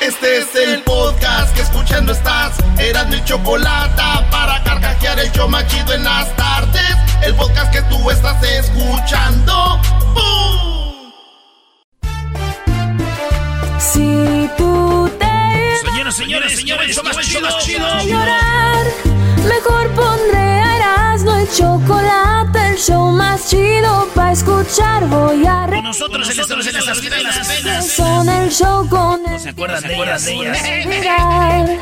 Este es el podcast que escuchando estás. Eran mi chocolate para carcajear el show machido en las tardes. El podcast que tú estás escuchando. ¡Bum! Si tú te Señoras, señores, señores, show más chido, llorar, mejor pondré el chocolate, el show más chido para escuchar. Voy a Y nosotros en nosotros en las penas. Son el show con el ¿Se acuerdan de ellas? olvidar.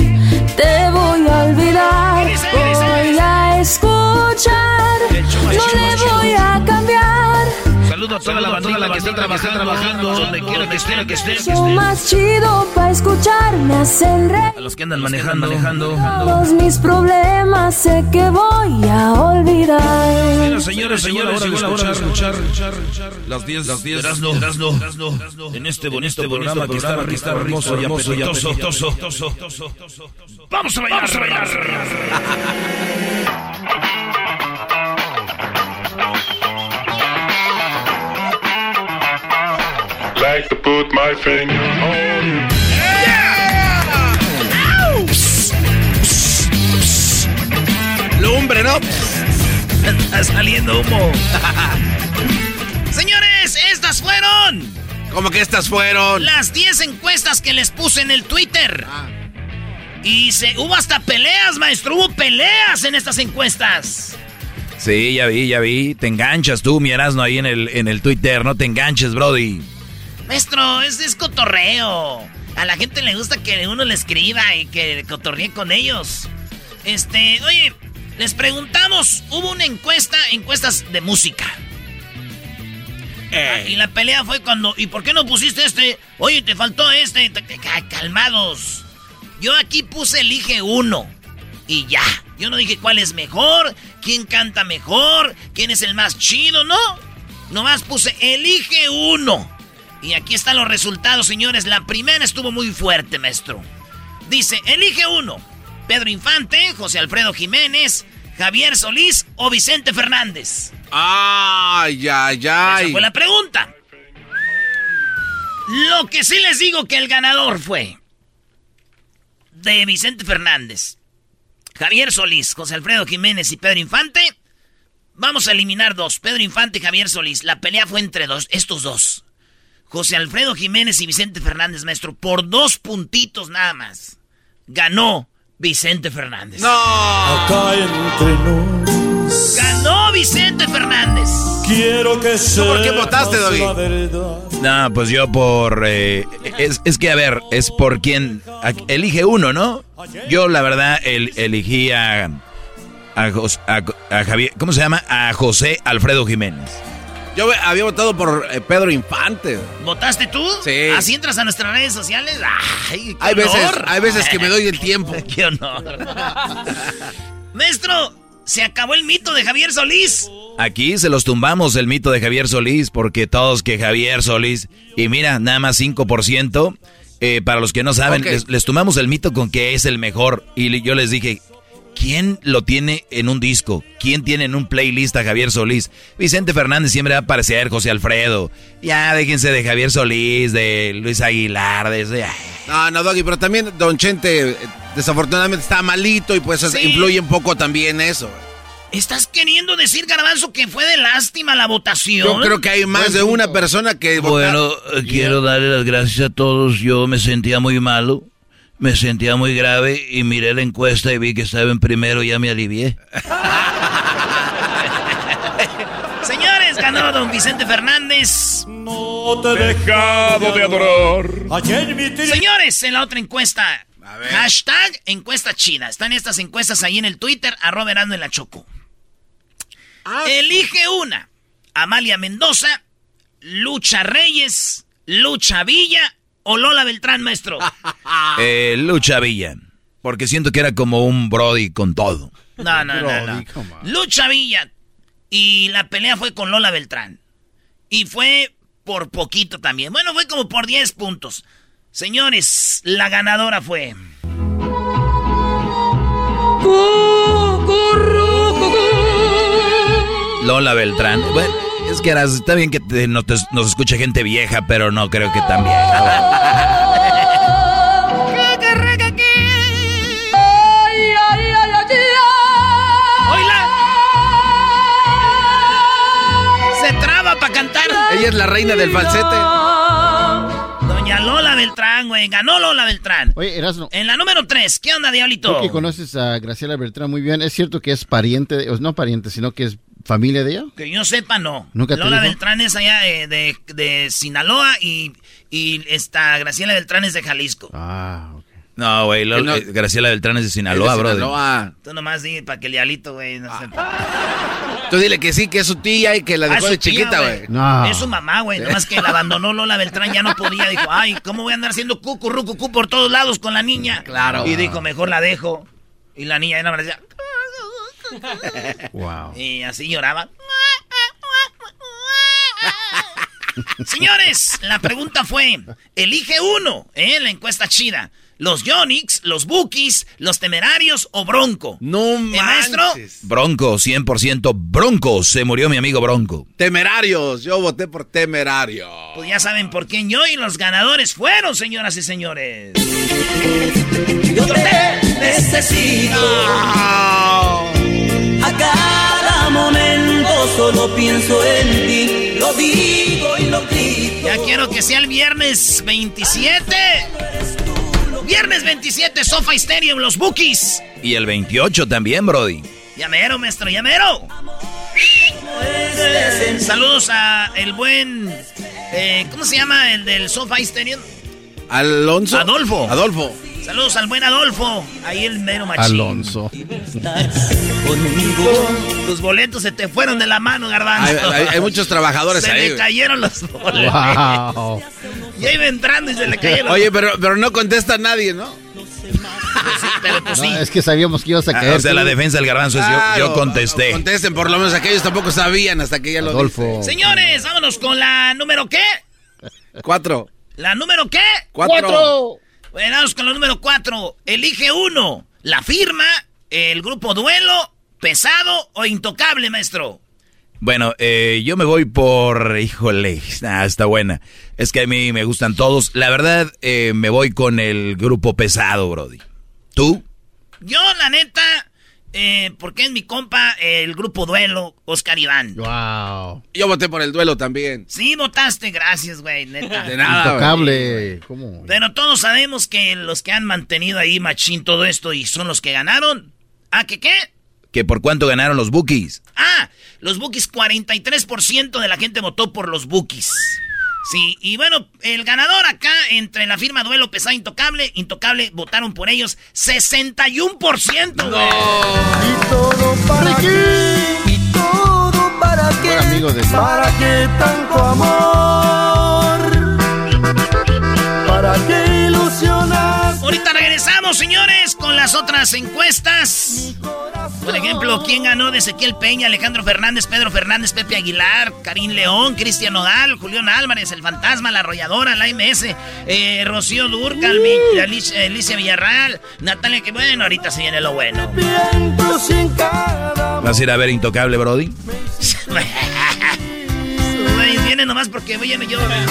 Te voy a olvidar, voy a escuchar, no le voy a cambiar. Saludo a toda la bandita que está trabajando, donde quiera que estén, que estén. más chido para escuchar, me hacen reír. A los que andan manejando, manejando. Todos mis problemas sé que voy a olvidar. Bueno, señores, señores, llegó la hora de escuchar las 10, las 10, Erasno, Erasno, en este bonito programa que está, que está hermoso y apetitoso. Vamos a bailar, vamos a bailar. like to put my finger on you. Lumbre, ¿no? Está saliendo humo. Señores, estas fueron ¿Cómo que estas fueron? las 10 encuestas que les puse en el Twitter. Y se, hubo hasta peleas, maestro. Hubo peleas en estas encuestas. Sí, ya vi, ya vi. Te enganchas tú, mi Erasmo, ahí en el, en el Twitter. No te enganches, Brody. Maestro, es, es cotorreo. A la gente le gusta que uno le escriba y que cotorree con ellos. Este, oye, les preguntamos, hubo una encuesta, encuestas de música. Ah, y la pelea fue cuando, ¿y por qué no pusiste este? Oye, te faltó este. Te- te- ca- Calmados. Yo aquí puse elige uno. Y ya. Yo no dije cuál es mejor, quién canta mejor, quién es el más chido, no. Nomás puse elige uno. Y aquí están los resultados, señores. La primera estuvo muy fuerte, maestro. Dice, elige uno. Pedro Infante, José Alfredo Jiménez, Javier Solís o Vicente Fernández. Ay, ay, Esa ay. fue la pregunta. Lo que sí les digo que el ganador fue de Vicente Fernández, Javier Solís, José Alfredo Jiménez y Pedro Infante. Vamos a eliminar dos, Pedro Infante y Javier Solís. La pelea fue entre dos, estos dos. José Alfredo Jiménez y Vicente Fernández, maestro, por dos puntitos nada más. Ganó Vicente Fernández. No. Acá entre nos, Ganó Vicente Fernández. quiero que ¿Tú por qué votaste, verdad. No, pues yo por... eh, es, es que, a ver, es por quien... a- elige uno, ¿no? Yo, la verdad, el, elegí a... A- a Javier... ¿Cómo se llama? A José Alfredo Jiménez. Yo había votado por eh, Pedro Infante. ¿Votaste tú? Sí. ¿Así entras a nuestras redes sociales? ¡Ay, qué Hay veces, honor! hay veces que me doy el tiempo. ¡Qué honor! Maestro, se acabó el mito de Javier Solís. Aquí se los tumbamos el mito de Javier Solís, porque todos que Javier Solís, y mira, nada más 5%, eh, para los que no saben, les, les tumbamos el mito con que es el mejor, y yo les dije, ¿quién lo tiene en un disco? ¿Quién tiene en un playlist a Javier Solís? Vicente Fernández siempre va a aparecer, José Alfredo, ya déjense de Javier Solís, de Luis Aguilar, de ese... No, no, Doggy, pero también Don Chente eh, desafortunadamente está malito y pues Sí. influye un poco también eso. ¿Estás queriendo decir, Garbanzo, que fue de lástima la votación? Yo creo que hay más de una persona que Bueno, eh, quiero darle las gracias a todos. Yo me sentía muy malo, me sentía muy grave y miré la encuesta y vi que estaba en primero y ya me alivié. Señores, ganó don Vicente Fernández. No te he dejado de adorar. Señores, en la otra encuesta, hashtag encuesta china. Están estas encuestas ahí en el Twitter, arroba Erasmo en la Choco. Elige una. Amalia Mendoza, Lucha Reyes, Lucha Villa o Lola Beltrán, maestro. Eh, Lucha Villa, porque siento que era como un Brody con todo. No, no, no, no. Lucha Villa. Y la pelea fue con Lola Beltrán. Y fue por poquito también. Bueno, fue como por 10 puntos. Señores, la ganadora fue. Lola Beltrán. Bueno, es que eras- está bien que te- no te- nos escuche gente vieja, pero no creo que tan vieja. Se traba para cantar. Ella es la reina del falsete. Doña Lola Beltrán, güey. Ganó Lola Beltrán. Oye, Erasmo, En la número 3, ¿qué onda, Diablito? tú que conoces a Graciela Beltrán muy bien, ¿es cierto que es pariente, de- no pariente, sino que es familia de ella? Que yo sepa, no. ¿Nunca te Lola? Beltrán es allá de, de Sinaloa y, y esta Graciela Beltrán es de Jalisco. Ah, ok. No, güey, Lola- Que eh, Graciela Beltrán es de Sinaloa, Es de bro. Sinaloa. Tú nomás di para que el Diablito, güey, no sepa. Tú dile que sí, que es su tía y que la Ah, dejó de tía, chiquita, güey. No. Es su mamá, güey. Nomás que la abandonó Lola Beltrán, ya no podía. Dijo, ay, ¿cómo voy a andar haciendo cucu, rucucú por todos lados con la niña? Claro. Y dijo, mejor la dejo. Y la niña ya no me decía. Wow. Y así lloraba. Señores, la pregunta fue, elige uno, ¿eh? La encuesta chida. ¿Los Yonix, los Bookies, los Temerarios o Bronco? No ¿Eh, maestro? Bronco, 100% Bronco. Se murió mi amigo Bronco. Temerarios. Yo voté por temerario. Pues ya saben por quién yo y los ganadores fueron, señoras y señores. Yo te necesito. A cada momento solo pienso en ti. Lo digo y lo grito. Ya quiero que sea el viernes 27. Viernes 27, Sofa Stadium, los Bookies. Y el 28 también, Brody. Llamero, maestro, llamero. Saludos a el buen. eh, ¿Cómo se llama el del SoFi Stadium? Alonso. Adolfo. Adolfo. Saludos al buen Adolfo. Ahí el mero machín. Alonso. Tus boletos se te fueron de la mano, Garbanzo. Hay, hay- hay muchos trabajadores se ahí. le güey. cayeron los boletos. Wow. Ya iba entrando y se le cayeron. Oye, pero, pero no contesta nadie, ¿no? Sí, pero pues sí. No, es que sabíamos que ibas a Ah, caer. o sea, tú. la defensa del garbanzo es yo, Claro, yo contesté. Contesten, por lo menos aquellos tampoco sabían hasta que ya lo Adolfo. Señores, vámonos con la número qué? Cuatro. ¿La número qué? Cuatro. Bueno, vamos con la número cuatro. Elige uno. La firma, el grupo duelo, pesado o intocable, maestro. Bueno, eh, yo me voy por, híjole, ah, está buena. Es que a mí me gustan todos. La verdad, eh, me voy con el grupo pesado, Brody. ¿Tú? Yo, la neta, eh, porque es mi compa, el grupo duelo, Oscar Iván. Wow. Yo voté por el duelo también. Sí, votaste, gracias, güey, neta. De nada. Intocable. ¿Cómo? Pero todos sabemos que los que han mantenido ahí machín todo esto y son los que ganaron. ¿Ah, que qué? ¿Que por cuánto ganaron los Bookies? Ah, los Bookies, 43% de la gente votó por los Bookies. Sí, y bueno, el ganador acá entre la firma Duelo Pesado Intocable, Intocable, votaron por ellos 61%. güey. Y todo para qué. Y todo para qué. Buen amigo de ¿Para qué tanto amor? ¿Para qué ilusionar? Ahorita regresamos, señores, con las otras encuestas. Por ejemplo, ¿quién ganó de Ezequiel Peña, Alejandro Fernández, Pedro Fernández, Pepe Aguilar, Karim León, Cristian Nodal, Julián Álvarez, El Fantasma, La Arrolladora, la MS, eh, Rocío Durcal, Mi- Alicia, Alicia Villarreal, Natalia, que bueno, ahorita se viene lo bueno. ¿Vas a ir a ver Intocable, Brody? Güey, viene nomás porque voy a me llorar.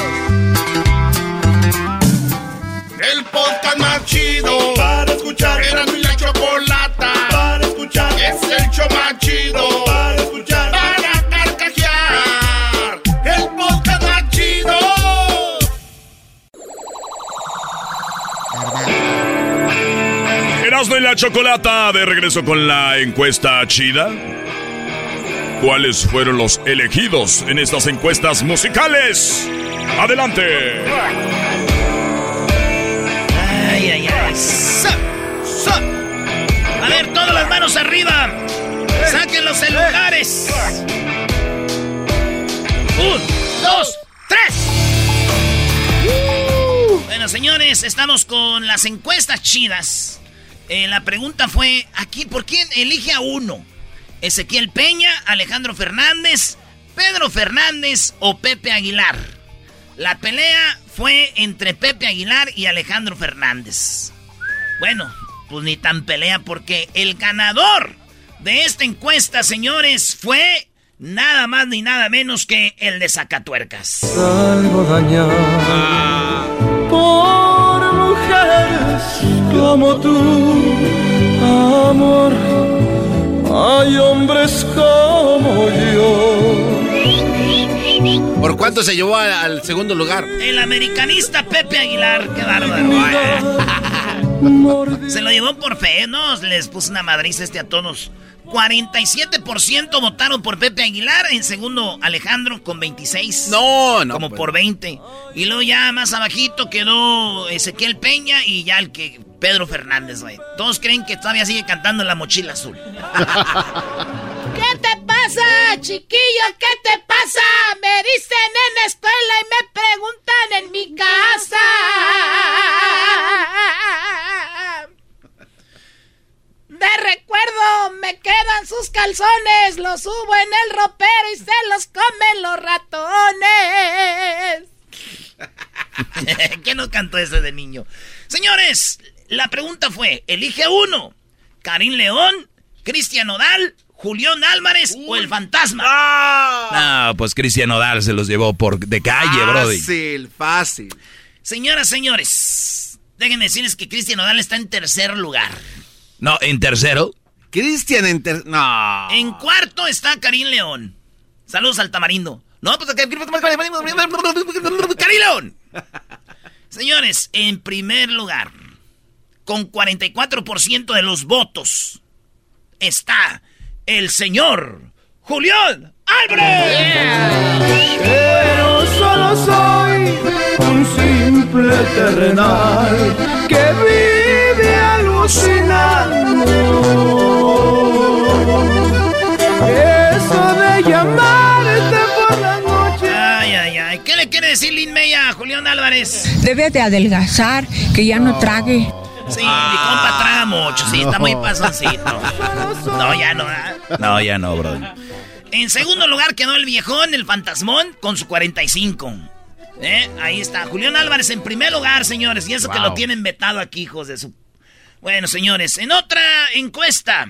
El podcast más chido para escuchar. Era mi la chocolata para escuchar. Es el show más chido para escuchar. Para carcajear. El podcast más chido. Erasmo y la chocolata de regreso con la encuesta chida. ¿Cuáles fueron los elegidos en estas encuestas musicales? ¡Adelante! A ver, todas las manos arriba. Saquen los celulares. Un, dos, tres. Bueno, señores, estamos con las encuestas chidas. Eh, la pregunta fue, aquí, ¿por quién elige a uno? Ezequiel Peña, Alejandro Fernández, Pedro Fernández o Pepe Aguilar. La pelea fue entre Pepe Aguilar y Alejandro Fernández. Bueno, pues ni tan pelea porque el ganador de esta encuesta, señores, fue nada más ni nada menos que el de Zacatuercas. Algo dañado por mujeres como tú, amor. Hay hombres como yo. ¿Por cuánto se llevó al, al segundo lugar? El americanista Pepe Aguilar, qué bárbaro. Se lo llevó por fe, ¿no? Les puso una madriz este a todos. 47% votaron por Pepe Aguilar. En segundo, Alejandro con 26. No, no. Como pues. por 20. Y luego ya más abajito quedó Ezequiel Peña y ya el que Pedro Fernández, güey. Todos creen que todavía sigue cantando la mochila azul. ¿Qué te pasa, chiquillo? ¿Qué te pasa? Me dicen en la escuela y me preguntan en mi casa. De recuerdo me quedan sus calzones, los subo en el ropero y se los comen los ratones. ¿Quién nos cantó eso de niño? Señores, la pregunta fue, elige uno. Karim León, Cristian Odal, Julián Álvarez o el fantasma. No, pues Cristian Odal se los llevó por de calle, Brody. Fácil, fácil. Señoras, señores, déjenme decirles que Cristian Odal está en tercer lugar. No, en tercero. Cristian en ter... No. En cuarto está Karim León. Saludos al tamarindo. No, pues Karim León. Señores, en primer lugar, con 44% de los votos, está el señor Julián Álvarez. Pero solo soy un simple terrenal que vive alucinando. Eso de llamarte por la noche. Ay, ay, ay. ¿Qué le quiere decir Lin May a Julián Álvarez? Debe de adelgazar, que ya no trague. Sí, mi compa traga mucho, sí, está muy pasoncito. No, ya no. No, ya no, Brody. En segundo lugar quedó el viejón, el fantasmón, con su 45. ¿Eh? Ahí está. Julián Álvarez en primer lugar, señores. Y eso que lo tienen vetado aquí, hijos de su... Bueno, señores, en otra encuesta,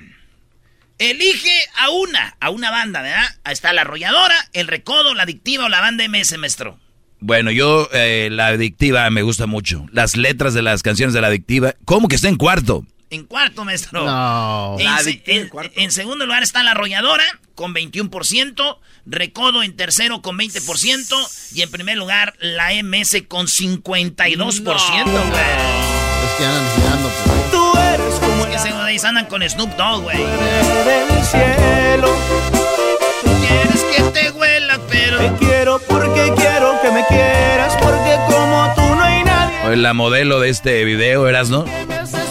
elige a una, a una banda, ¿verdad? Ahí está la arrolladora, el recodo, la adictiva o la banda MS, maestro. Bueno, yo, eh, la adictiva me gusta mucho. Las letras de las canciones de la adictiva. ¿Cómo que está en cuarto? En cuarto, maestro. No. En, La se- adictiva en en- cuarto. en segundo lugar está la arrolladora con 21%, Recodo en tercero con 20% y en primer lugar la MS con 52%, güey. Es que que güey andan con Snoop Dogg, güey. del cielo. Tú quieres que te huela, pero... Te quiero porque quiero que me quieras, porque como tú no hay nadie. O La modelo de este video, ¿eras, no?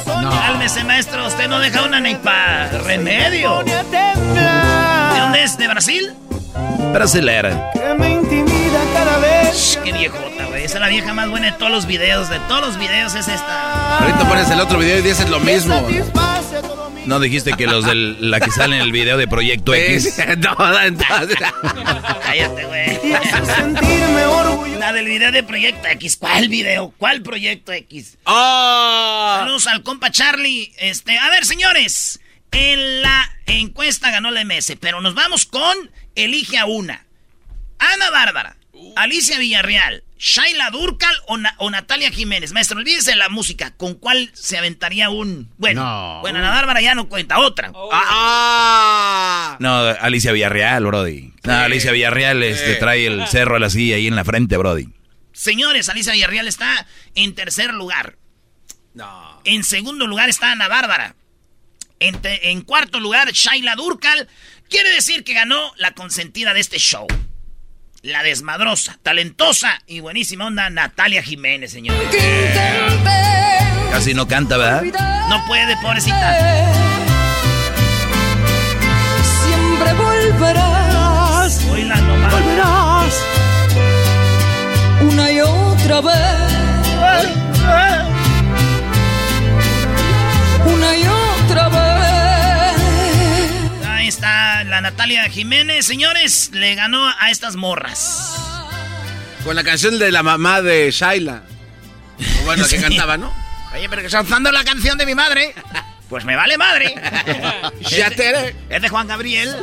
Cálmese, maestro, usted no deja una ni pa' remedio. ¿De dónde es? ¿De Brasil? Brasilera. que me intimida cada vez. Qué viejota, güey. Esa es la vieja más buena de todos los videos. De todos los videos es esta. Ahorita pones el otro video y dices lo mismo. ¿No dijiste que los de la que sale en el video de Proyecto X? no, entonces... Cállate, güey. La del video de Proyecto X. ¿Cuál video? ¿Cuál Proyecto X? ¡Oh! Saludos al compa Charlie. Este, a ver, señores. En la encuesta ganó la MS, pero nos vamos con Elige a una. Ana Bárbara, Alicia Villarreal, Shaila Durcal o, Na- o Natalia Jiménez. Maestro, olvídese de la música. ¿Con cuál se aventaría un...? Bueno, No. bueno, Ana Bárbara ya no cuenta. Otra. ¡Ah! No, Alicia Villarreal, Brody. No, Alicia Villarreal este, trae el cerro a la silla ahí en la frente, Brody. Señores, Alicia Villarreal está en tercer lugar. En segundo lugar está Ana Bárbara. En, en cuarto lugar, Shaila Durcal. Quiere decir que ganó la consentida de este show. La desmadrosa, talentosa y buenísima onda Natalia Jiménez, señor. Casi no canta, ¿verdad? No puede, pobrecita. Siempre volverás. Oíla nomás. Volverás. Una y otra vez. Una la Natalia Jiménez, señores. Le ganó a estas morras. Con la canción de la mamá de Shaila. Bueno, que cantaba, ¿no? Oye, pero que está usando la canción de mi madre. Pues me vale madre. Ya te. Es de Juan Gabriel.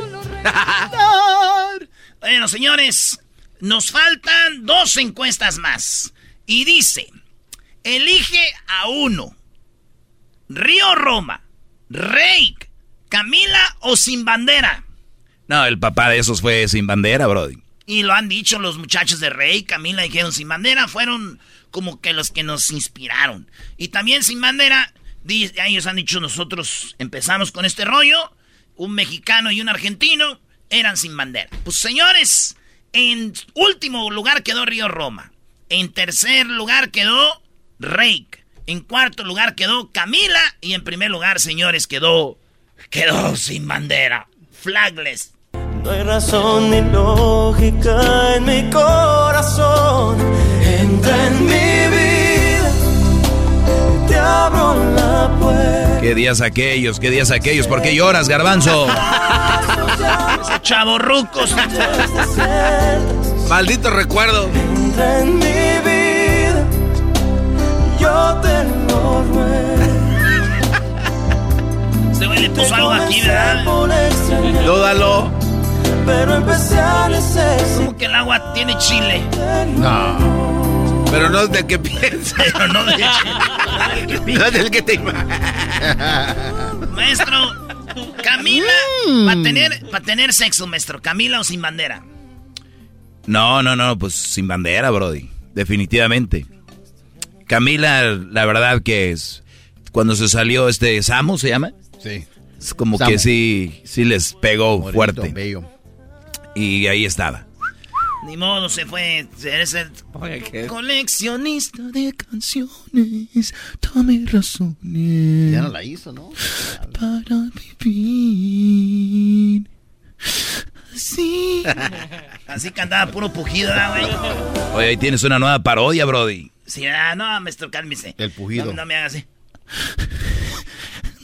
bueno, señores, nos faltan dos encuestas más. Y dice, elige a uno. Río Roma, Reik, Camila o Sin Bandera. No, el papá de esos fue sin bandera, Brody. Y lo han dicho los muchachos de Rey, Camila dijeron Sin Bandera, fueron como que los que nos inspiraron. Y también Sin Bandera, ellos han dicho nosotros empezamos con este rollo, un mexicano y un argentino eran Sin Bandera. Pues señores, en último lugar quedó Río Roma. En tercer lugar quedó Reik. En cuarto lugar quedó Camila. Y en primer lugar, señores, quedó. Quedó sin bandera. Flagless. No hay razón ni lógica en mi corazón. Entra en mi vida. Te abro la puerta. ¿Qué días aquellos? ¿Qué días aquellos? ¿Por qué lloras, garbanzo? Chavorrucos. Maldito recuerdo. Entra en mi vida. Yo te lo ruego. Este güey le puso algo aquí, ¿verdad? Dúdalo. Pero empecé a necesitar. Como que el agua tiene chile. No. Pero no del que piensa. Pero no de No del que te Maestro, Camila, para tener, pa' tener sexo, maestro, Camila o sin bandera. No, no, no, pues sin bandera, Brody. Definitivamente. Camila, la verdad que es. Cuando se salió este Samu, ¿se llama? Sí. Es como Samu. que sí, sí les pegó Morenito, fuerte. bello. Y ahí estaba. Ni modo, se fue. Eres el coleccionista de canciones. Dame razones. Ya no la hizo, ¿no? Para vivir. Así. Así cantaba puro pujido, ¿verdad, güey? Oye, ahí tienes una nueva parodia, Brody. Sí, ah, no, maestro, cálmese. El pujido. No, no me haga así.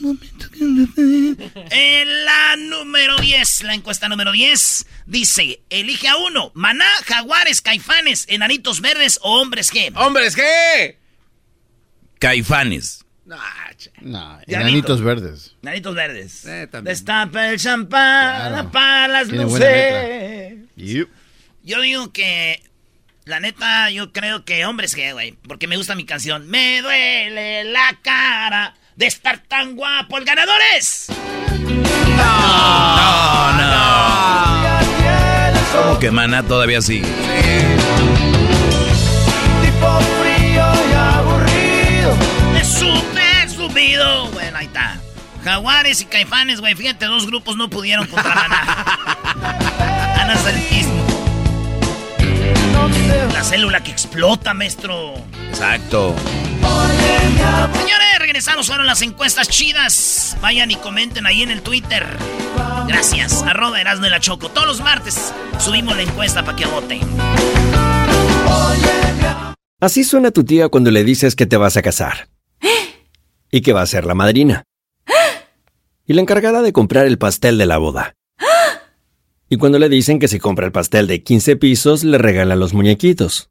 En la número 10, la encuesta número 10, dice, elige a uno, maná, jaguares, caifanes, enanitos verdes o hombres G. ¡Hombres qué! Caifanes. No, enanitos verdes. Enanitos verdes. Eh, también. Destapa el champán, Claro. para las Tiene luces. Yo digo que, la neta, yo creo que hombres G, güey, porque me gusta mi canción. Me duele la cara de estar tan guapo. El ganador es... No, no. ¿Cómo que maná todavía sí? Tipo frío y aburrido. Es subido. Bueno, ahí está. Jaguares y caifanes, güey. Fíjate, dos grupos no pudieron contra Maná. Mismo. La célula que explota, maestro. Exacto. Señores, regresamos. Fueron las encuestas chidas. Vayan y comenten ahí en el Twitter. Gracias. Arroba Erasmo y la Choco. Todos los martes subimos la encuesta para que voten. Así suena tu tía cuando le dices que te vas a casar. Y que va a ser la madrina. Y la encargada de comprar el pastel de la boda. Y cuando le dicen que si compra el pastel de 15 pisos, le regalan los muñequitos.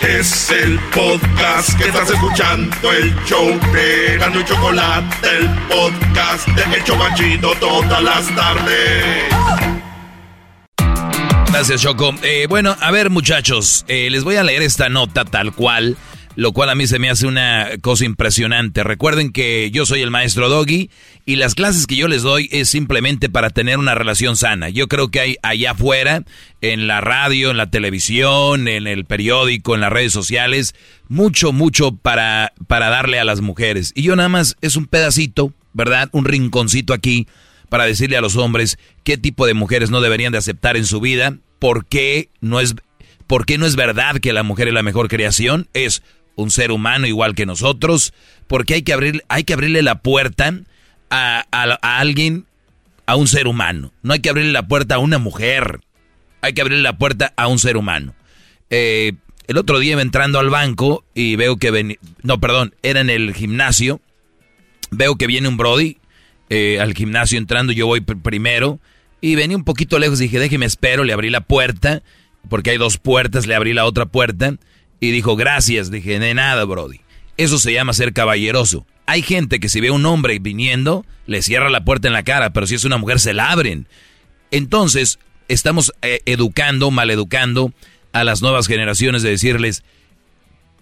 Es el podcast que estás escuchando, el show de Gano y Chocolate, el podcast de Hecho Machito todas las tardes. Gracias, Choco. Eh, bueno, a ver, muchachos, eh, les voy a leer esta nota tal cual lo cual a mí se me hace una cosa impresionante. Recuerden que yo soy el maestro Doggy y las clases que yo les doy es simplemente para tener una relación sana. Yo creo que hay allá afuera, en la radio, en la televisión, en el periódico, en las redes sociales, mucho, mucho para, para darle a las mujeres. Y yo nada más es un pedacito, ¿verdad? Un rinconcito aquí para decirle a los hombres qué tipo de mujeres no deberían de aceptar en su vida, por qué no es, por qué no es verdad que la mujer es la mejor creación, es un ser humano igual que nosotros, porque hay que, abrir, hay que abrirle la puerta a, alguien, a un ser humano. No hay que abrirle la puerta a una mujer, hay que abrirle la puerta a un ser humano. Eh, el otro día entrando al banco y veo que venía, no, perdón, era en el gimnasio, veo que viene un Brody eh, al gimnasio entrando, yo voy primero y venía un poquito lejos, dije, déjeme espero, le abrí la puerta, porque hay dos puertas, le abrí la otra puerta y dijo, gracias. Dije, de nada, Brody. Eso se llama ser caballeroso. Hay gente que si ve a un hombre viniendo, le cierra la puerta en la cara, pero si es una mujer se la abren. Entonces, estamos eh, educando, maleducando a las nuevas generaciones de decirles,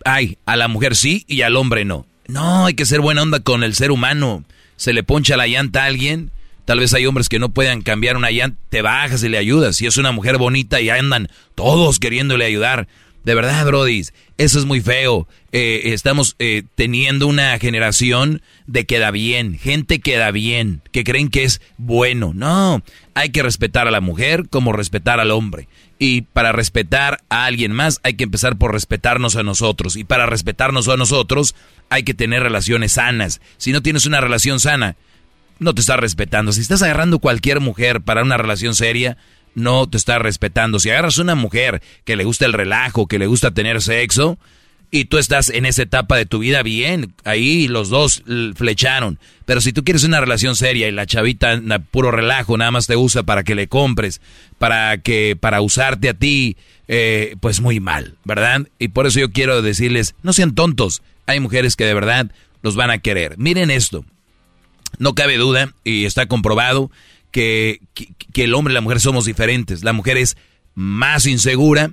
ay, a la mujer sí y al hombre no. No, hay que ser buena onda con el ser humano. Se le poncha la llanta a alguien, tal vez hay hombres que no puedan cambiar una llanta, te bajas y le ayudas. Si es una mujer bonita y andan todos queriéndole ayudar, de verdad, Brody, eso es muy feo. Eh, estamos eh, teniendo una generación de queda bien, gente queda bien, que creen que es bueno. No, hay que respetar a la mujer como respetar al hombre. Y para respetar a alguien más hay que empezar por respetarnos a nosotros. Y para respetarnos a nosotros hay que tener relaciones sanas. Si no tienes una relación sana, no te estás respetando. Si estás agarrando cualquier mujer para una relación seria, no te está respetando. Si agarras una mujer que le gusta el relajo, que le gusta tener sexo, y tú estás en esa etapa de tu vida bien, ahí los dos flecharon. Pero si tú quieres una relación seria y la chavita puro relajo, nada más te usa para que le compres, para que para usarte a ti, eh, pues muy mal, ¿verdad? Y por eso yo quiero decirles, no sean tontos. Hay mujeres que de verdad los van a querer. Miren esto. No cabe duda y está comprobado que, el hombre y la mujer somos diferentes. La mujer es más insegura,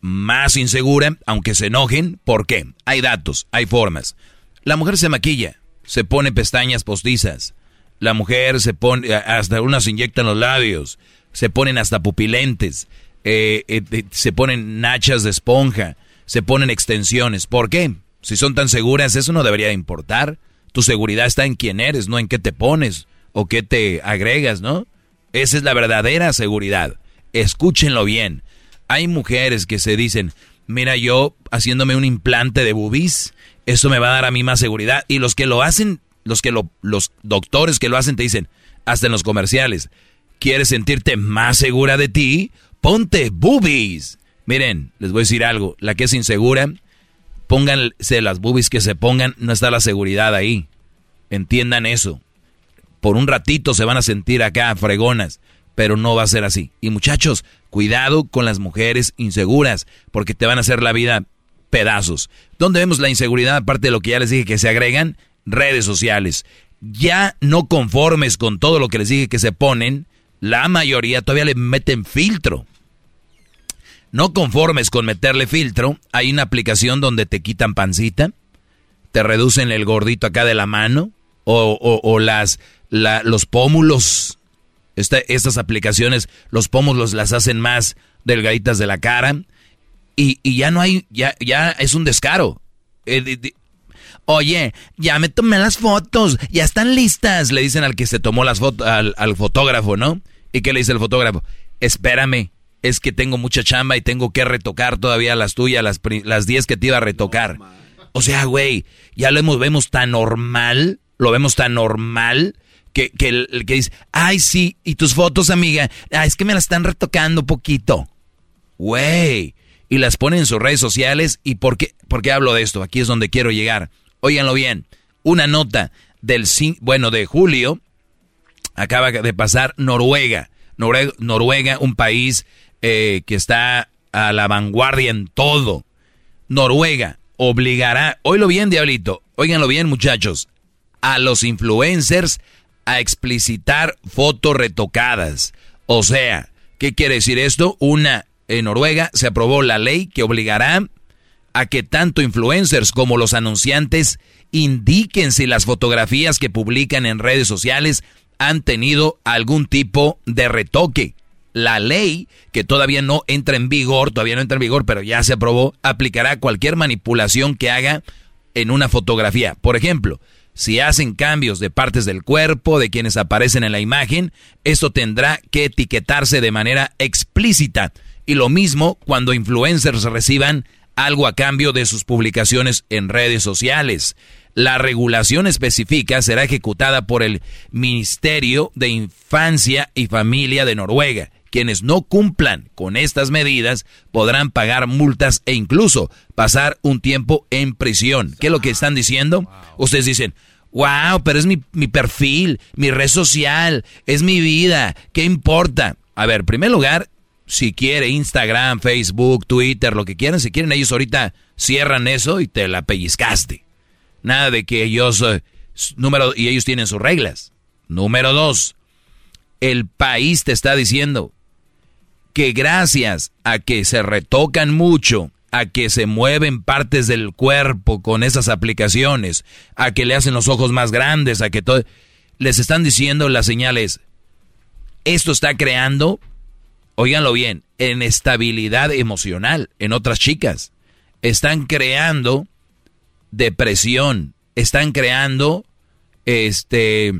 más insegura, aunque se enojen. ¿Por qué? Hay datos, hay formas. La mujer se maquilla, se pone pestañas postizas. La mujer se pone, hasta unas inyectan los labios, se ponen hasta pupilentes, eh, eh, se ponen nachas de esponja, se ponen extensiones. ¿Por qué? Si son tan seguras, eso no debería importar. Tu seguridad está en quién eres, no en qué te pones o qué te agregas, ¿no? Esa es la verdadera seguridad. Escúchenlo bien. Hay mujeres que se dicen, mira, yo haciéndome un implante de bubis, eso me va a dar a mí más seguridad. Y los que lo hacen, los que lo, los doctores que lo hacen te dicen, hasta en los comerciales, ¿quieres sentirte más segura de ti? Ponte boobies. Miren, les voy a decir algo, la que es insegura, pónganse las boobies que se pongan, no está la seguridad ahí. Entiendan eso por un ratito se van a sentir acá fregonas, pero no va a ser así. Y muchachos, cuidado con las mujeres inseguras, porque te van a hacer la vida pedazos. ¿Dónde vemos la inseguridad, aparte de lo que ya les dije que se agregan? Redes sociales. Ya no conformes con todo lo que les dije que se ponen, la mayoría todavía le meten filtro. No conformes con meterle filtro, hay una aplicación donde te quitan pancita, te reducen el gordito acá de la mano, o, o las los pómulos, estas aplicaciones, los pómulos las hacen más delgaditas de la cara. Y, y ya no hay, ya, ya es un descaro. Eh, Oye, ya me tomé las fotos, ya están listas, le dicen al que se tomó las fotos, al, al fotógrafo, ¿no? ¿Y qué le dice el fotógrafo? Espérame, es que tengo mucha chamba y tengo que retocar todavía las tuyas, las, las 10 que te iba a retocar. O sea, güey, ya lo hemos, vemos tan normal, lo vemos tan normal que, que, que dice, ay, sí, y tus fotos, amiga, ah, es que me las están retocando poquito. Güey, y las pone en sus redes sociales. ¿Y por qué, por qué hablo de esto? Aquí es donde quiero llegar. Óiganlo bien, una nota del, bueno, de julio, acaba de pasar Noruega. Noruega, un país eh, que está a la vanguardia en todo. Noruega obligará, oílo bien, diablito, óiganlo bien, muchachos, a los influencers a explicitar fotos retocadas. O sea, ¿qué quiere decir esto? Una, en Noruega se aprobó la ley que obligará a que tanto influencers como los anunciantes indiquen si las fotografías que publican en redes sociales han tenido algún tipo de retoque. La ley, que todavía no entra en vigor, todavía no entra en vigor, pero ya se aprobó, aplicará cualquier manipulación que haga en una fotografía. Por ejemplo, si hacen cambios de partes del cuerpo de quienes aparecen en la imagen, esto tendrá que etiquetarse de manera explícita. Y lo mismo cuando influencers reciban algo a cambio de sus publicaciones en redes sociales. La regulación específica será ejecutada por el Ministerio de Infancia y Familia de Noruega. Quienes no cumplan con estas medidas podrán pagar multas e incluso pasar un tiempo en prisión. ¿Qué es lo que están diciendo? Ustedes dicen, wow, pero es mi, mi perfil, mi red social, es mi vida, ¿qué importa? A ver, en primer lugar, si quiere Instagram, Facebook, Twitter, lo que quieran, si quieren ellos ahorita cierran eso y te la pellizcaste. Nada de que ellos, eh, número, y ellos tienen sus reglas. Número dos, el país te está diciendo que gracias a que se retocan mucho, a que se mueven partes del cuerpo con esas aplicaciones, a que le hacen los ojos más grandes, a que todo, les están diciendo las señales, esto está creando Óiganlo bien, en estabilidad emocional en otras chicas. Están creando depresión, están creando este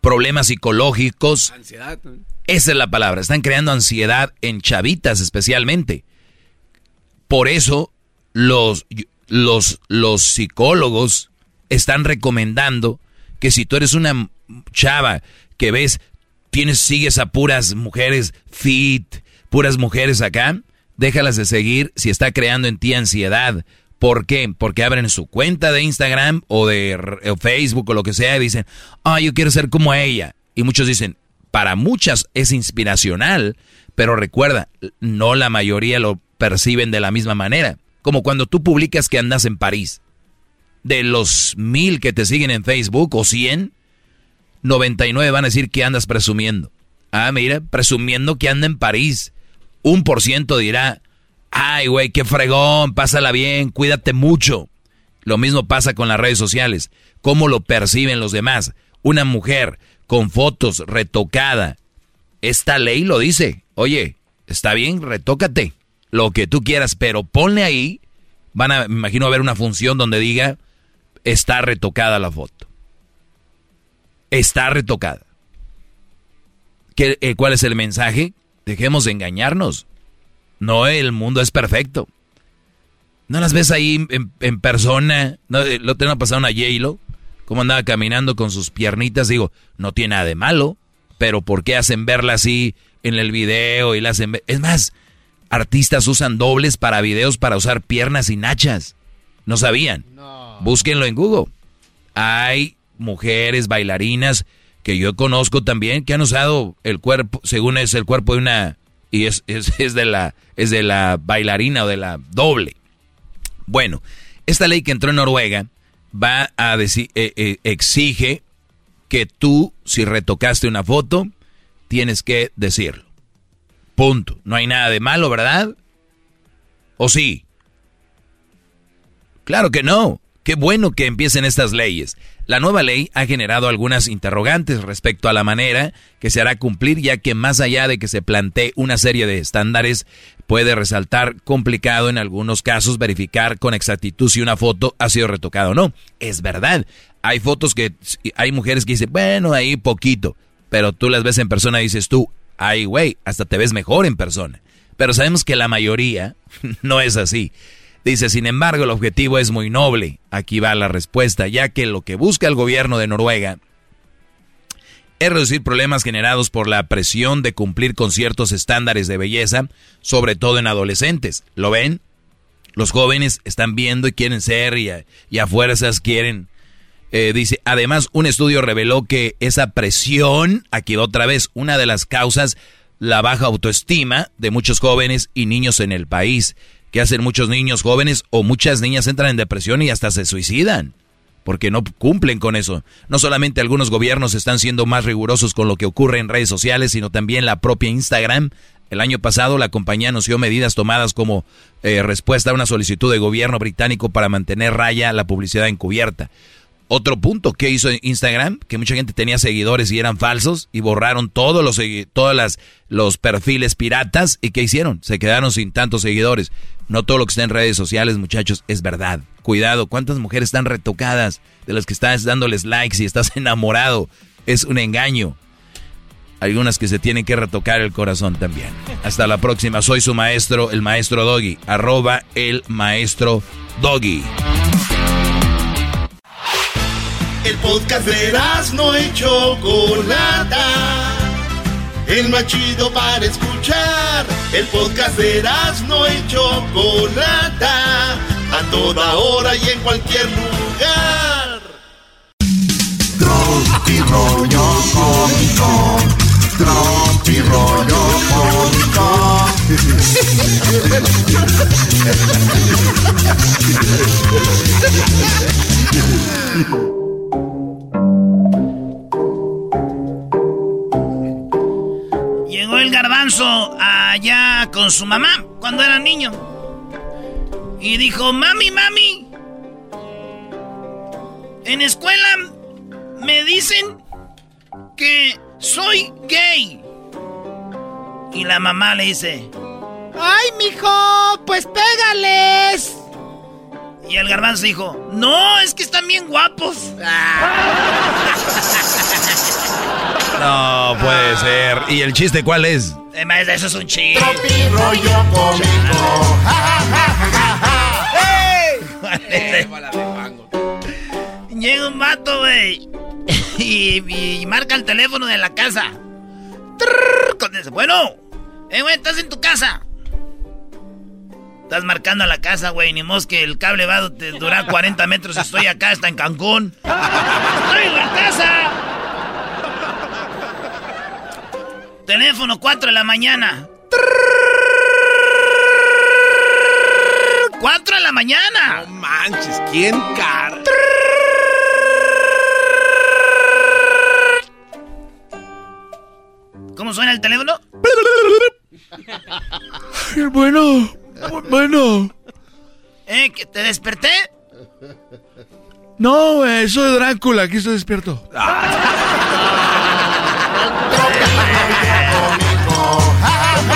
problemas psicológicos. Ansiedad. Esa es la palabra, están creando ansiedad en chavitas especialmente. Por eso los, los, los psicólogos están recomendando que si tú eres una chava que ves tienes, sigues a puras mujeres fit, puras mujeres acá, déjalas de seguir si está creando en ti ansiedad. ¿Por qué? Porque abren su cuenta de Instagram o de Facebook o lo que sea y dicen, ah, yo quiero ser como ella. Y muchos dicen, para muchas es inspiracional, pero recuerda, no la mayoría lo perciben de la misma manera. Como cuando tú publicas que andas en París. De los mil que te siguen en Facebook o cien, 99 van a decir que andas presumiendo. Ah, mira, presumiendo que anda en París. Un por ciento dirá, ay, güey, qué fregón, pásala bien, cuídate mucho. Lo mismo pasa con las redes sociales. ¿Cómo lo perciben los demás? Una mujer con fotos retocada. Esta ley lo dice. Oye, está bien, retócate. Lo que tú quieras, pero ponle ahí. Van a, me imagino, a ver una función donde diga, está retocada la foto está retocada. ¿Qué, eh, ¿Cuál es el mensaje? Dejemos de engañarnos. No, el mundo es perfecto. ¿No las ves ahí en, persona? ¿No, eh, lo tengo pasado una J-Lo? ¿Cómo andaba caminando con sus piernitas? Digo, no tiene nada de malo. Pero ¿por qué hacen verla así en el video y la hacen Es más, artistas usan dobles para videos para usar piernas y nachas. ¿No sabían? Búsquenlo en Google. Hay mujeres bailarinas que yo conozco también que han usado el cuerpo, según es el cuerpo de una y es, es, de la es de la bailarina o de la doble. Bueno, esta ley que entró en Noruega va a decir eh, eh, exige que tú si retocaste una foto tienes que decirlo. Punto. No hay nada de malo, ¿verdad? ¿O sí? Claro que no. Qué bueno que empiecen estas leyes. La nueva ley ha generado algunas interrogantes respecto a la manera que se hará cumplir, ya que más allá de que se plantee una serie de estándares puede resaltar complicado en algunos casos verificar con exactitud si una foto ha sido retocada o no. Es verdad. Hay fotos que hay mujeres que dicen, bueno, ahí poquito. Pero tú las ves en persona y dices tú, ay, güey, hasta te ves mejor en persona. Pero sabemos que la mayoría no es así. Dice, sin embargo, el objetivo es muy noble. Aquí va la respuesta, ya que lo que busca el gobierno de Noruega es reducir problemas generados por la presión de cumplir con ciertos estándares de belleza, sobre todo en adolescentes. ¿Lo ven? Los jóvenes están viendo y quieren ser y a, fuerzas quieren. Eh, dice, además, un estudio reveló que esa presión, aquí otra vez, una de las causas, la baja autoestima de muchos jóvenes y niños en el país, que hacen muchos niños jóvenes o muchas niñas entran en depresión y hasta se suicidan porque no cumplen con eso. No solamente algunos gobiernos están siendo más rigurosos con lo que ocurre en redes sociales, sino también la propia Instagram. El año pasado la compañía anunció medidas tomadas como eh, respuesta a una solicitud de gobierno británico para mantener raya la publicidad encubierta. Otro punto que hizo Instagram, que mucha gente tenía seguidores y eran falsos y borraron todos los los perfiles piratas y ¿qué hicieron? Se quedaron sin tantos seguidores. No todo lo que está en redes sociales, muchachos, es verdad. Cuidado, ¿cuántas mujeres están retocadas de las que estás dándoles likes y estás enamorado? Es un engaño. Algunas que se tienen que retocar el corazón también. Hasta la próxima. Soy su maestro, el maestro Doggy. Arroba el maestro Doggy. El podcast de no hecho Chocolata. El más chido para escuchar. El podcast de no hecho Chocolata. A toda hora y en cualquier lugar. Tropi rollo cómico. Tropi rollo cómico. Llegó el garbanzo allá con su mamá cuando era niño. Y dijo, mami, mami, en escuela me dicen que soy gay. Y la mamá le dice, ay, mijo, pues pégales. Y el garbanzo dijo, no, es que están bien guapos. No puede ser. ¿Y el chiste cuál es? Eh, eso es un chiste. rollo cómico. Llega un vato, güey. Y, marca el teléfono de la casa. Bueno, eh, güey, estás en tu casa. Estás marcando a la casa, güey. Ni mos que el cable va a durar 40 metros. Estoy acá, está en Cancún. ¡Estoy en la casa! Teléfono 4 de la mañana. 4 de la mañana. No manches, ¿quién cara? ¿Cómo suena el teléfono? bueno, bueno. ¿Eh? ¿Que te desperté? No, güey, soy Drácula, aquí estoy despierto.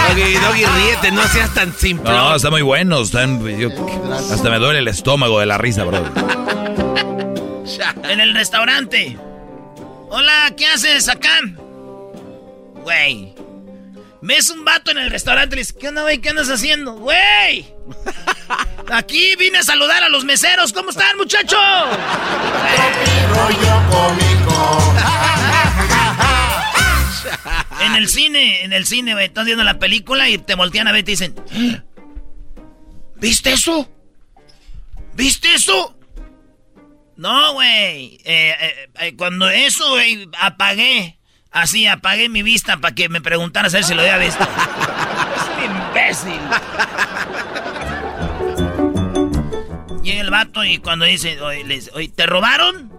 Doggy, Doggy, ríete, no seas tan simple. No, está muy bueno. Están, hasta me duele el estómago de la risa, bro. en el restaurante. Hola, ¿qué haces acá? Güey, Ves un vato en el restaurante y le dices, ¿qué onda, güey? ¿Qué andas haciendo? ¡Güey! Aquí vine a saludar a los meseros. ¿Cómo están, muchachos? en el cine, en el cine, güey, estás viendo la película y te voltean a ver y te dicen, ¿viste eso? ¿Viste eso? No, güey. Eh, eh, eh, cuando eso, güey, apagué. Así apagué mi vista para que me preguntaras a ver si lo había visto. es un imbécil. Llega el vato y cuando dice, oye, ¿te robaron?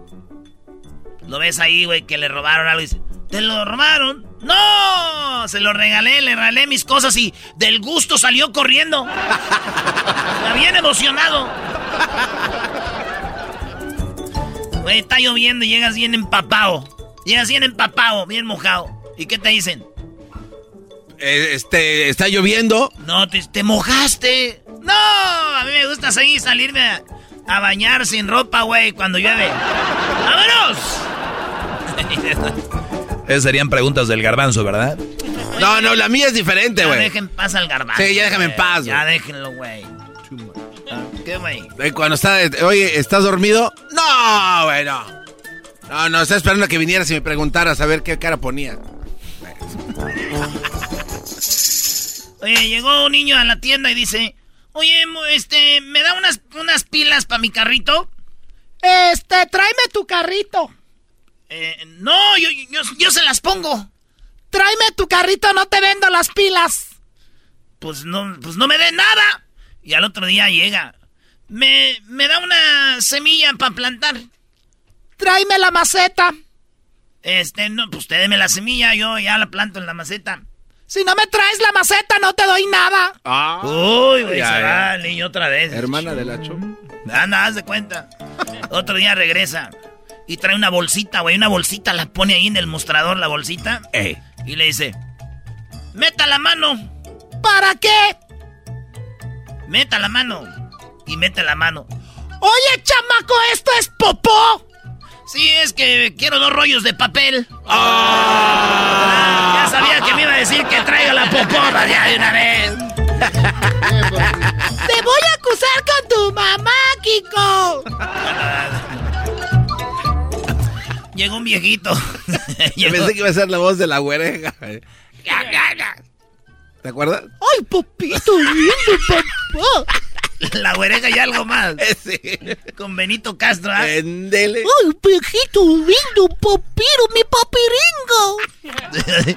Lo ves ahí, güey, que le robaron algo y dice, ¿te lo robaron? ¡No! Se lo regalé, le regalé mis cosas y del gusto salió corriendo. Está bien emocionado. Güey, está lloviendo y llegas bien empapado. Llegas bien empapado, bien mojado. ¿Y qué te dicen? Eh, este, está lloviendo. No, te, te mojaste. No, a mí me gusta seguir salirme a, a bañar sin ropa, güey, cuando llueve. ¡Vámonos! Esas serían preguntas del garbanzo, ¿verdad? No, no, la mía es diferente, Ya güey. dejen paz al garbanzo. Sí, ya déjame en güey. paz, Ya güey. déjenlo, güey. ¿Qué, güey? Eh, Cuando está, oye, ¿estás dormido? No, güey, no. No, no, estaba esperando a que vinieras y me preguntaras a ver qué cara ponía. Oye, llegó un niño a la tienda y dice, oye, este, ¿me da unas, unas pilas para mi carrito? Este, tráeme tu carrito. Eh, no, yo, yo, yo se las pongo. Tráeme tu carrito, no te vendo las pilas. Pues no, pues no me den nada. Y al otro día llega. Me, me da una semilla para plantar. Tráeme la maceta. Este, no, pues usted deme la semilla, yo ya la planto en la maceta. Si no me traes la maceta, no te doy nada. Ah, Uy, güey, ya, se va el niño otra vez. Hermana de la chom. Anda, haz de cuenta. Otro día regresa y trae una bolsita, güey, una bolsita, la pone ahí en el mostrador, la bolsita. Ey. Y le dice, meta la mano, ¿Para qué? meta la mano. Y mete la mano. Oye, chamaco, esto es popó. Sí, es que quiero dos rollos de papel. Ah, ya sabía que me iba a decir que traiga la popona ya de una vez. Te voy a acusar con tu mamá, Kiko. Llegó un viejito. Yo Llegó- pensé que iba a ser la voz de la güereja. ¿Te acuerdas? Ay, papito lindo, papá. La güereja y algo más. Con Benito Castro. ¿ah? Endele. Ay, viejito lindo, papiro, mi papiringo.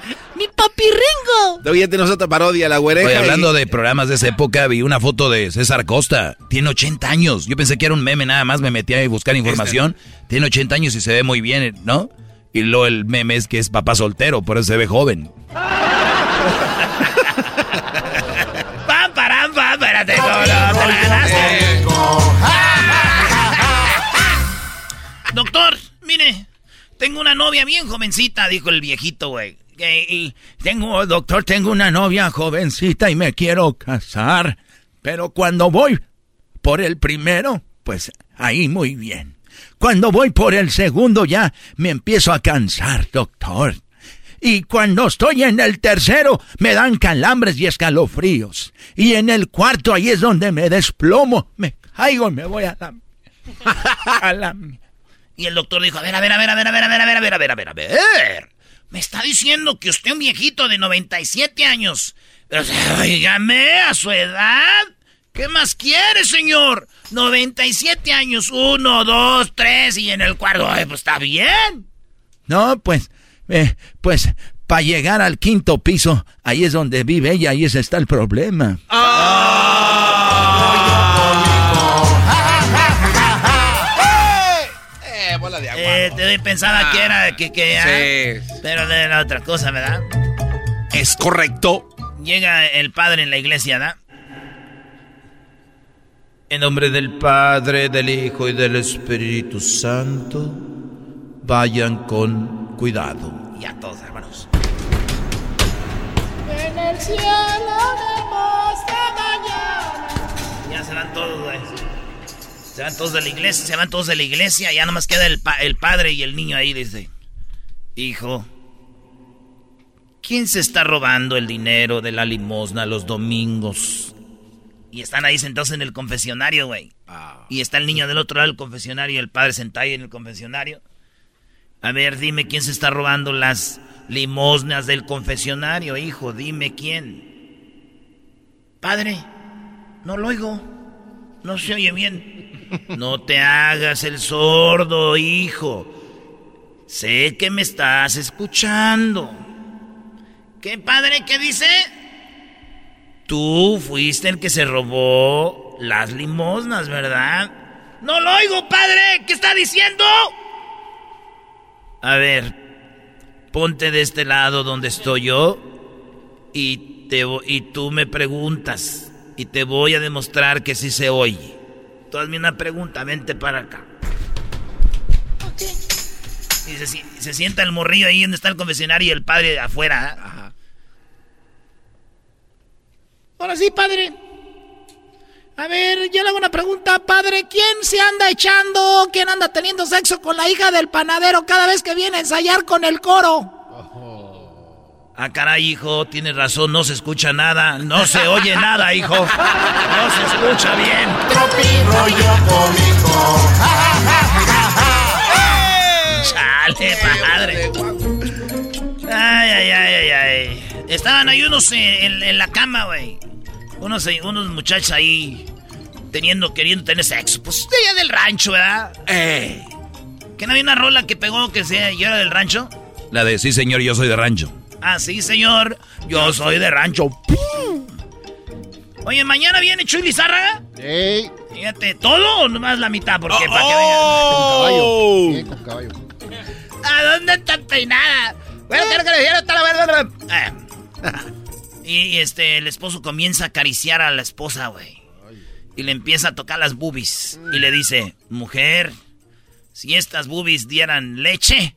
Mi papiringo. Oye, tenemos otra parodia, la güereja. Oye, hablando y- de programas de esa época, vi una foto de César Costa. Tiene 80 años. Yo pensé que era un meme nada más, me metí a buscar información. Tiene 80 años y se ve muy bien, ¿no? Y luego el meme es que es papá soltero, por eso se ve joven. Pam, param, pam, espérate, no, no, te la ganaste. Doctor, mire, tengo una novia bien jovencita, dijo el viejito, güey. Y Tengo, doctor, tengo una novia jovencita y me quiero casar. Pero cuando voy por el primero, pues ahí muy bien. Cuando voy por el segundo ya me empiezo a cansar, doctor. Y cuando estoy en el tercero me dan calambres y escalofríos. Y en el cuarto ahí es donde me desplomo, me caigo y me voy a la... a la... Y el doctor dijo, a ver, a ver, a ver, a ver, a ver, a ver, a ver, a ver, a ver, a ver, a ver. Me está diciendo que usted es un viejito de 97 años. O sea, Óigame, a su edad. ¿Qué más quiere, señor? 97 años, uno, dos, tres, y en el cuarto, ay, pues está bien. No, pues, eh, pues, para llegar al quinto piso, ahí es donde vive ella, ahí ese está el problema. Eh, bola de agua. Eh, te pensaba que era que, que Sí. ah, pero era otra cosa, ¿verdad? Es correcto. Llega el padre en la iglesia, ¿verdad? En nombre del Padre, del Hijo y del Espíritu Santo, vayan con cuidado. Ya todos, hermanos. En el cielo vemos la mañana. Ya se van todos, güey. Se van todos de la iglesia, se van todos de la iglesia. Ya nomás queda el, pa- el padre y el niño ahí, dice. Hijo, ¿quién se está robando el dinero de la limosna los domingos? Y están ahí sentados en el confesionario, güey. Y está el niño del otro lado del confesionario y el padre sentado ahí en el confesionario. A ver, dime quién se está robando las limosnas del confesionario, hijo. Dime quién. Padre, no lo oigo. No se oye bien. No te hagas el sordo, hijo. Sé que me estás escuchando. ¿Qué padre? ¿Qué dice? Tú fuiste el que se robó las limosnas, ¿verdad? No lo oigo, padre. ¿Qué está diciendo? A ver, ponte de este lado donde estoy yo y, te, y tú me preguntas y te voy a demostrar que sí se oye. Tú hazme una pregunta, vente para acá. Y se, se sienta el morrillo ahí donde está el confesionario y el padre afuera. ¿ah? Ahora sí, padre. A ver, yo le hago una pregunta, padre. ¿Quién se anda echando, quién anda teniendo sexo con la hija del panadero cada vez que viene a ensayar con el coro? Ah, caray, hijo, tienes razón, no se escucha nada, no se oye nada, hijo. No se escucha bien. Tropi rollo cómico. Chale, padre. Ay, ay, ay, ay, ay. Estaban ahí unos en, en la cama, güey. Unos, unos muchachos ahí teniendo, queriendo tener sexo. Pues de allá del rancho, ¿verdad? Eh. ¿Que no había una rola que pegó que sea yo era del rancho? La de sí, señor, yo soy de rancho. Ah, sí, señor. Yo soy de rancho. Oye, ¿mañana viene Chuy Lizárraga? ¡Ey! Fíjate, ¿todo o nomás la mitad? Porque Oh, para que oh. vean. Con caballo. ¿A dónde está peinada? Bueno, quiero que le diera hasta la verdad. Y, este, el esposo comienza a acariciar a la esposa, güey. Y le empieza a tocar las boobies. Y le dice, mujer, si estas boobies dieran leche,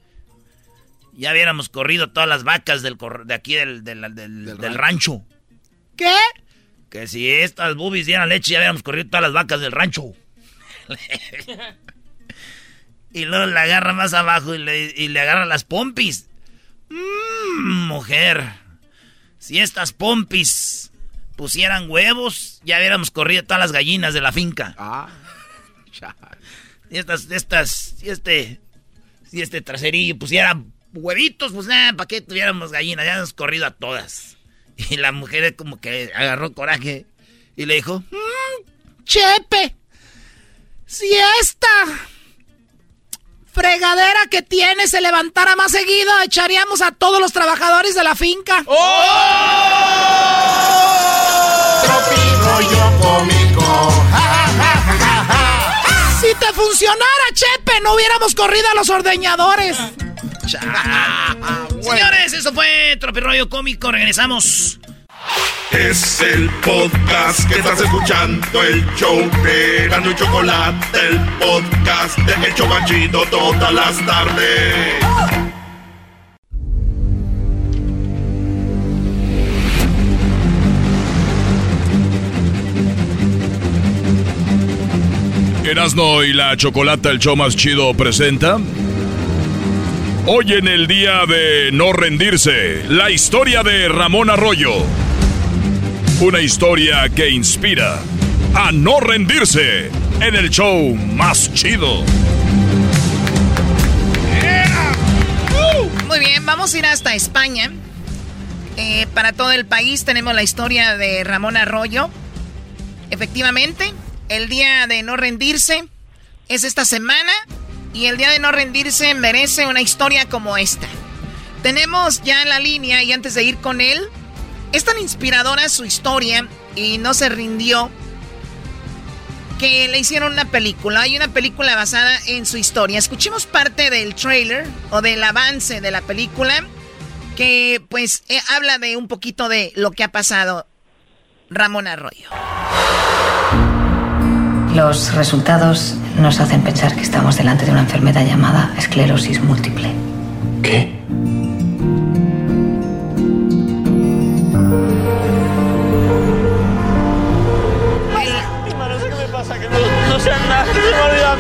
ya hubiéramos corrido todas las vacas del cor- de aquí del, del- del- del rancho. ¿Qué? Que si estas boobies dieran leche, ya hubiéramos corrido todas las vacas del rancho. y luego le agarra más abajo y le, y le agarra las pompis. Mmm, mujer. Si estas pompis pusieran huevos, ya hubiéramos corrido todas las gallinas de la finca. Si estas, estas, si este, si este traserillo pusiera huevitos, pues nada, ¿para qué tuviéramos gallinas? Ya hemos corrido a todas. Y la mujer como que agarró coraje y le dijo, Mm, Chepe, si esta fregadera que tiene se levantara más seguido, echaríamos a todos los trabajadores de la finca. Rollo cómico. Si te funcionara, Chepe, no hubiéramos corrido a los ordeñadores. Señores, eso fue Tropirroyo Cómico. Regresamos. Es el podcast que estás escuchando, el show de y Chocolate, el podcast de El Chobachito todas las tardes. Erasno y la Chocolata, el show más chido, presenta. Hoy en el día de no rendirse, la historia de Ramón Arroyo. Una historia que inspira a no rendirse en el show más chido. Muy bien, vamos a ir hasta España. Eh, para todo el país tenemos la historia de Ramón Arroyo. Efectivamente, el día de no rendirse es esta semana y el día de no rendirse merece una historia como esta. Tenemos ya la línea y antes de ir con él, es tan inspiradora su historia y no se rindió que le hicieron una película. Hay una película basada en su historia. Escuchemos parte del trailer o del avance de la película que pues eh, habla de un poquito de lo que ha pasado Ramón Arroyo. Los resultados nos hacen pensar que estamos delante de una enfermedad llamada esclerosis múltiple. ¿Qué? ¿qué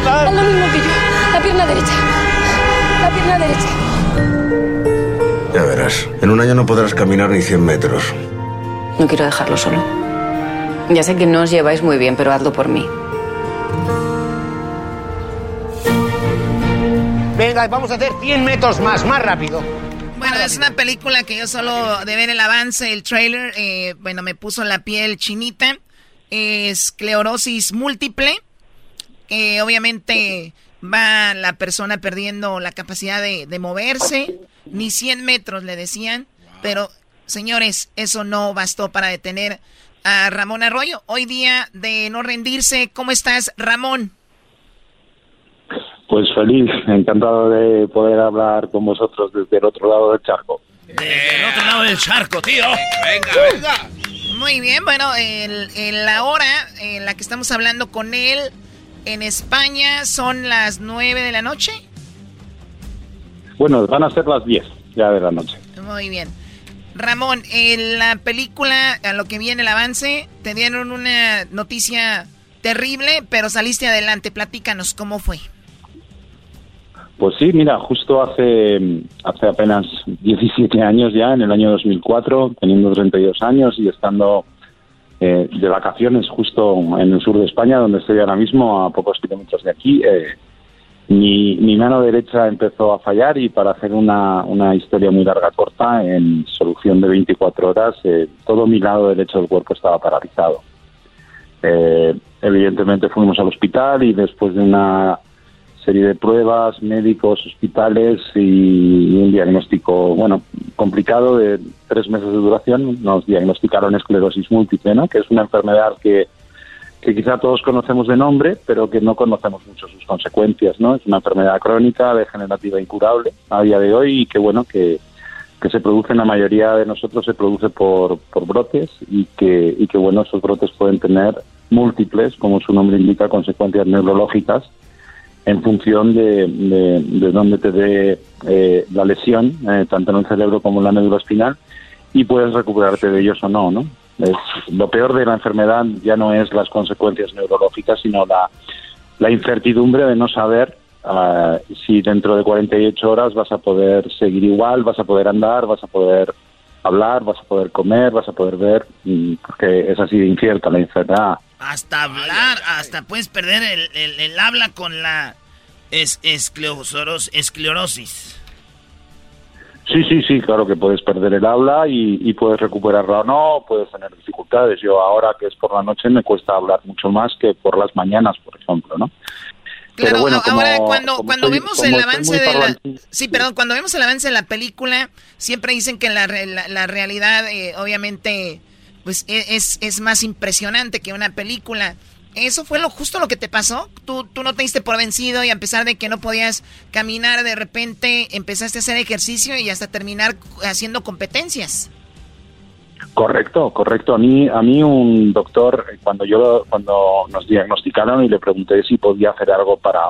Haz lo mismo que yo. La pierna derecha. La pierna derecha. Ya verás, en un año no podrás caminar ni 100 metros. No quiero dejarlo solo. Ya sé que no os lleváis muy bien, pero hazlo por mí. Venga, vamos a hacer 100 metros más, más rápido. Bueno, es una película que yo solo de ver el avance, el trailer, eh, bueno, me puso la piel chinita. Esclerosis múltiple. Eh, obviamente va la persona perdiendo la capacidad de, de moverse. Ni 100 metros le decían. Pero, señores, eso no bastó para detener a Ramón Arroyo. Hoy día de no rendirse. ¿Cómo estás, Ramón? Pues feliz, encantado de poder hablar con vosotros desde el otro lado del charco. Del otro lado del charco, tío. Venga, venga. Muy bien, bueno, el, el- la hora en la que estamos hablando con él en España son las 9 de la noche. Bueno, van a ser las 10 ya de la noche. Muy bien. Ramón, en la película, a lo que viene el avance, te dieron una noticia terrible, pero saliste adelante. Platícanos, ¿cómo fue? Pues sí, mira, justo hace, hace apenas 17 años ya, en el año 2004, teniendo 32 años y estando eh, de vacaciones justo en el sur de España, donde estoy ahora mismo, a pocos kilómetros de aquí, eh, mi, mi, mano derecha empezó a fallar y para hacer una, una historia muy larga corta, en solución de 24 horas, eh, todo mi lado derecho del cuerpo estaba paralizado. evidentemente fuimos al hospital y después de una serie de pruebas, médicos, hospitales y un diagnóstico, bueno, complicado de tres meses de duración. Nos diagnosticaron esclerosis múltiple, ¿no? que es una enfermedad que, que quizá todos conocemos de nombre, pero que no conocemos mucho sus consecuencias. ¿no? Es una enfermedad crónica, degenerativa, incurable a día de hoy y que, bueno, que, que se produce en la mayoría de nosotros, se produce por, por brotes y que, y que, bueno, esos brotes pueden tener múltiples, como su nombre indica, consecuencias neurológicas en función de, de, dónde te dé eh, la lesión, eh, tanto en el cerebro como en la médula espinal, y puedes recuperarte de ellos o no, ¿no? Es, lo peor de la enfermedad ya no es las consecuencias neurológicas, sino la, la incertidumbre de no saber uh, si dentro de 48 horas vas a poder seguir igual, vas a poder andar, vas a poder hablar, vas a poder comer, vas a poder ver, mm, porque es así de incierta la enfermedad. Hasta hablar, hasta puedes perder el, el, habla con la es, esclerosis. Sí, sí, sí, claro que puedes perder el habla y, y, puedes recuperarla o no, puedes tener dificultades. Yo ahora que es por la noche me cuesta hablar mucho más que por las mañanas, por ejemplo, ¿no? Claro, bueno, ahora cuando, cuando vemos el avance de la... Sí, perdón, cuando vemos el avance de la película, siempre dicen que la, la, realidad, eh, obviamente, pues e, es, es más impresionante que una película. ¿Eso fue lo justo lo que te pasó? ¿Tú, tú no te diste por vencido y a pesar de que no podías caminar, de repente empezaste a hacer ejercicio y hasta terminar haciendo competencias. Correcto, correcto. A mí, a mí un doctor, cuando yo, cuando nos diagnosticaron y le pregunté si podía hacer algo para,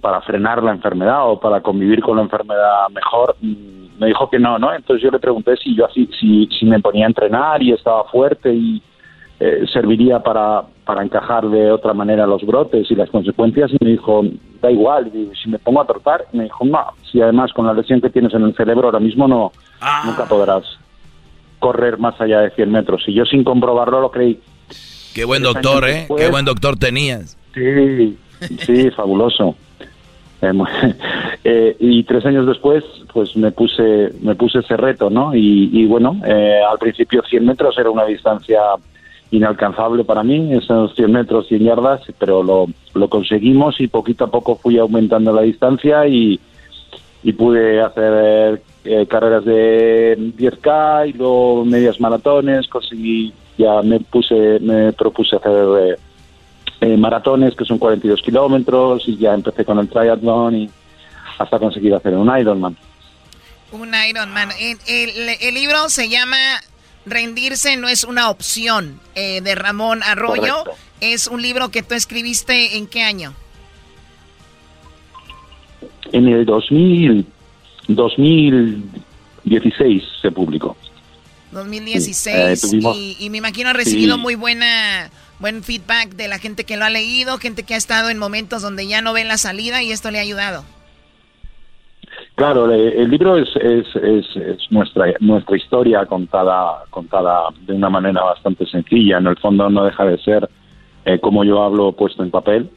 para frenar la enfermedad o para convivir con la enfermedad mejor, mm, me dijo que no, ¿no? Entonces yo le pregunté si yo así, si, si me ponía a entrenar y estaba fuerte y eh, serviría para, para encajar de otra manera los brotes y las consecuencias y me dijo, da igual, y si me pongo a tratar, me dijo, no, si además con la lesión que tienes en el cerebro ahora mismo no, ah. nunca podrás correr más allá de 100 metros. Y yo sin comprobarlo lo creí. Qué buen doctor, ¿eh? Qué buen doctor tenías. Sí, sí, fabuloso. Eh, eh, y tres años después, pues me puse, me puse ese reto, ¿no? Y, bueno, eh, al principio 100 metros era una distancia inalcanzable para mí, esos 100 metros, 100 yardas, pero lo, lo conseguimos y poquito a poco fui aumentando la distancia y, y pude hacer eh, carreras de 10K y luego medias maratones, conseguí, ya me puse, me propuse hacer eh, eh, maratones que son 42 kilómetros y ya empecé con el triatlón y hasta conseguir hacer un Ironman. Un Ironman. El, el, libro se llama Rendirse no es una opción de Ramón Arroyo. Es un libro que tú escribiste en qué año? En el 2000, 2016 se publicó. 2016 eh, y, me imagino ha recibido muy buena buen feedback de la gente que lo ha leído, gente que ha estado en momentos donde ya no ve la salida y esto le ha ayudado. Claro, el libro es, es, es, nuestra historia contada contada de una manera bastante sencilla. En el fondo no deja de ser eh, como yo hablo puesto en papel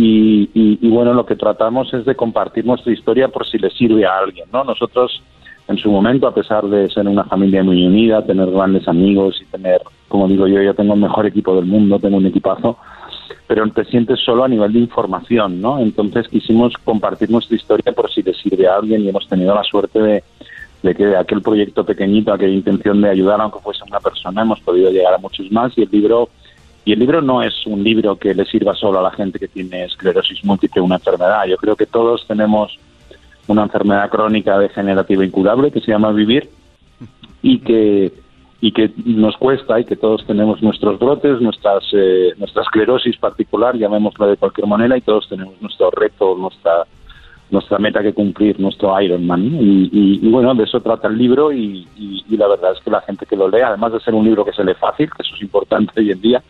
y, bueno, lo que tratamos es de compartir nuestra historia por si le sirve a alguien, ¿no? Nosotros, en su momento, a pesar de ser una familia muy unida, tener grandes amigos y tener, como digo yo, yo tengo el mejor equipo del mundo, tengo un equipazo, pero te sientes solo a nivel de información, ¿no? Entonces quisimos compartir nuestra historia por si le sirve a alguien y hemos tenido la suerte de, de que aquel proyecto pequeñito, aquella intención de ayudar, aunque fuese una persona, hemos podido llegar a muchos más y el libro y el libro no es un libro que le sirva solo a la gente que tiene esclerosis múltiple, una enfermedad. Yo creo que todos tenemos una enfermedad crónica degenerativa incurable que se llama vivir y que y que nos cuesta y que todos tenemos nuestros brotes, nuestras eh, nuestra esclerosis particular, llamémoslo de cualquier manera, y todos tenemos nuestro reto, nuestra nuestra meta que cumplir, nuestro Ironman. ¿no? Y, y, y, bueno, de eso trata el libro y, y, y, la verdad es que la gente que lo lee, además de ser un libro que se lee fácil, que eso es importante hoy en día,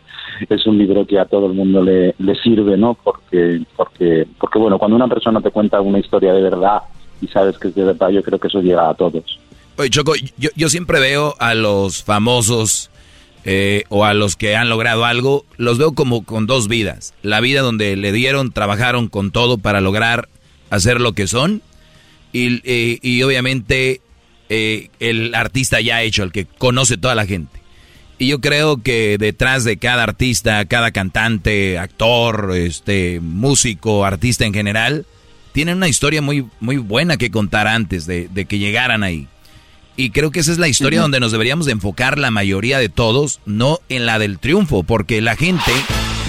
es un libro que a todo el mundo le, le sirve, ¿no? Porque, porque, porque, bueno, cuando una persona te cuenta una historia de verdad y sabes que es de verdad, yo creo que eso llega a todos. Oye, Choco, yo, siempre veo a los famosos eh, o a los que han logrado algo, los veo como con dos vidas. La vida donde le dieron, trabajaron con todo para lograr hacer lo que son y, eh, y obviamente eh, el artista ya hecho, el que conoce toda la gente. Y yo creo que detrás de cada artista, cada cantante, actor, este, músico, artista en general, tienen una historia muy, muy buena que contar antes de que llegaran ahí. Y creo que esa es la historia uh -huh. donde nos deberíamos de enfocar la mayoría de todos, no en la del triunfo, porque la gente,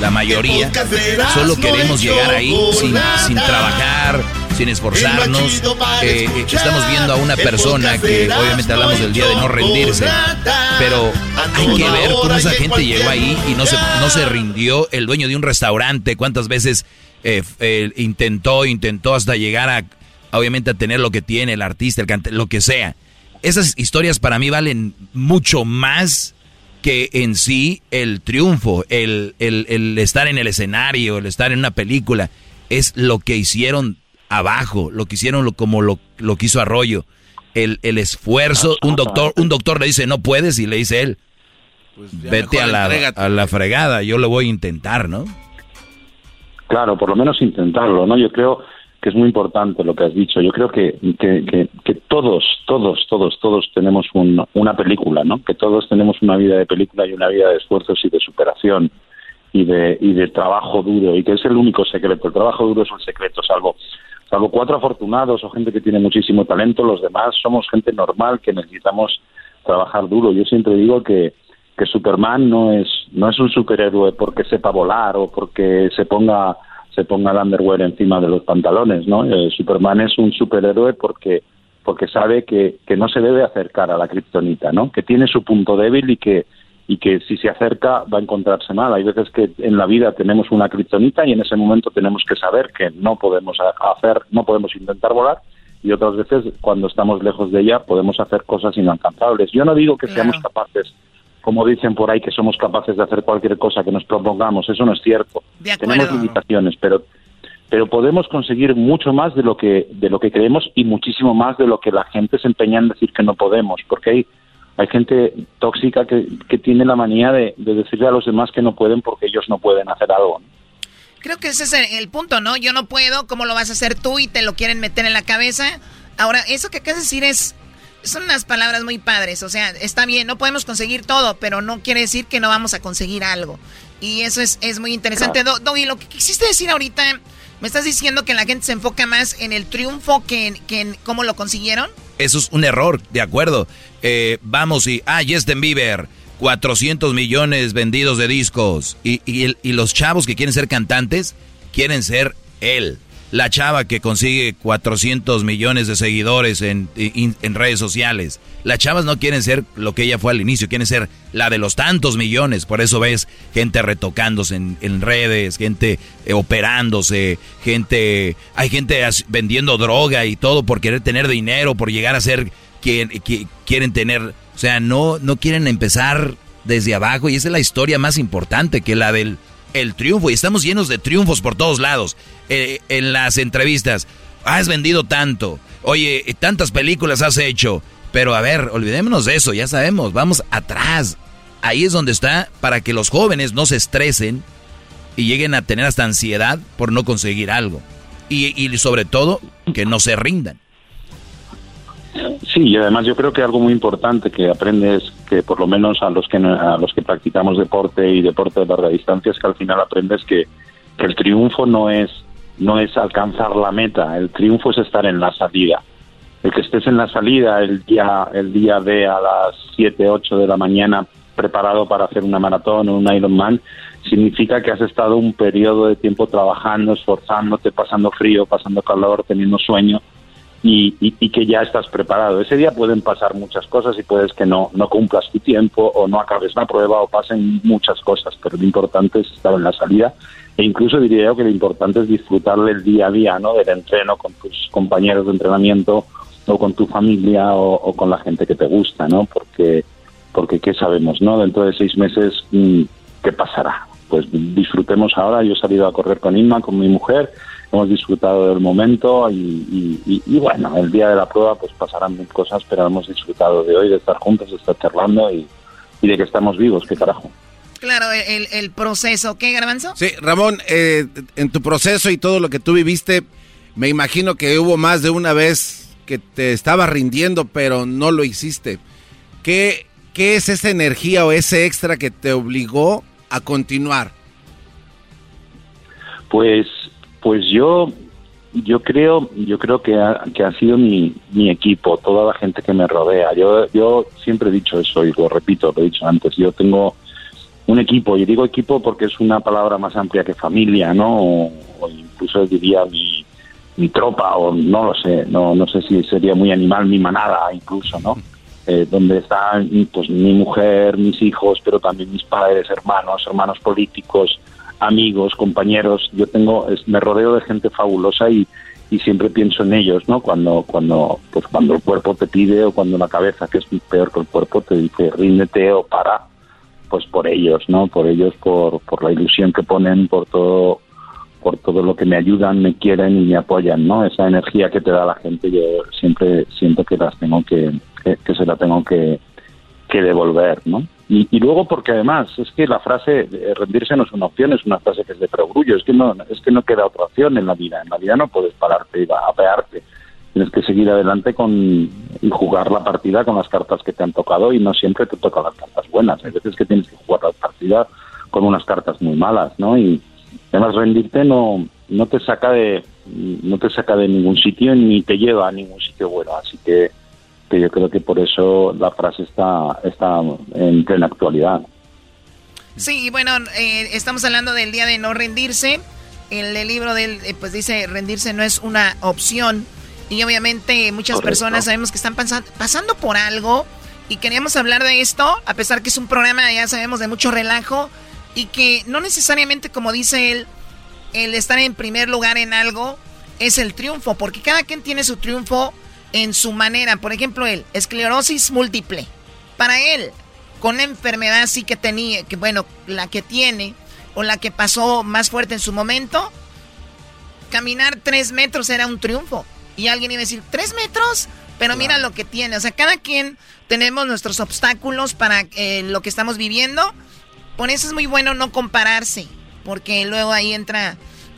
la mayoría, solo queremos llegar ahí sin, sin trabajar, sin esforzarnos. Eh, estamos viendo a una persona que obviamente hablamos del día de no rendirse, pero hay que ver cómo esa gente llegó ahí y no se, no se rindió. El dueño de un restaurante, cuántas veces eh, eh, intentó, intentó hasta llegar a, obviamente, a tener lo que tiene el artista, el cante, lo que sea esas historias para mí valen mucho más que en sí el triunfo, el, el, el, estar en el escenario, el estar en una película. Es lo que hicieron abajo, lo que hicieron lo, como lo, lo que hizo Arroyo. El, el esfuerzo, un doctor, un doctor le dice no puedes y le dice él, pues vete a la, a la fregada, yo lo voy a intentar, ¿no? Claro, por lo menos intentarlo, ¿no? Yo creo que es muy importante lo que has dicho. Yo creo que, que, que, que todos, todos, todos, todos tenemos un, una película, ¿no? Que todos tenemos una vida de película y una vida de esfuerzos y de superación y de, y de trabajo duro, y que es el único secreto. El trabajo duro es un secreto, salvo, salvo cuatro afortunados o gente que tiene muchísimo talento, los demás somos gente normal que necesitamos trabajar duro. Yo siempre digo que, que Superman no es, no es un superhéroe porque sepa volar o porque se ponga se ponga el underwear encima de los pantalones, ¿no? Eh, Superman es un superhéroe porque porque sabe que, que no se debe acercar a la kriptonita, ¿no? Que tiene su punto débil y que y que si se acerca va a encontrarse mal. Hay veces que en la vida tenemos una kriptonita y en ese momento tenemos que saber que no podemos hacer, no podemos intentar volar y otras veces cuando estamos lejos de ella podemos hacer cosas inalcanzables. Yo no digo que claro. seamos capaces como dicen por ahí, que somos capaces de hacer cualquier cosa que nos propongamos. Eso no es cierto. Tenemos limitaciones, pero pero podemos conseguir mucho más de lo que de lo que creemos y muchísimo más de lo que la gente se empeña en decir que no podemos, porque hay hay gente tóxica que, que tiene la manía de, de decirle a los demás que no pueden porque ellos no pueden hacer algo. Creo que ese es el punto, ¿no? Yo no puedo, ¿cómo lo vas a hacer tú? Y te lo quieren meter en la cabeza. Ahora, eso que acabas de decir es son unas palabras muy padres, o sea, está bien, no podemos conseguir todo, pero no quiere decir que no vamos a conseguir algo. Y eso es, es muy interesante. Claro. Doggy, lo que quisiste decir ahorita, ¿me estás diciendo que la gente se enfoca más en el triunfo que en, que en cómo lo consiguieron? Eso es un error, de acuerdo. Eh, vamos y, ah, Justin Bieber, 400 millones vendidos de discos. Y, y, y los chavos que quieren ser cantantes, quieren ser él la chava que consigue 400 millones de seguidores en, en, redes sociales. Las chavas no quieren ser lo que ella fue al inicio, quieren ser la de los tantos millones. Por eso ves gente retocándose en, en redes, gente eh, operándose, gente... Hay gente vendiendo droga y todo por querer tener dinero, por llegar a ser quien, que quieren tener... O sea, no, no quieren empezar desde abajo y esa es la historia más importante que la del el triunfo y estamos llenos de triunfos por todos lados. Eh, en las entrevistas, has vendido tanto, oye, tantas películas has hecho, pero a ver, olvidémonos de eso, ya sabemos, vamos atrás. Ahí es donde está para que los jóvenes no se estresen y lleguen a tener hasta ansiedad por no conseguir algo. Y, y sobre todo, que no se rindan. Sí, y además yo creo que algo muy importante que aprendes, que por lo menos a los que a los que practicamos deporte y deporte de larga distancia, es que al final aprendes que, el triunfo no es no es alcanzar la meta, el triunfo es estar en la salida. El que estés en la salida el día el día de a las 7, 8 de la mañana preparado para hacer una maratón o un Ironman significa que has estado un periodo de tiempo trabajando, esforzándote, pasando frío, pasando calor, teniendo sueño y, y, y, que ya estás preparado. Ese día pueden pasar muchas cosas y puedes que no, no cumplas tu tiempo o no acabes la prueba o pasen muchas cosas, pero lo importante es estar en la salida E incluso diría yo que lo importante es disfrutar del día a día, ¿no? Del entreno con tus compañeros de entrenamiento o con tu familia o, con la gente que te gusta, ¿no? Porque, porque ¿qué sabemos, no? Dentro de seis meses, mm, ¿qué pasará? Pues disfrutemos ahora. Yo he salido a correr con Inma, con mi mujer, hemos disfrutado del momento y, bueno, el día de la prueba pues pasarán mil cosas, pero hemos disfrutado de hoy, de estar juntos, de estar charlando y, de que estamos vivos, qué carajo. Claro, el, proceso, ¿qué, Garbanzo? Sí, Ramón, eh, en tu proceso y todo lo que tú viviste, me imagino que hubo más de una vez que te estaba rindiendo, pero no lo hiciste. ¿Qué, qué es esa energía o ese extra que te obligó a continuar? Pues pues yo yo creo yo creo que ha, que sido mi, mi equipo, toda la gente que me rodea. Yo yo siempre he dicho eso y lo repito, lo he dicho antes. Yo tengo un equipo y digo equipo porque es una palabra más amplia que familia, ¿no? O, incluso diría mi, mi tropa o no lo sé, no no sé si sería muy animal mi manada incluso, ¿no? Eh, donde están pues mi mujer, mis hijos, pero también mis padres, hermanos, hermanos políticos, amigos, compañeros. Yo tengo, me rodeo de gente fabulosa y, y siempre pienso en ellos, ¿no? Cuando, cuando, pues cuando el cuerpo te pide o cuando la cabeza, que es peor que el cuerpo, te dice ríndete o para, pues por ellos, ¿no? Por ellos, por, por la ilusión que ponen, por todo, por todo lo que me ayudan, me quieren y me apoyan, ¿no? Esa energía que te da la gente, yo siempre siento que las tengo que, que, se la tengo que, que devolver, ¿no? Y, luego porque además es que la frase rendirse no es una opción, es una frase que es de perogrullo, es que no es que no queda otra opción en la vida, en la vida no puedes pararte y apearte, tienes que seguir adelante con y jugar la partida con las cartas que te han tocado y no siempre te tocan las cartas buenas, hay veces que tienes que jugar la partida con unas cartas muy malas, ¿no? Y además rendirte no no te saca de no te saca de ningún sitio ni te lleva a ningún sitio bueno, así que que yo creo que por eso la frase está, está en plena actualidad. Sí, bueno, eh, estamos hablando del día de no rendirse. El, el libro del, eh, pues dice, rendirse no es una opción. Y obviamente muchas personas sabemos que están pasando por algo y queríamos hablar de esto, a pesar que es un programa, ya sabemos, de mucho relajo y que no necesariamente, como dice él, el estar en primer lugar en algo es el triunfo, porque cada quien tiene su triunfo en su manera. Por ejemplo, él, esclerosis múltiple. Para él, con una enfermedad así que tenía, que bueno, la que tiene, o la que pasó más fuerte en su momento, caminar tres metros era un triunfo. Y alguien iba a decir, ¿tres metros? Pero mira lo que tiene. O sea, cada quien tenemos nuestros obstáculos para eh, lo que estamos viviendo. Por eso es muy bueno no compararse, porque luego ahí entra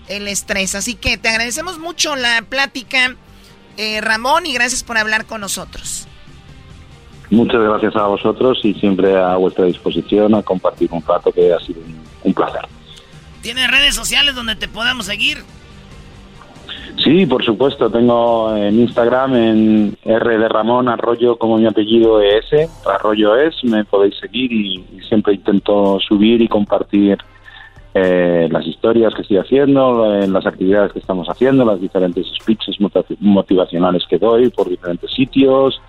el estrés. Así que te agradecemos mucho la plática. Eh, Ramón, y gracias por hablar con nosotros. Muchas gracias a vosotros y siempre a vuestra disposición a compartir un rato que ha sido un, placer. ¿Tienes redes sociales donde te podamos seguir? Sí, por supuesto. Tengo en Instagram en R de Ramón Arroyo como mi apellido es Arroyo es. Me podéis seguir y siempre intento subir y compartir eh, las historias que estoy haciendo, en las actividades que estamos haciendo, las diferentes speeches motivacionales que doy por diferentes sitios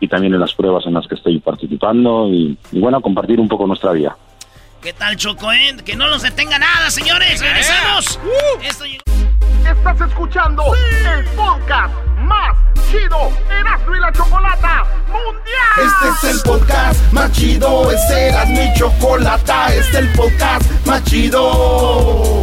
y también en las pruebas en las que estoy participando y, bueno, compartir un poco nuestra vida. ¿Qué tal, Choco? Eh? Que no nos detenga nada, señores. ¡Regresamos! Estás escuchando el podcast más chido Erasmo y la Chocolata Mundial. Este es el podcast más chido, este es Erasmo y Chocolata, este es el podcast más chido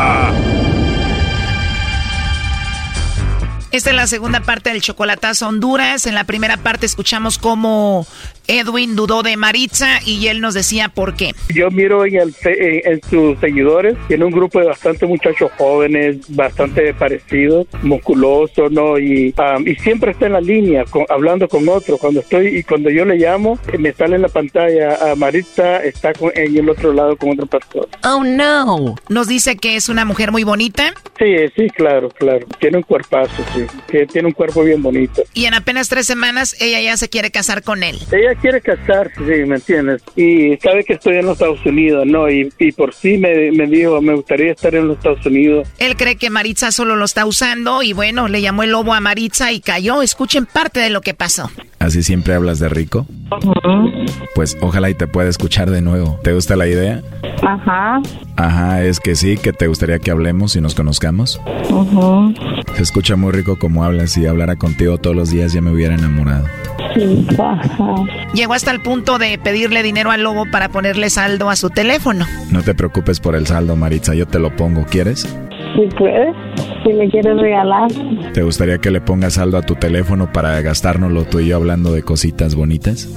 Esta es la segunda parte del Chocolatazo Honduras. En la primera parte escuchamos cómo Edwin dudó de Maritza y él nos decía por qué. Yo miro en, el, en, en sus seguidores, tiene un grupo de bastante muchachos jóvenes, bastante parecidos, musculosos, ¿no? Y, um, y siempre está en la línea, con, hablando con otros. Cuando estoy y cuando yo le llamo, me sale en la pantalla a Maritza, está con, en el otro lado con otro pastor. Oh, no. Nos dice que es una mujer muy bonita. Sí, sí, claro, claro. Tiene un cuerpazo, sí. Que tiene un cuerpo bien bonito. Y en apenas tres semanas ella ya se quiere casar con él. Ella quiere casarse, sí, ¿me entiendes? Y sabe que estoy en los Estados Unidos, ¿no? Y, y por sí me, me, dijo, me gustaría estar en los Estados Unidos. Él cree que Maritza solo lo está usando y bueno, le llamó el lobo a Maritza y cayó. Escuchen parte de lo que pasó. ¿Así siempre hablas de rico? Uh -huh. Pues ojalá y te pueda escuchar de nuevo. ¿Te gusta la idea? Ajá. Ajá, es que sí, que te gustaría que hablemos y nos conozcamos. Uh -huh. Se escucha muy rico como hablas. Si hablara contigo todos los días ya me hubiera enamorado. Sí, ajá. Llegó hasta el punto de pedirle dinero al lobo para ponerle saldo a su teléfono. No te preocupes por el saldo, Maritza, yo te lo pongo. ¿Quieres? Si puedes, si me quieres regalar. ¿Te gustaría que le pongas saldo a tu teléfono para gastárnoslo tú y yo hablando de cositas bonitas?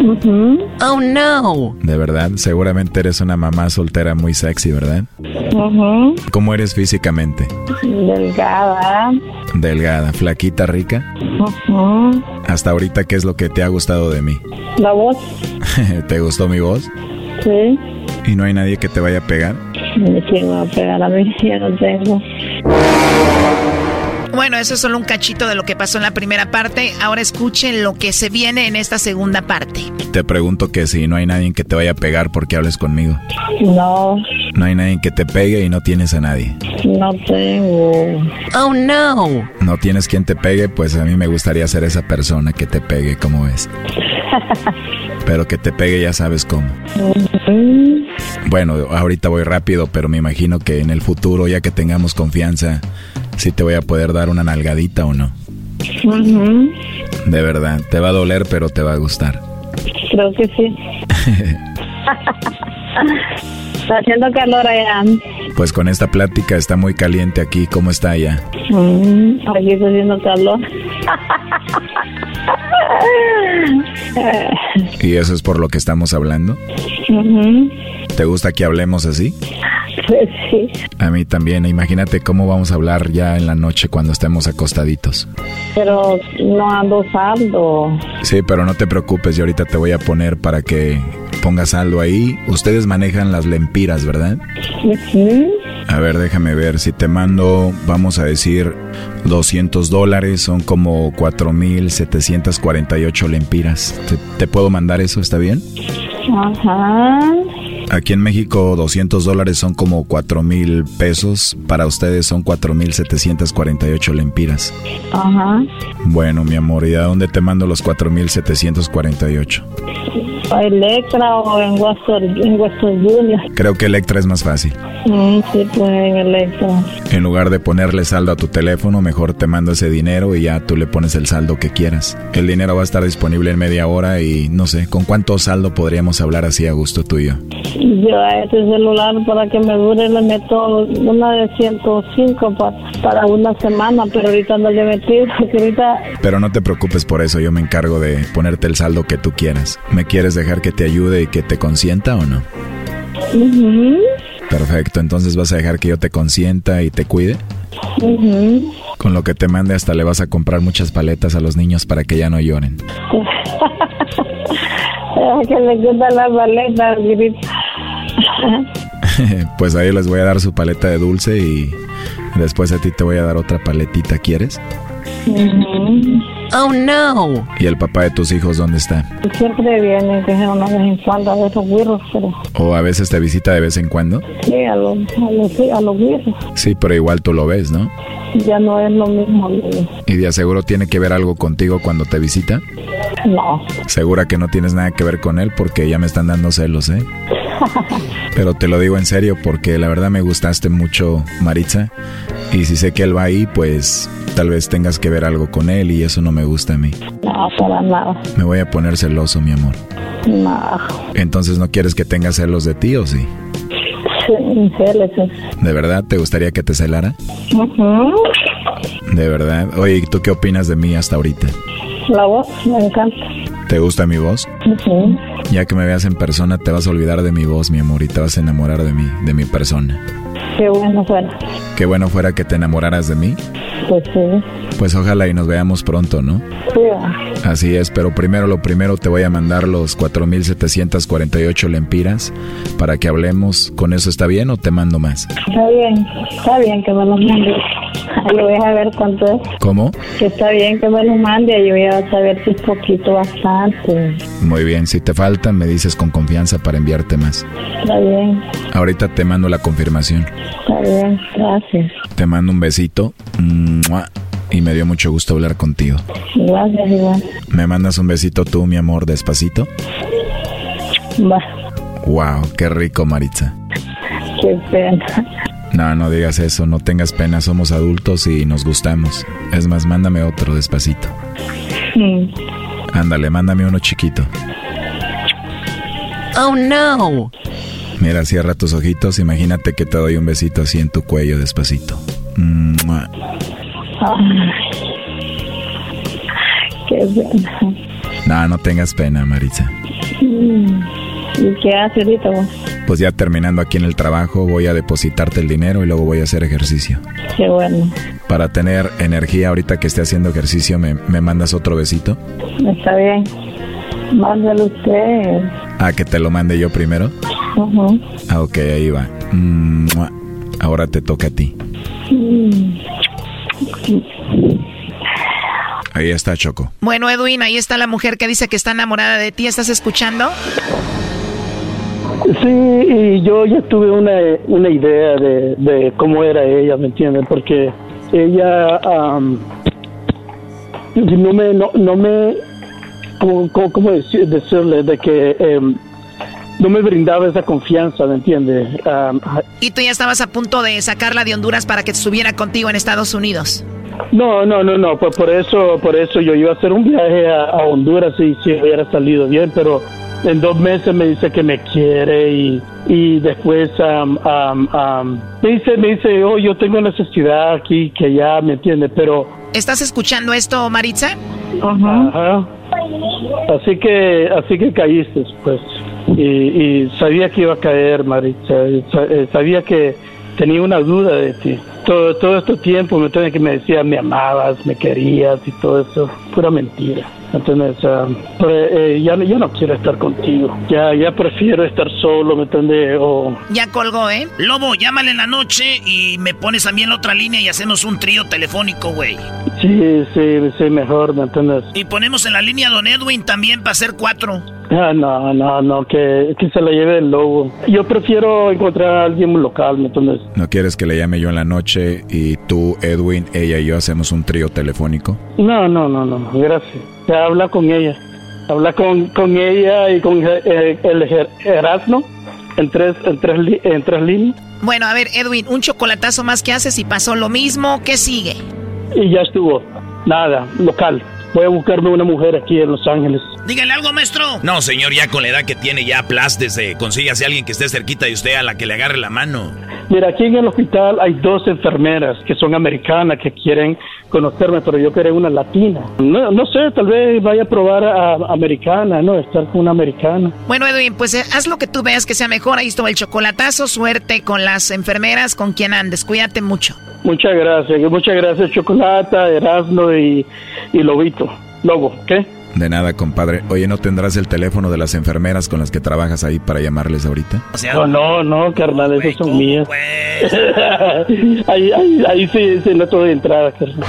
Uh -huh. Oh no. De verdad, seguramente eres una mamá soltera muy sexy, ¿verdad? Uh -huh. ¿Cómo eres físicamente? Delgada. Delgada, flaquita, rica. Uh -huh. Hasta ahorita, ¿qué es lo que te ha gustado de mí? La voz. ¿Te gustó mi voz? Sí. ¿Y no hay nadie que te vaya a pegar? ¿Quién va a pegar a mí? Ya no tengo. Bueno, eso es solo un cachito de lo que pasó en la primera parte. Ahora escuchen lo que se viene en esta segunda parte. Te pregunto que si no hay nadie que te vaya a pegar porque hables conmigo. No. No hay nadie que te pegue y no tienes a nadie. No tengo. Oh no. No tienes quien te pegue, pues a mí me gustaría ser esa persona que te pegue, ¿cómo ves? Pero que te pegue ya sabes cómo. Bueno, ahorita voy rápido, pero me imagino que en el futuro, ya que tengamos confianza, si te voy a poder dar una nalgadita o no. Uh -huh. De verdad, te va a doler, pero te va a gustar. Creo que sí. está haciendo calor allá. Pues con esta plática está muy caliente aquí. ¿Cómo está allá? Mm, aquí está haciendo calor. ¿Y eso es por lo que estamos hablando? Uh -huh. ¿Te gusta que hablemos así? Sí. A mí también. Imagínate cómo vamos a hablar ya en la noche cuando estemos acostaditos. Pero no ando saldo. Sí, pero no te preocupes. Yo ahorita te voy a poner para que pongas saldo ahí. Ustedes manejan las lempiras, ¿verdad? -huh. A ver, déjame ver. Si te mando, vamos a decir, 200 dólares, son como 4.748 lempiras. ¿Te, ¿Te puedo mandar eso? ¿Está bien? Ajá. Aquí en México 200 dólares son como 4 mil pesos. Para ustedes son 4.748 lempiras. Ajá. Bueno, mi amor, ¿y a dónde te mando los 4.748? Electra o en Western, en Western Junior. Creo que Electra es más fácil. Mm, sí, pues en Electra. En lugar de ponerle saldo a tu teléfono, mejor te mando ese dinero y ya tú le pones el saldo que quieras. El dinero va a estar disponible en media hora y no sé, ¿con cuánto saldo podríamos hablar así a gusto tuyo? Yo a ese celular para que me dure le meto una de 105 para, para una semana, pero ahorita no le metí porque ahorita... Pero no te preocupes por eso, yo me encargo de ponerte el saldo que tú quieras. ¿Me quieres dejar que te ayude y que te consienta o no? Perfecto, entonces vas a dejar que yo te consienta y te cuide. Con lo que te mande hasta le vas a comprar muchas paletas a los niños para que ya no lloren. Que le gustan las paletas, pues ahí les voy a dar su paleta de dulce y después a ti te voy a dar otra paletita, ¿quieres? Oh no. ¿Y el papá de tus hijos dónde está? Siempre viene, que es una vez en cuando a esos güiros, pero ¿O a veces te visita de vez en cuando? sí, a los, a los, sí, a los güiros. Sí, pero igual tú lo ves, ¿no? Ya no es lo mismo. ¿Y de aseguro tiene que ver algo contigo cuando te visita? No. Segura que no tienes nada que ver con él porque ya me están dando celos, ¿eh? Pero te lo digo en serio porque la verdad me gustaste mucho, Maritza. Y si sé que él va ahí, pues tal vez tengas que ver algo con él y eso no me gusta a mí. No, para nada. Me voy a poner celoso, mi amor. No. Entonces no quieres que tenga celos de ti o sí? Sí, celos. ¿De verdad te gustaría que te celara? Ujú. De verdad. Oye, ¿y tú qué opinas de mí hasta ahorita? La voz me encanta. ¿Te gusta mi voz? Ujú. Ya que me veas en persona te vas a olvidar de mi voz, mi amor, y te vas a enamorar de mí, de mi persona. Qué bueno fuera. Qué bueno fuera que te enamoraras de mí. Pues sí. Pues ojalá y nos veamos pronto, ¿no? Sí. Así es, pero primero lo primero te voy a mandar los 4748 lempiras para que hablemos. ¿Con eso está bien o te mando más? Está bien, está bien que me lo mande. Yo voy a ver cuánto es. ¿Cómo? Que está bien que me lo mande. Yo voy a saber si es poquito bastante. Muy bien, si te faltan me dices con confianza para enviarte más. Está bien, Ahorita te mando la confirmación. está bien. Gracias. Te mando un besito. ¡Mua! Y me dio mucho gusto hablar contigo. Gracias, igual. ¿Me mandas un besito tú, mi amor, despacito? Va, Wow, qué rico, Maritza. qué pena. No, no digas eso, no tengas pena, somos adultos y nos gustamos. Es más, mándame otro despacito. Mm. Ándale, mándame uno chiquito. Oh no. Mira, cierra tus ojitos, imagínate que te doy un besito así en tu cuello despacito. ¡Mua! Qué pena. No, no tengas pena, Maritza. Mm. ¿Y qué hace ahorita vos? Pues ya terminando aquí en el trabajo, voy a depositarte el dinero y luego voy a hacer ejercicio. Qué bueno. Para tener energía ahorita que esté haciendo ejercicio, ¿me, me mandas otro besito? Está bien. Mándalo usted. Ah, que te lo mande yo primero. Ujú. Ah, ok, ahí va. ¡Mua! Ahora te toca a ti. Mm. Ahí está Choco. Bueno, Edwin, ahí está la mujer que dice que está enamorada de ti. ¿Estás escuchando? Sí, y yo ya tuve una, una idea de, de cómo era ella, ¿me entiendes? Porque ella am, no me, no, no me, ¿cómo, cómo- cómo deci- decirle? De que em, no me brindaba esa confianza, ¿me entiendes? Am, Y tú ya estabas a punto de sacarla de Honduras para que estuviera contigo en Estados Unidos. No, no, no, no, pues por eso, por eso yo iba a hacer un viaje a, a Honduras y si hubiera salido bien, pero en dos meses me dice que me quiere y, y después am, am, am, me dice, me dice, oh, yo tengo necesidad aquí, que ya, ¿me entiende? Pero, ¿Estás escuchando esto, Maritza? ajá, así que, así que caíste, pues, y, y sabía que iba a caer, Maritza, eh, sabía que tenía una duda de ti. Todo, todo este tiempo me entiendes, que me decía me amabas, me querías y todo eso, pura mentira. Entonces, ya, no- ya no quiero estar contigo. Ya, ya prefiero estar solo, ¿me entiendes? O, Ya colgó, ¿eh? Lobo, llámale en la noche y me pones a mí en la otra línea y hacemos un trío telefónico, güey. sí, sí, sí, mejor, ¿me entiendes? Y ponemos en la línea a Don Edwin también para hacer cuatro. Ah, no, no, no, que, que se la lleve el lobo. Yo prefiero encontrar a alguien local, ¿me entiendes? ¿No quieres que le llame yo en la noche y tú, Edwin, ella y yo hacemos un trío telefónico? No, no, no, no, gracias. Ya habla con ella. Habla con, con ella y con eh, el Erasmo en tres, en, tres, en tres líneas. Bueno, a ver, Edwin, un chocolatazo más que haces y pasó lo mismo. ¿Qué sigue? Y ya estuvo. Nada, local. Voy a buscarme una mujer aquí en Los Ángeles. Dígale algo, maestro. No, señor, ya con la edad que tiene, ya aplástese. Consígase a alguien que esté cerquita de usted a la que le agarre la mano. Mira, aquí en el hospital hay dos enfermeras que son americanas que quieren conocerme, pero yo quería una latina. No, no sé, tal vez vaya a probar a, a americana, ¿no? Estar con una americana. Bueno, Edwin, pues eh, haz lo que tú veas que sea mejor. Ahí estuvo el chocolatazo. Suerte con las enfermeras, con quien andes. Cuídate mucho. Muchas gracias, muchas gracias Chocolata, Erasmo y, y Lobito. Lobo, ¿qué? De nada, compadre. Oye, ¿no tendrás el teléfono de las enfermeras con las que trabajas ahí para llamarles ahorita? no, no, no, carnal, esos son mías. ahí, ahí, ahí sí, sí, no de entrada, carnal.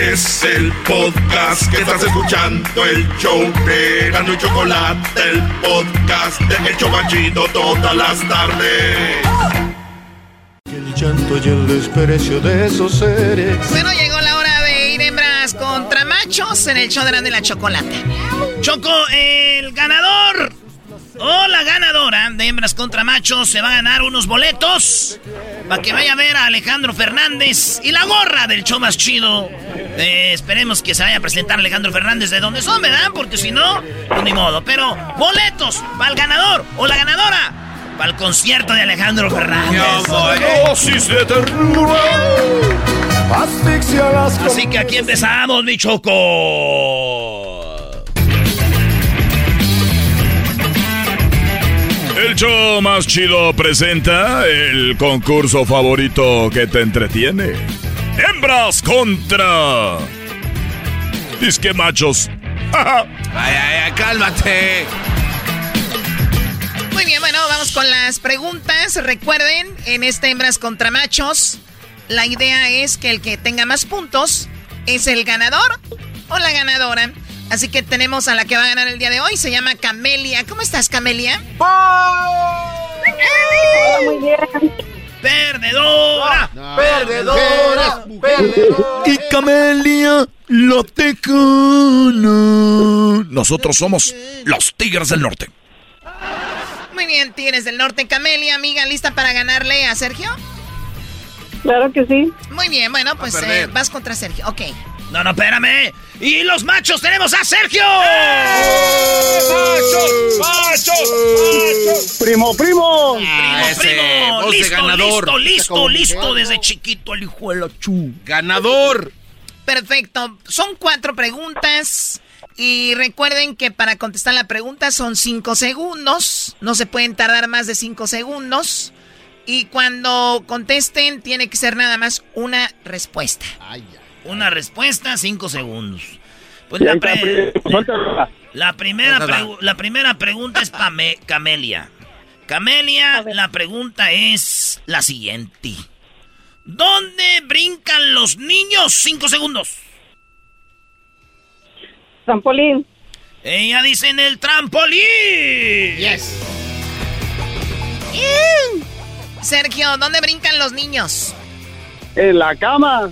Es el podcast que estás escuchando, el show de Gano y Chocolate, el podcast de El Chobachito todas las tardes. El llanto y el desprecio de esos seres. Bueno, llegó la hora de ir hembras contra machos en el show de Erasmo y la chocolate. Choco, el ganador o la ganadora de hembras contra machos se va a ganar unos boletos para que vaya a ver a Alejandro Fernández y la gorra del show más chido. Eh, esperemos que se vaya a presentar Alejandro Fernández de donde son, ¿verdad? Porque si no, pues ni modo. Pero boletos para el ganador o la ganadora para el concierto de Alejandro Fernández. Dosis de ternura. Asfixia las Así que aquí empezamos, mi Choco. El show más chido presenta el concurso favorito que te entretiene. Hembras contra. Disque machos. ay, ay, ay, cálmate. Muy bien, bueno, vamos con las preguntas. Recuerden, en este hembras contra machos, la idea es que el que tenga más puntos es el ganador o la ganadora. Así que tenemos a la que va a ganar el día de hoy, se llama Camelia. ¿Cómo estás, Camelia? muy bien. ¡Perdedora! Perdedora, perdedora. Y Camelia, la tecana. Nosotros somos los Tigres del Norte. Muy bien, Tigres del Norte, Camelia, amiga, ¿lista para ganarle a Sergio? Claro que sí. Muy bien, bueno, pues eh, vas contra Sergio, ok. No, no, espérame. Y los machos tenemos a Sergio. ¡Machos! ¡Machos! ¡Primo, primo! Primo, Ah, ese, primo. Listo, ganador. listo, listo, listo. Desde chiquito el hijo de la chu. Ganador. Perfecto. Son cuatro preguntas. Y recuerden que para contestar la pregunta son cinco segundos. No se pueden tardar más de cinco segundos. Y cuando contesten, tiene que ser nada más una respuesta. Una respuesta, cinco segundos. Pues la, pre- primo, suéltala. la primera la primera pregunta es para Camelia. Camelia, la pregunta es la siguiente. ¿Dónde brincan los niños? Cinco segundos. Trampolín. Ella dice en el trampolín. Yes. Sergio, ¿dónde brincan los niños? En la cama.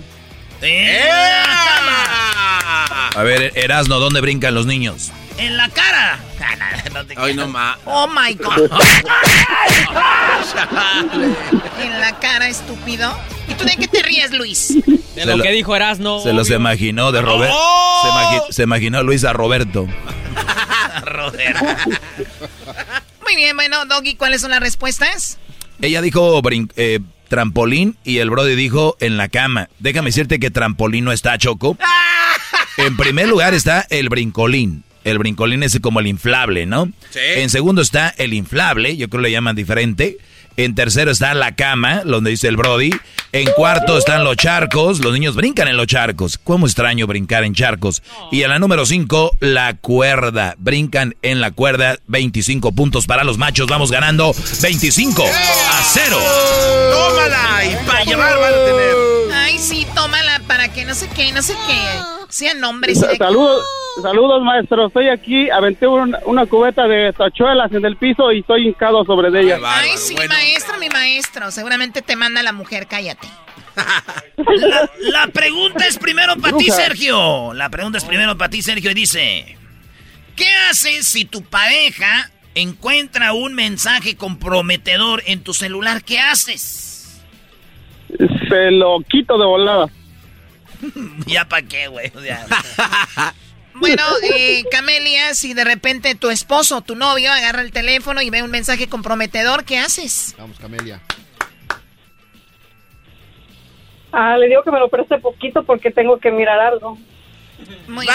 En la cama. A ver, Erasno, ¿dónde brincan los niños? En la cara. No te Ay, no más. Oh my God. en la cara, estúpido. ¿Y tú de qué te ríes, Luis? De Se lo lo- que dijo Erasno. Se los obvio. imaginó de Roberto. Se, imagi- se imaginó Luis a Roberto. Muy bien, bueno, Doggy, ¿cuáles son las respuestas? Ella dijo brin- eh, trampolín y el Brody dijo en la cama. Déjame decirte que trampolín no está, Choco. En primer lugar está el brincolín. El brincolín es como el inflable, ¿no? Sí. En segundo está el inflable, yo creo que le llaman diferente. En tercero está la cama, donde dice el Brody. En cuarto están los charcos. Los niños brincan en los charcos. ¿Cómo extraño brincar en charcos? Y en la número cinco, la cuerda. Brincan en la cuerda. 25 puntos para los machos. Vamos ganando 25 a 0. ¡Tómala! Y para llevar van a tener. Ay, sí, tómala para que no sé qué, no sé qué. Sean hombres. y de- Saludos, saludos maestro. Estoy aquí, aventé un- una cubeta de tachuelas en el piso y estoy hincado sobre de ella. Ay, sí, maestro, mi maestro. Seguramente te manda la mujer, cállate. La, la pregunta es primero para ti. Sergio. La pregunta es primero para ti, Sergio, y dice: ¿Qué haces si tu pareja encuentra un mensaje comprometedor en tu celular? ¿Qué haces? Se lo quito de volada. ya para qué, güey. O sea, Bueno, eh, Camelia, si de repente tu esposo, tu novio, agarra el teléfono y ve un mensaje comprometedor, ¿qué haces? Vamos, Camelia. Ah, le digo que me lo preste poquito porque tengo que mirar algo. Muy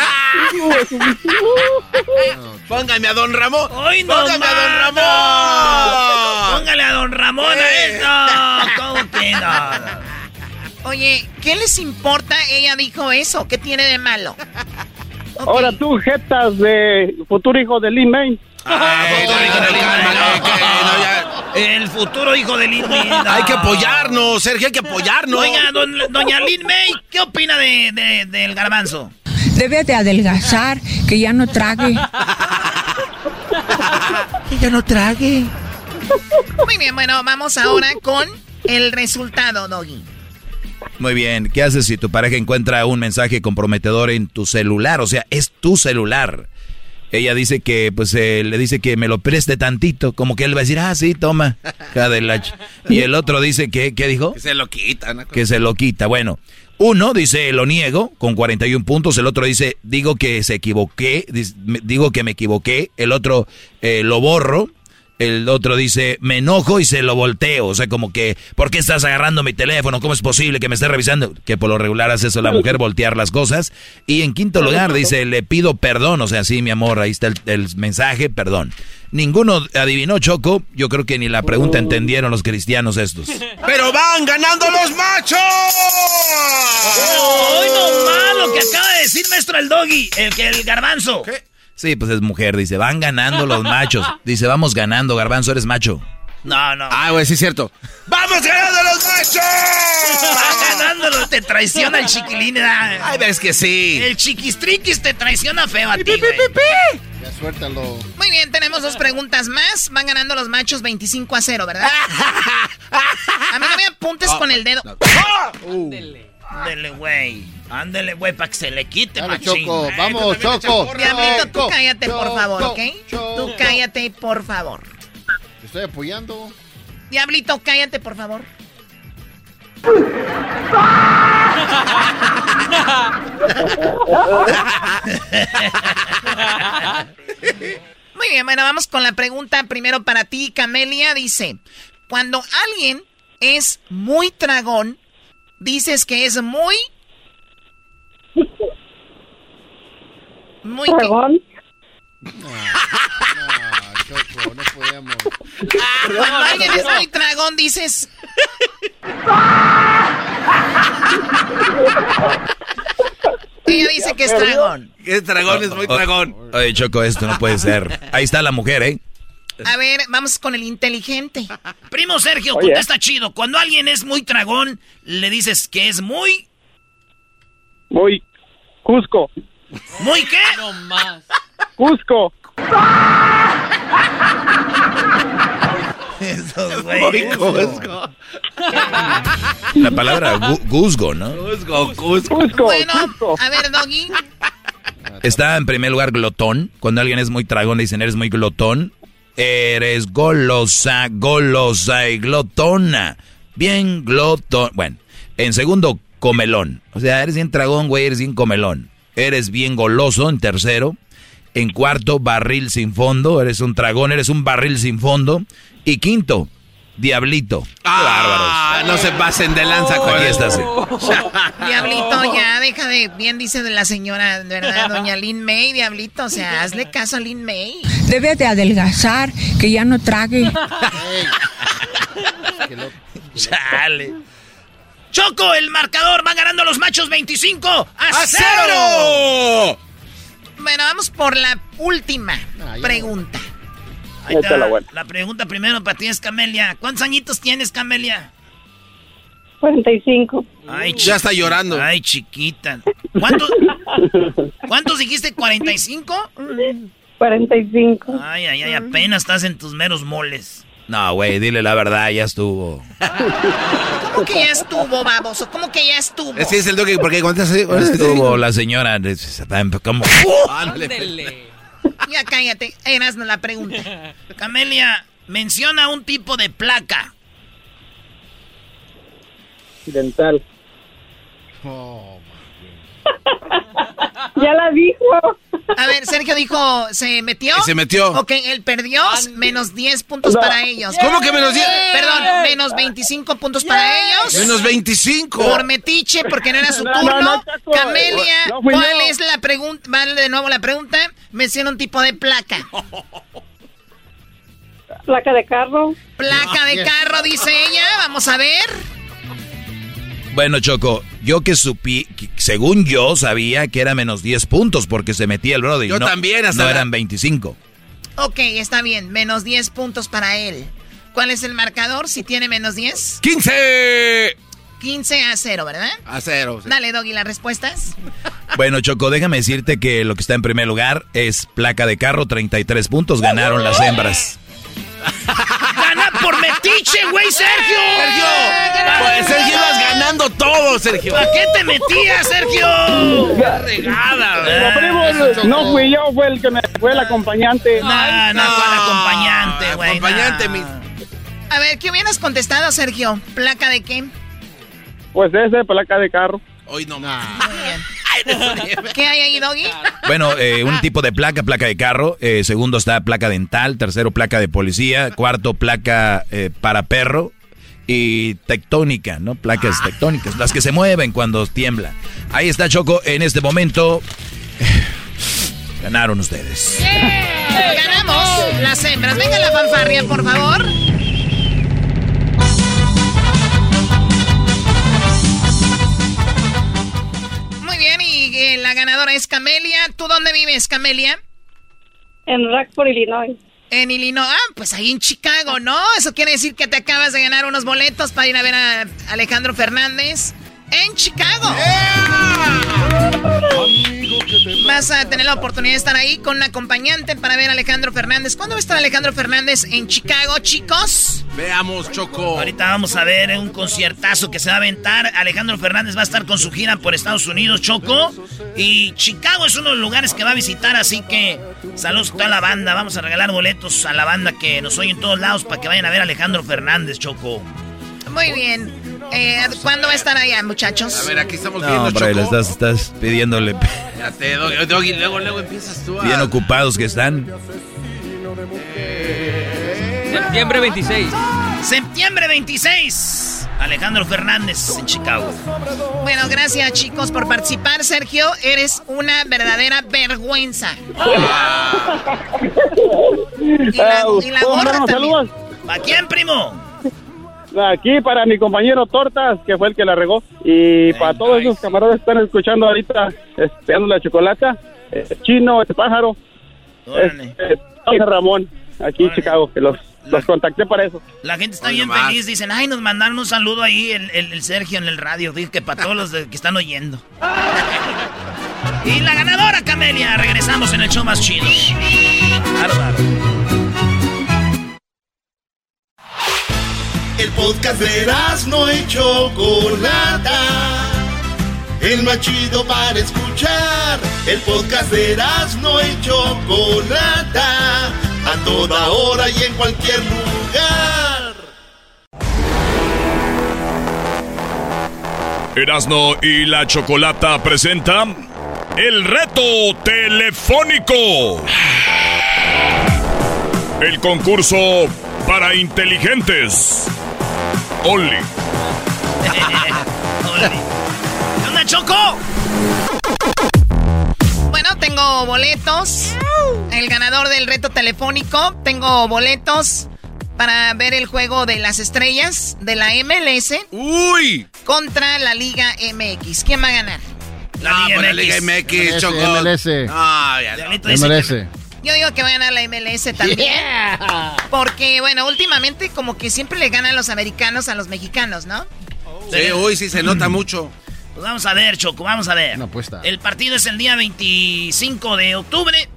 Póngame a Don Ramón. ¡Ay, no, Póngame a Don! Ramón. Póngale a Don Ramón a Eh. esto. ¿Cómo que no? Oye, ¿qué les importa? Ella dijo eso. ¿Qué tiene de malo? Ahora tú, jetas de futuro hijo de Lin May. El futuro hijo de Lin May. no. Hay que apoyarnos, Sergio, hay que apoyarnos. Oiga, don- doña Lin May, ¿qué opina de, de- del garbanzo? Debe de adelgazar, que ya no trague. Ya no trague. Muy bien, bueno, vamos ahora con el resultado, Doggy. Muy bien. ¿Qué haces si tu pareja encuentra un mensaje comprometedor en tu celular? O sea, es tu celular. Ella dice que, pues, eh, le dice que me lo preste tantito. Como que él va a decir, ah, sí, toma. hija de la ch-". Y el otro dice que, ¿qué dijo? Que se lo quitan. Que se lo quita. Bueno, uno dice, lo niego, con 41 puntos. El otro dice, digo que se equivoqué. Digo que me equivoqué. El otro, eh, lo borro. El otro dice, me enojo y se lo volteo. O sea, como que, ¿por qué estás agarrando mi teléfono? ¿Cómo es posible que me estés revisando? Que por lo regular hace eso la mujer, voltear las cosas. Y en quinto lugar dice, le pido perdón. O sea, sí, mi amor, ahí está el, el mensaje, perdón. Ninguno adivinó, Choco. Yo creo que ni la pregunta entendieron los cristianos estos. ¡Pero van ganando los machos! ¡Hoy no malo que acaba de decir maestro el doggy! El que el garbanzo. Sí, pues es mujer, dice, van ganando los machos. Dice, vamos ganando, garbanzo, eres macho. No, no. Ah, güey, sí es cierto. ¡Vamos ganando los machos! Va ganándolo, te traiciona el chiquilín. ¿verdad? Ay, ves que sí. El chiquistriquis te traiciona feo a ti, güey. Ya suéltalo. Muy bien, tenemos dos preguntas más. Van ganando los machos 25 a 0, ¿verdad? A mí no me apuntes con el dedo. Ándele, güey. Ándele, güey, para que se le quite, Dale, machín. Choco, Eh, vamos, Choco. Diablito, tú Choco, cállate, por favor, ¿ok? Choco, Tú cállate, por favor. Te estoy apoyando. Diablito, cállate, por favor. Muy bien, bueno, vamos con la pregunta primero para ti, Camelia. Dice, cuando alguien es muy tragón, dices que es muy... Muy... ¿Tragón? Choco, no podemos. Cuando alguien es muy tragón, dices... Ella dice que es tragón. Es dragón, es muy dragón. Oye, Choco, esto no puede ser. Ahí está la mujer, ¿eh? A ver, vamos con el inteligente. Primo Sergio, Oye. contesta chido. Cuando alguien es muy tragón, le dices que es muy... Muy Cusco. ¿Muy qué? No más. Cusco. Esos güeyes. La palabra gu- guzgo, ¿no? Cusco, Cusco. Cusco. Bueno, Cusco. a ver, Doggy. Está en primer lugar glotón. Cuando alguien es muy tragón, le dicen, eres muy glotón. Eres golosa, golosa y glotona. Bien glotón. Bueno, en segundo, comelón. O sea, eres bien tragón, güey, eres bien comelón. Eres bien goloso en tercero. En cuarto, barril sin fondo. Eres un tragón, eres un barril sin fondo. Y quinto, diablito. Ah, no se pasen de lanza con Aquí. Diablito, ya, deja de. Bien dice de la señora, ¿verdad? Doña Lin May, Diablito. O sea, hazle caso a Lin May. Debe de adelgazar, que ya no trague. Chale. Choco, el marcador va ganando los machos 25 a, cero. Bueno, vamos por la última pregunta. Ahí está, la, pregunta primero para ti es Camelia. ¿Cuántos añitos tienes, Camelia? 45. Ay, ya está llorando. Ay, chiquita. ¿Cuántos, ¿cuántos dijiste? ¿45? 45. Ay, ay, ay, apenas estás en tus meros moles. No, güey, dile la verdad, ya estuvo. ¿Cómo que ya estuvo, baboso? ¿Cómo que ya estuvo? Ese es el toque, porque cuántas estuvo la señora. Como... Ya cállate, eras la pregunta. Camelia, menciona un tipo de placa. Dental. Oh, ya la dijo. A ver, Sergio dijo, ¿se metió? Se metió. Ok, él perdió, menos 10 puntos para ellos. ¿Cómo que menos 10? Perdón, menos 25 puntos para ellos. Menos 25. Por metiche, porque no era su turno. Camelia, ¿cuál es la pregunta? Vale de nuevo la pregunta. Menciona un tipo de placa. Placa de carro. Placa de carro, dice ella. Vamos a ver. Bueno, Choco, yo que supí, según yo sabía que era menos 10 puntos porque se metía el brother. Yo no, también, hasta No eran 25. Ok, está bien, menos 10 puntos para él. ¿Cuál es el marcador si tiene menos 10? ¡15! 15 a 0, ¿verdad? A 0. Dale, Doggy, las respuestas. Bueno, Choco, déjame decirte que lo que está en primer lugar es placa de carro, 33 puntos, ganaron las hembras. ¡Gana por metiche, güey, Sergio! ¡Sergio! Pues Sergio ibas ganando todo, Sergio. ¿A qué te metías, Sergio? ¡Qué regada! no fui yo, fue el que me fue el acompañante. No, no, no fue el acompañante, güey. Acompañante, mi... A ver, ¿qué hubieras contestado, Sergio? ¿Placa de qué? Pues ese, placa de carro. Hoy no. Muy bien. ¿Qué hay ahí, Doggy? Bueno, eh, un tipo de placa, placa de carro. Eh, segundo está placa dental. Tercero, placa de policía. Cuarto, placa eh, para perro. Y tectónica, ¿no? Placas Ah. tectónicas. Las que se mueven cuando tiembla. Ahí está Choco. En este momento. Ganaron ustedes. Ganamos las hembras. Venga la fanfarria, por favor. La ganadora es Camelia. ¿Tú dónde vives, Camelia? En Rockford, Illinois. En Illinois. Ah, pues ahí en Chicago, ¿no? Eso quiere decir que te acabas de ganar unos boletos para ir a ver a Alejandro Fernández en Chicago. Vas a tener la oportunidad de estar ahí con un acompañante para ver a Alejandro Fernández. ¿Cuándo va a estar Alejandro Fernández en Chicago, chicos? Veamos, Choco. Ahorita vamos a ver un conciertazo que se va a aventar. Alejandro Fernández va a estar con su gira por Estados Unidos, Choco. Y Chicago es uno de los lugares que va a visitar, así que saludos a toda la banda. Vamos a regalar boletos a la banda que nos oye en todos lados para que vayan a ver a Alejandro Fernández, Choco. Muy bien. Eh, ¿Cuándo va a estar allá, muchachos? A ver, aquí estamos No, viendo, hombre, le Choco. estás, estás pidiéndole. Fíjate, Doggy, Doggy, luego, luego empiezas tú a... Bien ocupados que están. Septiembre 26. Septiembre 26. Alejandro Fernández en Chicago. Bueno, gracias chicos por participar. Sergio, eres una verdadera vergüenza. Y la, y la ¿Puedo gorra mandar unos también. saludos? ¿Para quién, primo? Aquí para mi compañero Tortas, que fue el que la regó. Y para todos esos camaradas que están escuchando ahorita, esperando la chocolata, eh, Chino, el pájaro, Órale. este, José Ramón, aquí en Chicago, que los, los contacté para eso. La gente está bien nomás. feliz. Dicen, ay, nos mandaron un saludo ahí el, el- el Sergio en el radio. Dice que para todos los de- que están oyendo. y la ganadora, Camelia. Regresamos en el show más chido. Bárbaro. El podcast de no y Chocolata. El más chido para escuchar. El podcast de no y Chocolata. A toda hora y en cualquier lugar. Erasno y la Chocolata presenta el reto telefónico. El concurso para inteligentes. Only. ¿Qué onda, Choco? Bueno, tengo boletos. El ganador del reto telefónico. Tengo boletos para ver el juego de las estrellas de la MLS. ¡Uy! Contra la Liga MX. ¿Quién va a ganar? La, Liga, MX. La Liga MX, Choco. MLS. Ah, ya MLS. Yo digo que va a ganar la MLS también. Porque, bueno, últimamente como que siempre le ganan los americanos a los mexicanos, ¿no? Sí, uy, sí se nota mucho. Pues vamos a ver, Choco, vamos a ver. Una apuesta. El partido es el día 25 de octubre.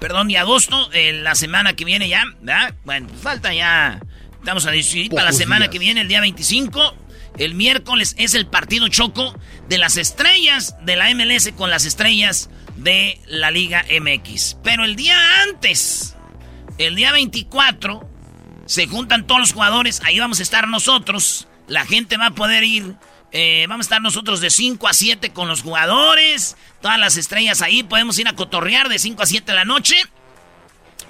Perdón, de agosto, la semana que viene ya, ¿verdad? Bueno, falta ya. Estamos a decidir para la semana que viene, el día 25. El miércoles es el partido Choco de las estrellas de la MLS con las estrellas de la Liga MX. Pero el día antes, el día 24, se juntan todos los jugadores, ahí vamos a estar nosotros, la gente va a poder ir, eh, vamos a estar nosotros de 5 a 7 con los jugadores, todas las estrellas ahí, podemos ir a cotorrear de 5 a 7 de la noche,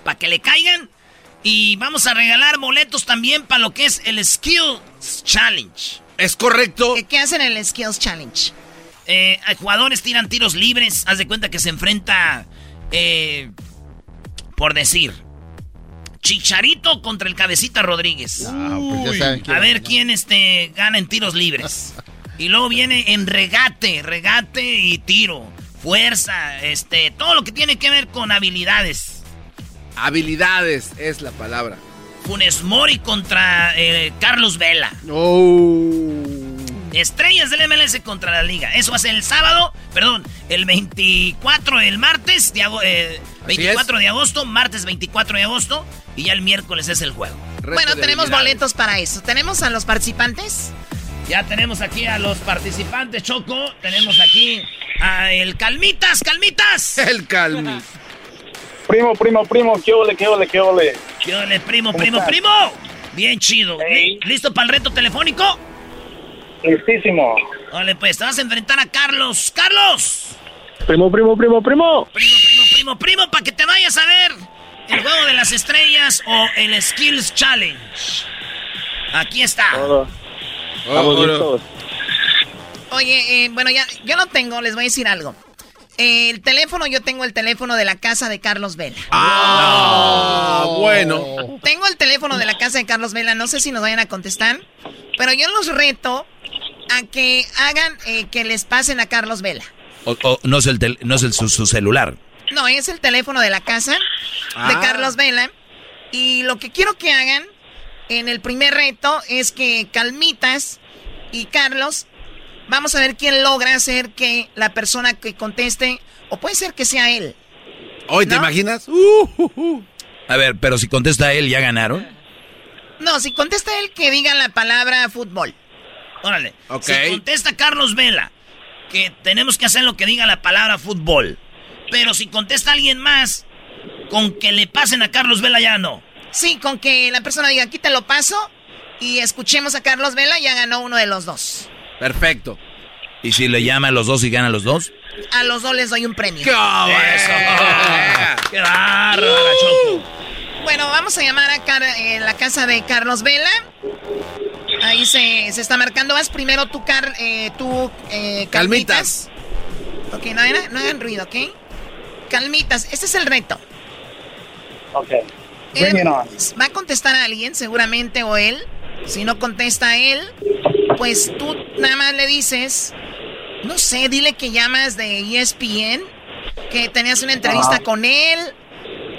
para que le caigan. Y vamos a regalar boletos también para lo que es el Skills Challenge. Es correcto. ¿Qué, hacen en el Skills Challenge? Eh, jugadores tiran tiros libres. Haz de cuenta que se enfrenta, eh, por decir, Chicharito contra el Cabecita Rodríguez. Ah, pues a ver quién este, gana en tiros libres. y luego viene en regate, regate y tiro. Fuerza, este, todo lo que tiene que ver con habilidades. Habilidades es la palabra. Funes Mori contra eh, Carlos Vela. Oh. Estrellas del MLS contra la liga. Eso va a ser el sábado, perdón, el 24, el martes, de 24 eh, de agosto, martes 24 de agosto, y ya el miércoles es el juego. bueno, tenemos boletos para eso. ¿Tenemos a los participantes? Ya tenemos aquí a los participantes, Choco. Tenemos aquí a el Calmitas, Calmitas. El Calmitas. Primo, primo, primo, qué ole, qué ole, qué ole. Qué ole, primo, primo, primo. Bien chido. ¿Listo para el reto telefónico? Listísimo. Vale, pues te vas a enfrentar a Carlos. ¡Carlos! Primo, primo, primo, primo. Primo, primo, primo, primo, para que te vayas a ver el juego de las estrellas o el Skills Challenge. Aquí está. Oye, eh, bueno, ya, yo no tengo, les voy a decir algo. el teléfono, yo tengo el teléfono de la casa de Carlos Vela. Ah, bueno. Tengo el teléfono de la casa de Carlos Vela, no sé si nos vayan a contestar, pero yo los reto a que hagan eh, que les pasen a Carlos Vela. O, no es, el no es el, su, celular. No, es el teléfono de la casa de ah. Carlos Vela. Y lo que quiero que hagan en el primer reto es que Calmitas y Carlos, vamos a ver quién logra hacer que la persona que conteste, o puede ser que sea él. ¿Hoy te imaginas? Uh, uh, uh. A ver, pero si contesta él, ¿ya ganaron? No, si contesta él, que diga la palabra fútbol. Órale. Si contesta Carlos Vela, que tenemos que hacer lo que diga la palabra fútbol. Pero si contesta alguien más, con que le pasen a Carlos Vela ya no. Sí, con que la persona diga, aquí te lo paso y escuchemos a Carlos Vela, ya ganó uno de los dos. Perfecto. ¿Y si le llama a los dos y gana a los dos? A los dos les doy un premio. ¡Qué, Eso. ¡Qué bárbaro, Bueno, vamos a llamar a eh, la casa de Carlos Vela. Ahí se, se está marcando. Vas primero tú, Car, eh, tú eh, calmitas. Ok, no, no, hagan ruido, ¿ok? Calmitas, este es el reto. Ok. va a contestar a alguien, seguramente, o él. Si no contesta a él, pues tú nada más le dices, no sé, dile que llamas de ESPN, que tenías una entrevista con él.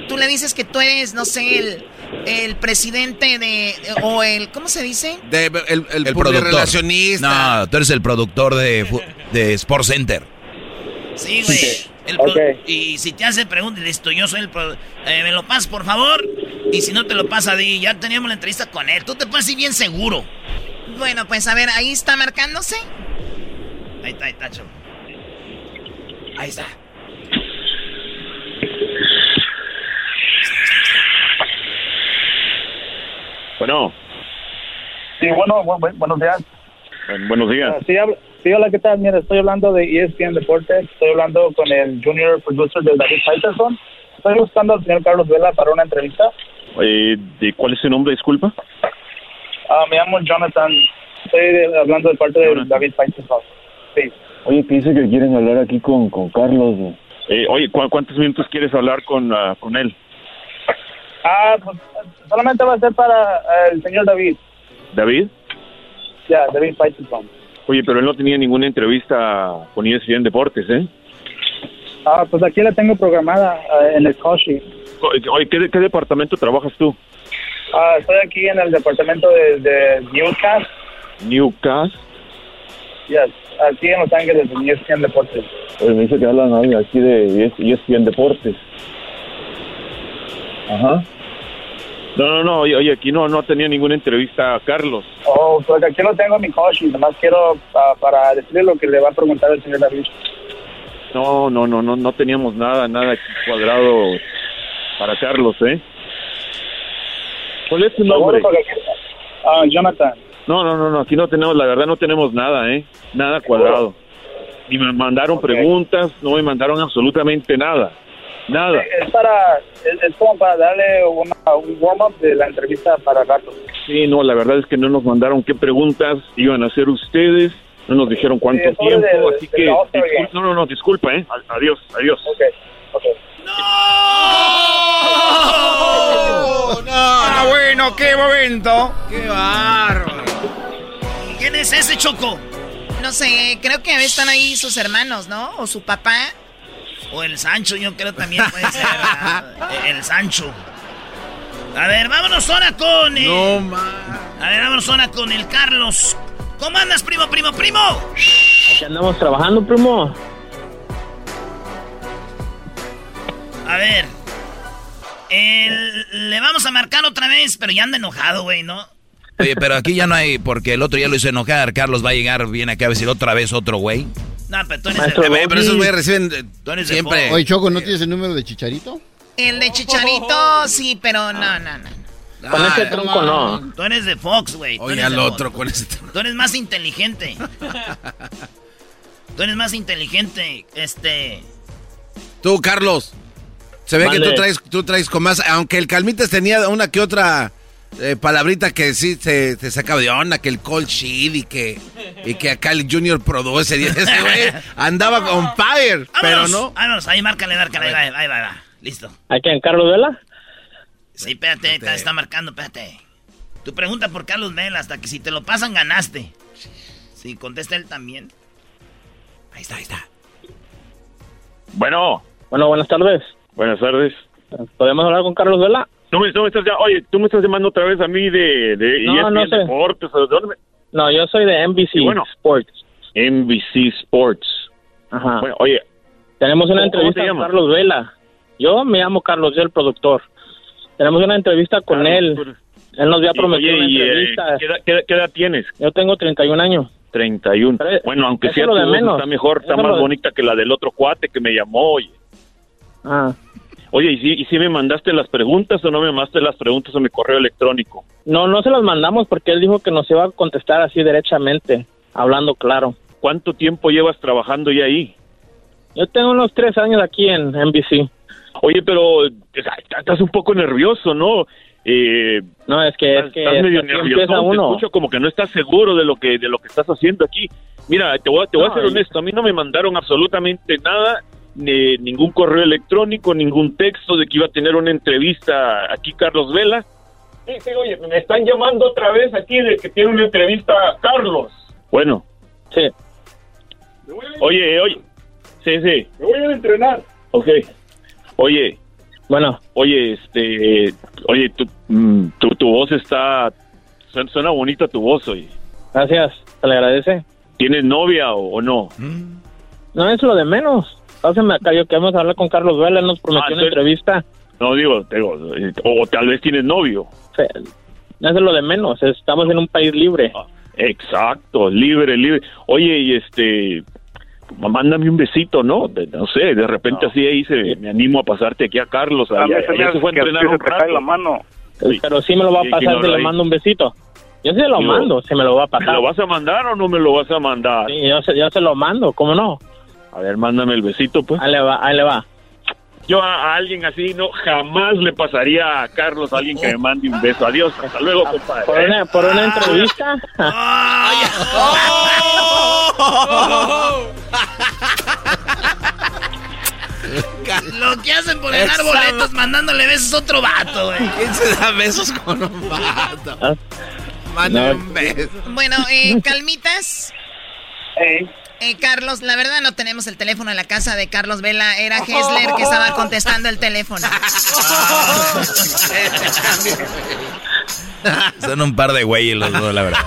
Tú le dices que tú eres, no sé, el el presidente de o el ¿cómo se dice? De, el, el, productor. relacionista. No, tú eres el productor de, de Sports Center. Sí, güey. Y si te hace preguntas, listo, yo soy el eh, me lo pasas por favor. Y si no te lo pasa, di, ya teníamos la entrevista con él. Tú te puedes ir bien seguro. Bueno, pues a ver, ahí está marcándose. Ahí está, ahí está, Ahí está. Bueno. Sí, bueno, buenos días. buenos días. sí, sí, hola, ¿qué tal? Mira, estoy hablando de ESPN Deportes. Estoy hablando con el junior producer de David Peterson. Estoy buscando al señor Carlos Vela para una entrevista. Eh, ¿De cuál es su nombre, disculpa? Ah, me llamo Jonathan. Estoy hablando de parte de David Peterson. Sí. Oye, pienso que quieren hablar aquí con, con Carlos. Eh, oye, ¿cuántos minutos quieres hablar con, uh, con él? Ah, pues solamente va a ser para eh, el señor David. ¿David? Ya, David Faitelson. Oye, pero él no tenía ninguna entrevista con E ESPN Deportes, ¿eh? Ah, pues aquí la tengo programada eh, en el Koshi. Oye, ¿qué, qué departamento trabajas tú? Ah, estoy aquí en el departamento de, de Newcastle. Newcastle. Yes, aquí en Los Ángeles, en ESPN Deportes. Oye, me dice que hablan aquí de E ESPN Deportes. Ajá. No, no, no, oye, aquí no, no tenía ninguna entrevista a Carlos. Oh, pues aquí lo tengo en mi Koshi. Nomás quiero ah, para decirle lo que le va a preguntar el señor David. No, no, no, no, no teníamos nada, nada aquí cuadrado para Carlos, ¿eh? ¿Cuál es tu nombre? Ah, Jonathan. No, no, no, no, aquí no tenemos, la verdad no tenemos nada, ¿eh? Nada cuadrado. Ni me mandaron preguntas, no me mandaron absolutamente nada. Nada. Es para, es, es como para darle una- un warm-up de la entrevista para rato. Sí, no, la verdad es que no nos mandaron qué preguntas iban a hacer ustedes, no nos dijeron cuánto Sí, tiempo, de- así de que... la All-Star discul- Game. no, no, no, disculpa, ¿eh? Adiós, adiós. Ok, ok. Ah, bueno, qué momento. ¡Qué bárbaro! ¿Quién es ese Choco? No sé, creo que están ahí sus hermanos, ¿no? O su papá. O el Sancho, yo creo también puede ser. el Sancho. A ver, vámonos ahora con. eh, No, ma. A ver, vámonos ahora con el Carlos. ¿Cómo andas, primo, primo, primo? Aquí andamos trabajando, primo. A ver. el- le vamos a marcar otra vez, pero ya anda enojado, güey, ¿no? Oye, pero aquí ya no hay, porque el otro ya lo hizo enojar. Carlos va a llegar bien acá a decir otra vez otro güey. No, pero tú eres Maestro de- Doggy. pero esos güeyes reciben Tú eres de siempre. Fox. Oye, Choco, ¿no tienes el número de Chicharito? El de Chicharito, sí, pero no, no, no. Con Ah, ese tronco no. Tú eres de Fox, güey. Oye, al otro con ese tronco. Tú eres más inteligente. Tú eres más inteligente, este... Tú, Carlos. Se ve que tú traes, tú traes con más. Aunque el Calmitas tenía una que otra eh, palabrita que sí te, te sacaba de onda, que el cold sheet y que, y que acá el Junior Produce día. Ese güey andaba on fire, pero no. Vámonos, ahí márcale, márcale, ahí va, ahí va, ahí va. Listo. ¿A quién? ¿Carlos Vela? Sí, espérate, está, está marcando, espérate. Tu pregunta por Carlos Vela, hasta que si te lo pasan, ganaste. Sí, contesta él también. Ahí está, ahí está. Bueno, Bueno, buenas tardes. buenas tardes. ¿Podemos hablar con Carlos Vela? No me, no me estás ya- oye, tú me estás llamando otra vez a mí de, de No, ESPN no sé. Deportes, ¿o de dónde me- No, yo soy de NBC bueno. Sports. NBC Sports. Ajá. Bueno, oye, Tenemos una ¿cómo- cómo entrevista con? Carlos Vela. Yo me llamo Carlos, yo el productor. Tenemos una entrevista con Carlos, él. tú- Él nos había prometido oye, una y, eh, entrevista. ¿qué, edad, qué edad- qué edad tienes? Yo tengo 31 años. 31. Pero, Bueno, aunque sea tu voz está mejor, está Eso más de- bonita que la del otro cuate que me llamó, oye. Ah. Oye, ¿y si, ¿y si me mandaste las preguntas o no me mandaste las preguntas a mi correo electrónico? No, no se las mandamos porque él dijo que nos iba a contestar así derechamente, hablando claro. ¿Cuánto tiempo llevas trabajando ya ahí? Yo tengo unos tres años aquí en NBC. Oye, pero estás un poco nervioso, ¿no? Eh, No, es que, es estás, que, estás es medio nervioso, te uno. escucho como que no estás seguro de lo que de lo que estás haciendo aquí. Mira, te voy, a- te voy a ser honesto, a mí no me mandaron absolutamente nada, ni ningún correo electrónico, ningún texto de que iba a tener una entrevista aquí Carlos Vela. Sí, sí, oye, me están llamando otra vez aquí de que tiene una entrevista Carlos. Bueno. Sí. Oye, oye. Sí, sí. Me voy a entrenar. Ok. Oye. Bueno. Oye, este. Oye, tu, mm, tu, tu voz está. Suena, suena bonita tu voz, oye. Gracias, se le agradece. ¿Tienes novia o, o no? No, es lo de menos. Pásame acá, yo queremos hablar con Carlos Vela, nos prometió Ah, una entrevista. No, digo, digo, o tal vez tienes novio. Eso es lo de menos, estamos en un país libre. Ah, Exacto, libre, libre. Oye, y este. Mándame un besito, ¿no? De- no sé, de repente así ahí se, me animo a pasarte aquí a Carlos. A mí Allá, se me hace se fue a que entrenar un se te cae rato. la mano. Sí. Pero sí me lo va a pasar ¿quién si le mando un besito. Yo sí lo Digo, mando, si me lo va a ¿Me pasar. lo vas a mandar o no me lo vas a mandar? Sí, yo se, yo se lo mando, ¿cómo no? A ver, mándame el besito, pues. Ahí le va, ahí le va. Yo a, a alguien así no jamás le pasaría a Carlos a alguien que me mande un beso. Adiós, hasta luego, compadre. Por una, por una entrevista. Lo que hacen por ganar boletos mandándole besos a otro vato, güey. ¿Quién se da besos con un vato? Ah. Manda No. un beso. Bueno, eh, calmitas. Eh, Carlos, la verdad no tenemos el teléfono en la casa de Carlos Vela. Era Hessler que estaba contestando el teléfono. Son un par de güeyes los dos, la verdad.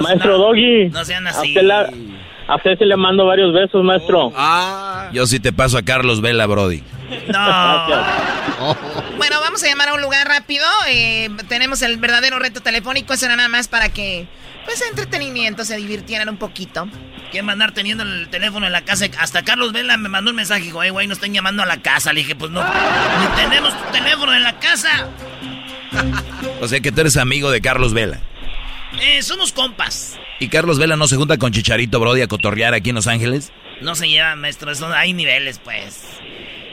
Maestro Doggy. No sean A así. usted, la- a usted sí le mando varios besos, maestro. Yo sí te paso a Carlos Vela, Brody. No. Bueno, vamos a llamar a un lugar rápido. Eh, tenemos el verdadero reto telefónico. Eso era nada más para que, pues, entretenimiento, se divirtieran un poquito. ¿Quién va a andar teniendo el teléfono en la casa? Hasta Carlos Vela me mandó un mensaje. Dijo, eh, güey, no están llamando a la casa. Le dije, pues no. Ni tenemos tu teléfono en la casa. O sea que tú eres amigo de Carlos Vela. Eh, somos compas. ¿Y Carlos Vela no se junta con Chicharito Brody a cotorrear aquí en Los Ángeles? No se llevan, maestro. Eso, hay niveles, pues.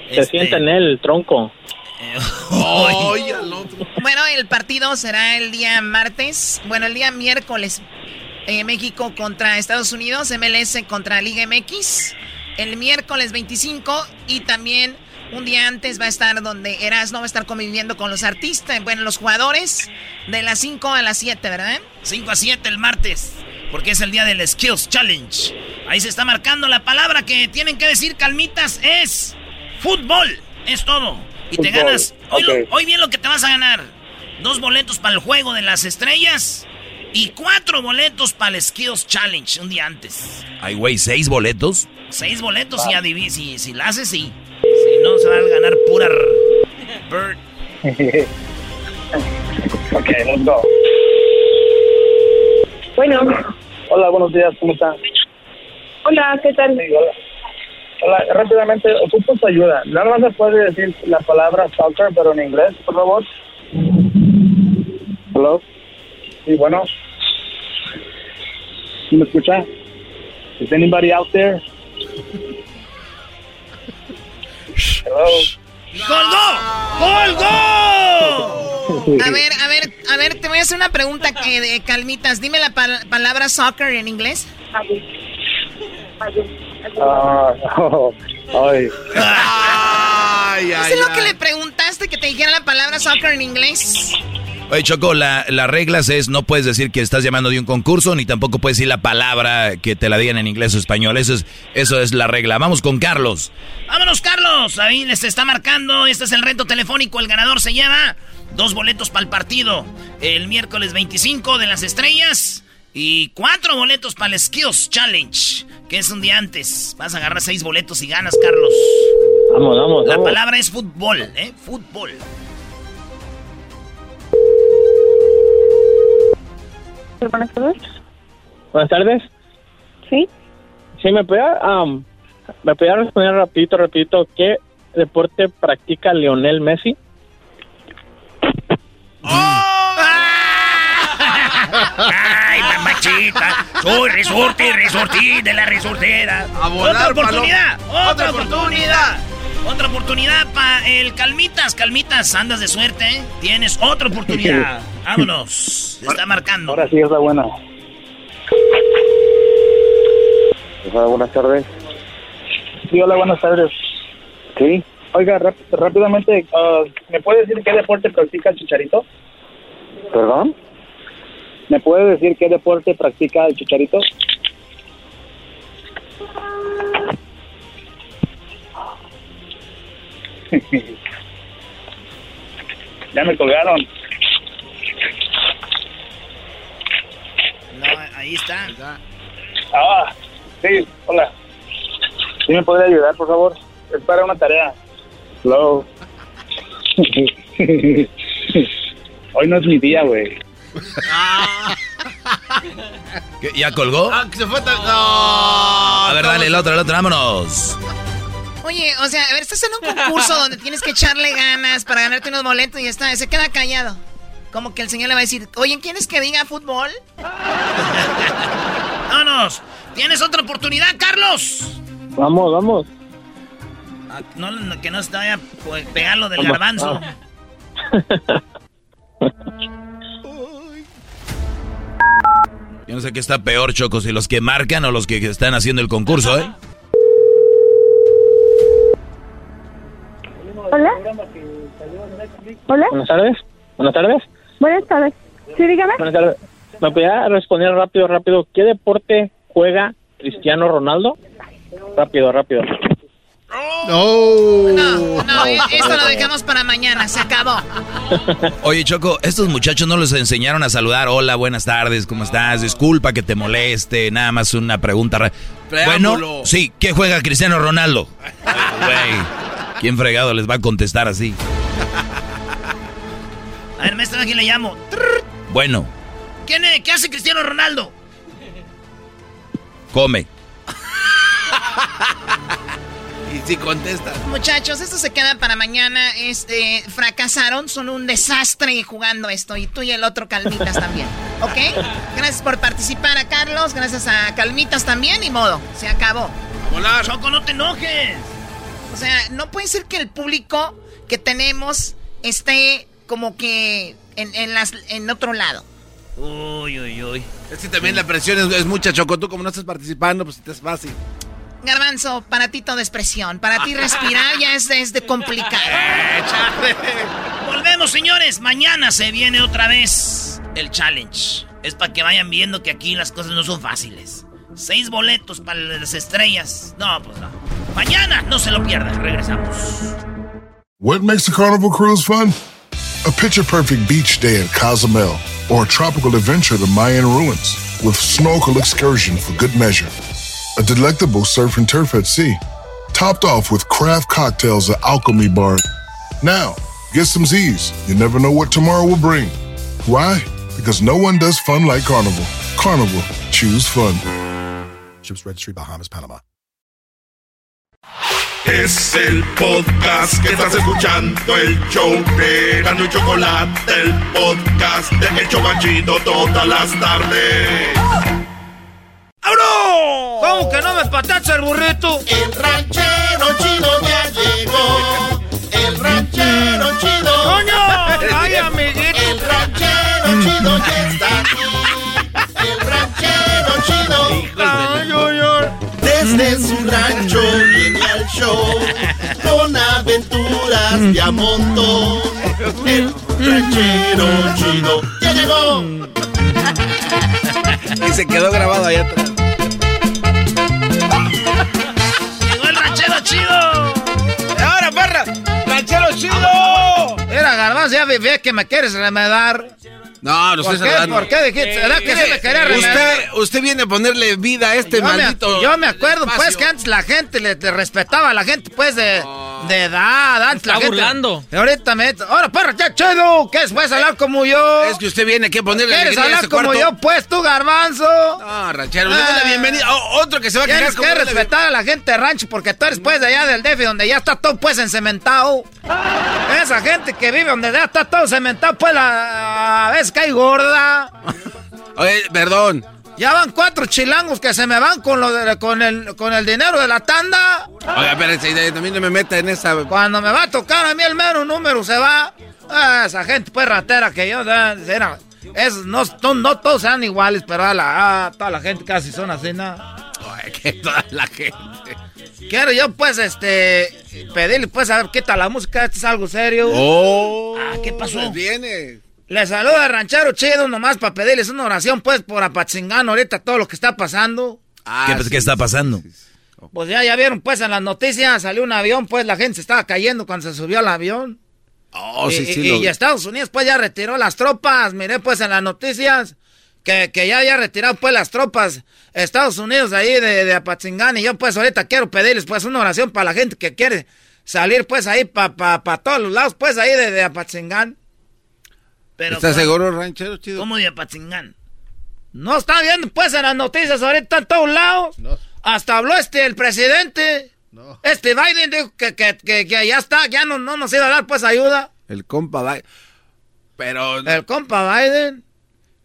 Se Este- sienta en él, el tronco. Bueno, el partido será el día martes. Bueno, el día miércoles. eh, México contra Estados Unidos, MLS contra Liga MX. El miércoles 25 y también un día antes va a estar donde Erasmo va a estar conviviendo con los artistas, bueno, los jugadores, de las 5 a las 7, ¿verdad? 5 a 7 el martes. Porque es el día del Skills Challenge. Ahí se está marcando la palabra que tienen que decir, calmitas, es fútbol. Es todo. Y te ganas. Hoy, lo- ok. hoy bien lo que te vas a ganar. Dos boletos para el juego de las estrellas. Y cuatro boletos para el Skills Challenge un día antes. Ay, güey, ¿seis boletos? Seis boletos y adivi- si, si la haces, sí. Si no, se va a ganar pura bird. ok, let's go. Bueno, Hola, buenos días, ¿cómo están? hola, ¿qué tal? Sí, hola. Hola, rápidamente, ocupo su ayuda. Nada más me puede decir la palabra soccer, pero en inglés, por favor. Hello. Sí, bueno. ¿Sí ¿Me escucha? Is anybody out there? Hello. ¡Colgó! ¡Colgó! A ver, a ver, a ver, te voy a hacer una pregunta que de calmitas. Dime la pal- palabra soccer en inglés. Ah, oh, ay. ¿Eso es lo que le preguntaste que te dijera la palabra soccer en inglés? Oye, Choco, la, las reglas es no puedes decir que estás llamando de un concurso, ni tampoco puedes decir la palabra que te la digan en inglés o español. Eso es, eso es la regla. Vamos con Carlos. Vámonos, Carlos. Ahí les está marcando. Este es el reto telefónico. El ganador se lleva dos boletos para el partido. El miércoles 25 de las estrellas. Y cuatro boletos para el Skills Challenge. Que es un día antes. Vas a agarrar seis boletos y ganas, Carlos. Vamos, vamos, La vamos. palabra es fútbol, ¿eh? Fútbol. Buenas tardes. Buenas tardes. Sí. Sí, me podía, am, me podía responder rapidito, rapidito, ¿qué deporte practica Lionel Messi? ¡Ay, mamachita! Soy resorte, resortín de la resortera. volar, ¡Otra oportunidad! paloma. ¡Otra oportunidad! Otra oportunidad para el Calmitas. Calmitas, andas de suerte, ¿eh? Tienes otra oportunidad. Vámonos. Se está marcando. Ahora sí es la buena. Hola, buenas tardes. Sí, hola, buenas tardes. Sí. Oiga, ráp- rápidamente, ah, ¿me puede decir qué deporte practica el Chicharito? ¿Perdón? ¿Me puede decir qué deporte practica el Chicharito? ya me colgaron. No, ahí está. Ah, sí, hola. ¿Sí me podría ayudar, por favor? Es para una tarea. Hello. Hoy no es mi día, güey. ¿Qué, ¿Ya colgó? Ah, que se fue tan... No. A ver, dale, el otro, el otro, vámonos. Oye, o sea, a ver, estás en un concurso donde tienes que echarle ganas para ganarte unos boletos y ya está, se queda callado. Como que el señor le va a decir, oye, ¿quieres que diga fútbol? ¡Vámonos! ¿Tienes otra oportunidad, Carlos? Vamos, vamos. Ah, No, no, que no se te vaya a pegar lo del Vamos, garbanzo. Yo no sé qué está peor, Choco, si los que marcan o los que están haciendo el concurso, ¿eh? Hola. Hola. Buenas tardes. Buenas tardes. Buenas tardes. Sí, dígame. Buenas tardes. ¿Me podía responder rápido, rápido? ¿Qué deporte juega Cristiano Ronaldo? Rápido, rápido. No, no, esto lo dejamos para mañana, se acabó. Oye, Choco, estos muchachos no les enseñaron a saludar. Hola, buenas tardes, ¿cómo estás? Disculpa que te moleste, nada más una pregunta. Bueno, sí, ¿qué juega Cristiano Ronaldo? Güey, ¿quién fregado les va a contestar así? A ver, maestro, ¿a quién le llamo? Bueno, ¿Quién es? ¿Qué hace Cristiano Ronaldo? come. Y si contestas. Muchachos, esto se queda para mañana. Este, fracasaron, son un desastre jugando esto. Y tú y el otro Calmitas también. ¿Ok? Gracias por participar a Carlos, gracias a Calmitas también, y modo. Se acabó. Volar. Choco, no te enojes. O sea, no puede ser que el público que tenemos esté como que en, en las, en otro lado. Uy, uy, uy. Es que también la presión es, es mucha, Choco. Tú como no estás participando, pues te es fácil. Garbanzo, para ti todo es presión. Para ti respirar ya es, es de complicado. Volvemos, señores. Mañana se viene otra vez el challenge. Es para que vayan viendo que aquí las cosas no son fáciles. Seis boletos para las estrellas. No, pues no. Mañana no se lo pierdan. Regresamos. What makes a carnival cruise fun? A picture perfect beach day at Cozumel or a tropical adventure to Mayan ruins with snorkel excursion for good measure. A delectable surf and turf at sea, topped off with craft cocktails at Alchemy Bar. Now, get some Z's. You never know what tomorrow will bring. Why? Because no one does fun like Carnival. Carnival, choose fun. Ships Registry, Bahamas, Panama. Es el podcast que estás escuchando, el show de Gano y Chocolate, el podcast de El Chocachito todas las tardes. ¡Abro! ¿Cómo que no me patacha el burrito? El ranchero chido ya llegó. El ranchero chido. ¡Coño! ¡Ay, amiguito! El ranchero chido ya está aquí. El ranchero chido. Ay, ay, ay. Desde su rancho viene al show con aventuras de a montón. El ranchero chido ya llegó. Y se quedó grabado allá atrás. ¡Llegó el ranchero chido! ¡Ahora, perra! ¡Ranchero chido! Era garbanzo, ya ve que me quieres remedar. No, no ¿Por estoy qué? saludando. ¿Por qué dijiste? ¿Verdad que se me quería remedar? Usted, usted viene a ponerle vida a este yo me, maldito. yo me acuerdo, pues, que antes la gente le, le respetaba a la gente, pues, de, de edad. Antes la está gente. burlando. Y ahorita me. Ahora, perro, ya chido. ¿Qué es? ¿Puedes hablar como yo? Es que usted viene aquí a ponerle ¿Quieres a hablar como cuarto. yo, pues, tú, garbanzo? No, ranchero, le doy la bienvenida. Oh, otro que se va a quedar como que respetar a la gente de rancho porque tú eres pues de allá del DF donde ya está todo pues encementado. Esa gente que vive donde ya está todo cementado pues la, a veces cae gorda. Oye, perdón. Ya van cuatro chilangos que se me van con lo de- con el con el dinero de la tanda. Oiga, espérense, también no me meta en esa. Cuando me va a tocar a mí el mero número se va. Ah, esa gente pues ratera que yo era es, no, no, no todos sean iguales, pero a la, ah, toda la gente casi son así, ¿no? Oye, que toda la gente. Quiero yo, pues, este, pedirle, pues, a ver qué tal la música, esto es algo serio. Oh. Ah, ¿qué pasó? Pues viene. Le saluda ranchero chido nomás para pedirles una oración, pues, por Apatzingán ahorita todo lo que está pasando. Ah, ¿Qué, pues, ¿qué está pasando? Pues ya, ya vieron, pues, en las noticias salió un avión, pues, la gente se estaba cayendo cuando se subió al avión. Oh, y, sí, sí. y- lo- y Estados Unidos, pues, ya retiró las tropas. Miré, pues, en las noticias que, que ya había retirado, pues, las tropas Estados Unidos ahí de, de Apatzingán. Y yo, pues, ahorita quiero pedirles, pues, una oración para la gente que quiere salir, pues, ahí para pa, pa todos los lados, pues, ahí de, de Apatzingán. Pero, ¿Estás pues, seguro, ranchero chido? ¿Cómo de Apatzingán? No está viendo, pues, en las noticias ahorita en todos lados. Hasta habló este, el presidente. Este Biden dijo que, que, que, que ya está, ya no, no nos iba a dar, pues, ayuda. El compa va. Pero. El compa Biden.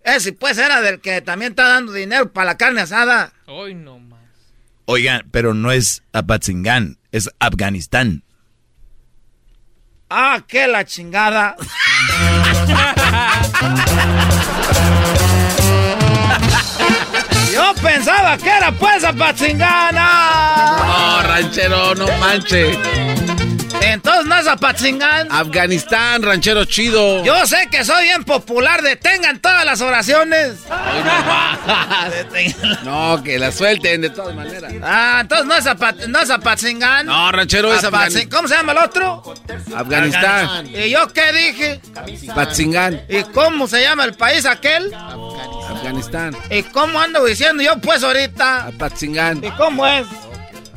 Ese pues era del que también está dando dinero para la carne asada. Hoy no más. Oigan, pero no es Apatzingán, es Afganistán. Ah, qué la chingada. Yo pensaba que era pues Apatzingana. No, ranchero, no manche. Entonces no es Zapatzingán? Afganistán, ranchero chido. Yo sé que soy bien popular. Detengan todas las oraciones. no, que la suelten de todas maneras. Ah, entonces no es, Zapat no es Zapatzingán. No, ranchero es Afganistán. ¿Cómo se llama el otro? Afganistán. ¿Y yo qué dije? Patzingán. ¿Y cómo se llama el país aquel? Afganistán. ¿Y cómo ando diciendo yo pues ahorita? Patzingán. ¿Y cómo es?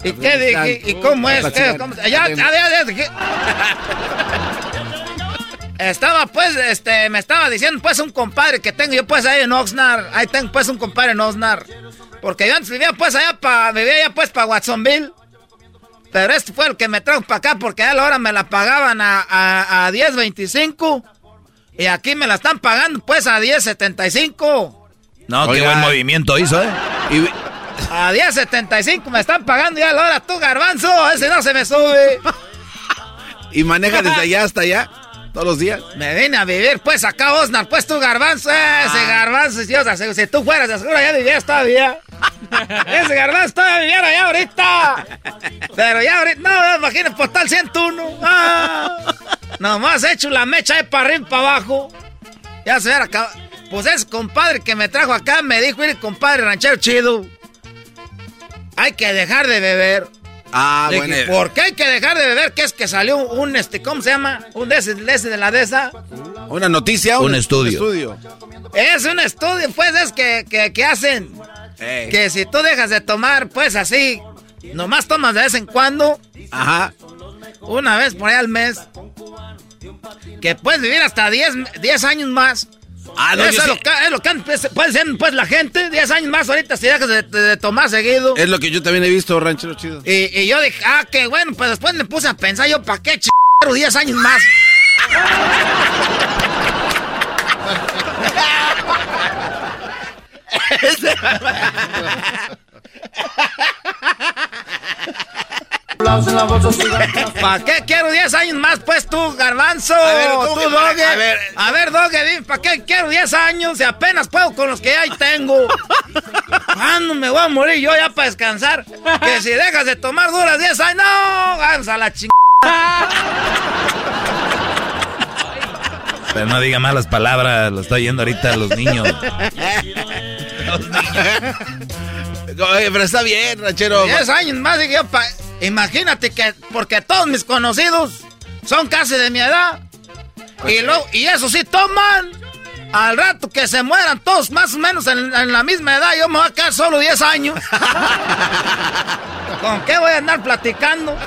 ¿Y qué dije? ¿Y cómo es? ¿Qué? ¿Cómo? Ya, ya, ya, ya, Estaba pues, este, me estaba diciendo pues un compadre que tengo yo pues ahí en Oxnard. Ahí tengo pues un compadre en Oxnard. Porque yo antes vivía pues allá para, vivía allá pues para Watsonville. Pero este fue el que me trajo para acá porque a la hora me la pagaban a, a, a 10.25. Y aquí me la están pagando pues a 10.75. No, Oiga. qué buen movimiento hizo, ¿eh? Y... A 10.75 me están pagando ya la hora tú, garbanzo. Ese no se me sube. ¿Y maneja desde allá hasta allá? ¿Todos los días? Me vine a vivir, pues, acá, Osnar, pues, tú, garbanzo, ese ah. garbanzo, si, o sea, si, tú fueras, seguro ya vivías todavía. ese garbanzo todavía viviera allá ahorita. Pero ya ahorita, no, imagínate, postal 101. Ah, nomás he hecho la mecha de para arriba y para abajo. Ya se ve acá. Pues ese compadre que me trajo acá me dijo, mire, compadre ranchero chido, hay que dejar de beber. Ah, de bueno. Que, ¿Por qué hay que dejar de beber? Que es que salió un, este, ¿cómo se llama? Un de ese, de, ese, de la de esa. Una noticia, un, un estudio. Un estudio. Es un estudio, pues, es que, que, que hacen. Ey. Que si tú dejas de tomar, pues así, nomás tomas de vez en cuando. Ajá. Una vez por ahí al mes. Que puedes vivir hasta 10, 10 años más. Ah, no, Eso es, lo que, es lo que puede ser pues la gente. 10 años más ahorita si dejas de, de, de, tomar seguido. Es lo que yo también he visto, ranchero chido. Y, y yo dije, ah, que bueno, pues después me puse a pensar yo, ¿para qué ch 10 años más? ¿Para qué quiero 10 años más, pues tú, garbanzo? A ver, tú, Doge. A ver, a ver Doge, ¿para qué quiero 10 años si apenas puedo con los que ya tengo? ¿Cuándo me voy a morir yo ya para descansar? Que si dejas de tomar duras 10 años, no, vamos a la chingada. Pero no diga malas palabras, lo estoy oyendo ahorita los niños. los niños. Oye, pero está bien, ranchero. 10 años más, dije yo, pa... imagínate que, porque todos mis conocidos son casi de mi edad. Y, lo, y eso sí, toman. Al rato que se mueran todos más o menos en, en la misma edad, yo me voy a quedar solo 10 años. ¿Con qué voy a andar platicando?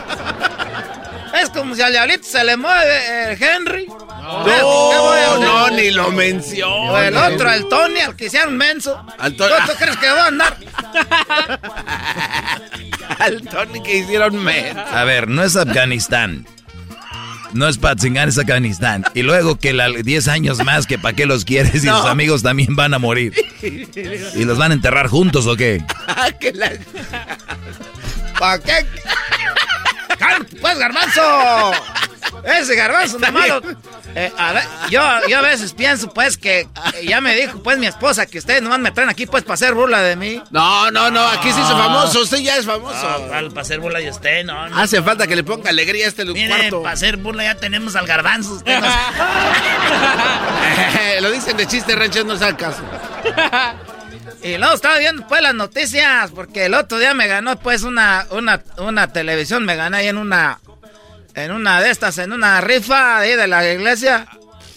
Es como si al diablito se le mueve el Henry. No, no, no, ni lo menciono. O el otro, el Tony, al que hicieron menso. Al ¿Tú, ¿Tú, crees que va a andar? al Tony que hicieron menso. A ver, no es Afganistán. No es Patzingán, es Afganistán. Y luego que la, 10 años más, que para qué los quieres y no. sus amigos también van a morir. ¿Y los van a enterrar juntos o qué? la... ¿Para qué? ¡Pues, garbanzo! Ese garbanzo, no malo. Eh, a ver, yo, yo a veces pienso, pues, que eh, ya me dijo, pues, mi esposa, que ustedes nomás me traen aquí, pues, para hacer burla de mí. No, no, no, aquí sí es famoso, usted ya es famoso. No, para hacer burla de usted, no, no. Hace falta que le ponga alegría a este Mire, cuarto. para hacer burla ya tenemos al garbanzo. Usted. Lo dicen de chiste, ranchero, no sabe caso. Y luego estaba viendo pues las noticias, porque el otro día me ganó pues una, una, una televisión, me gané ahí en una, en una de estas, en una rifa ahí de la iglesia.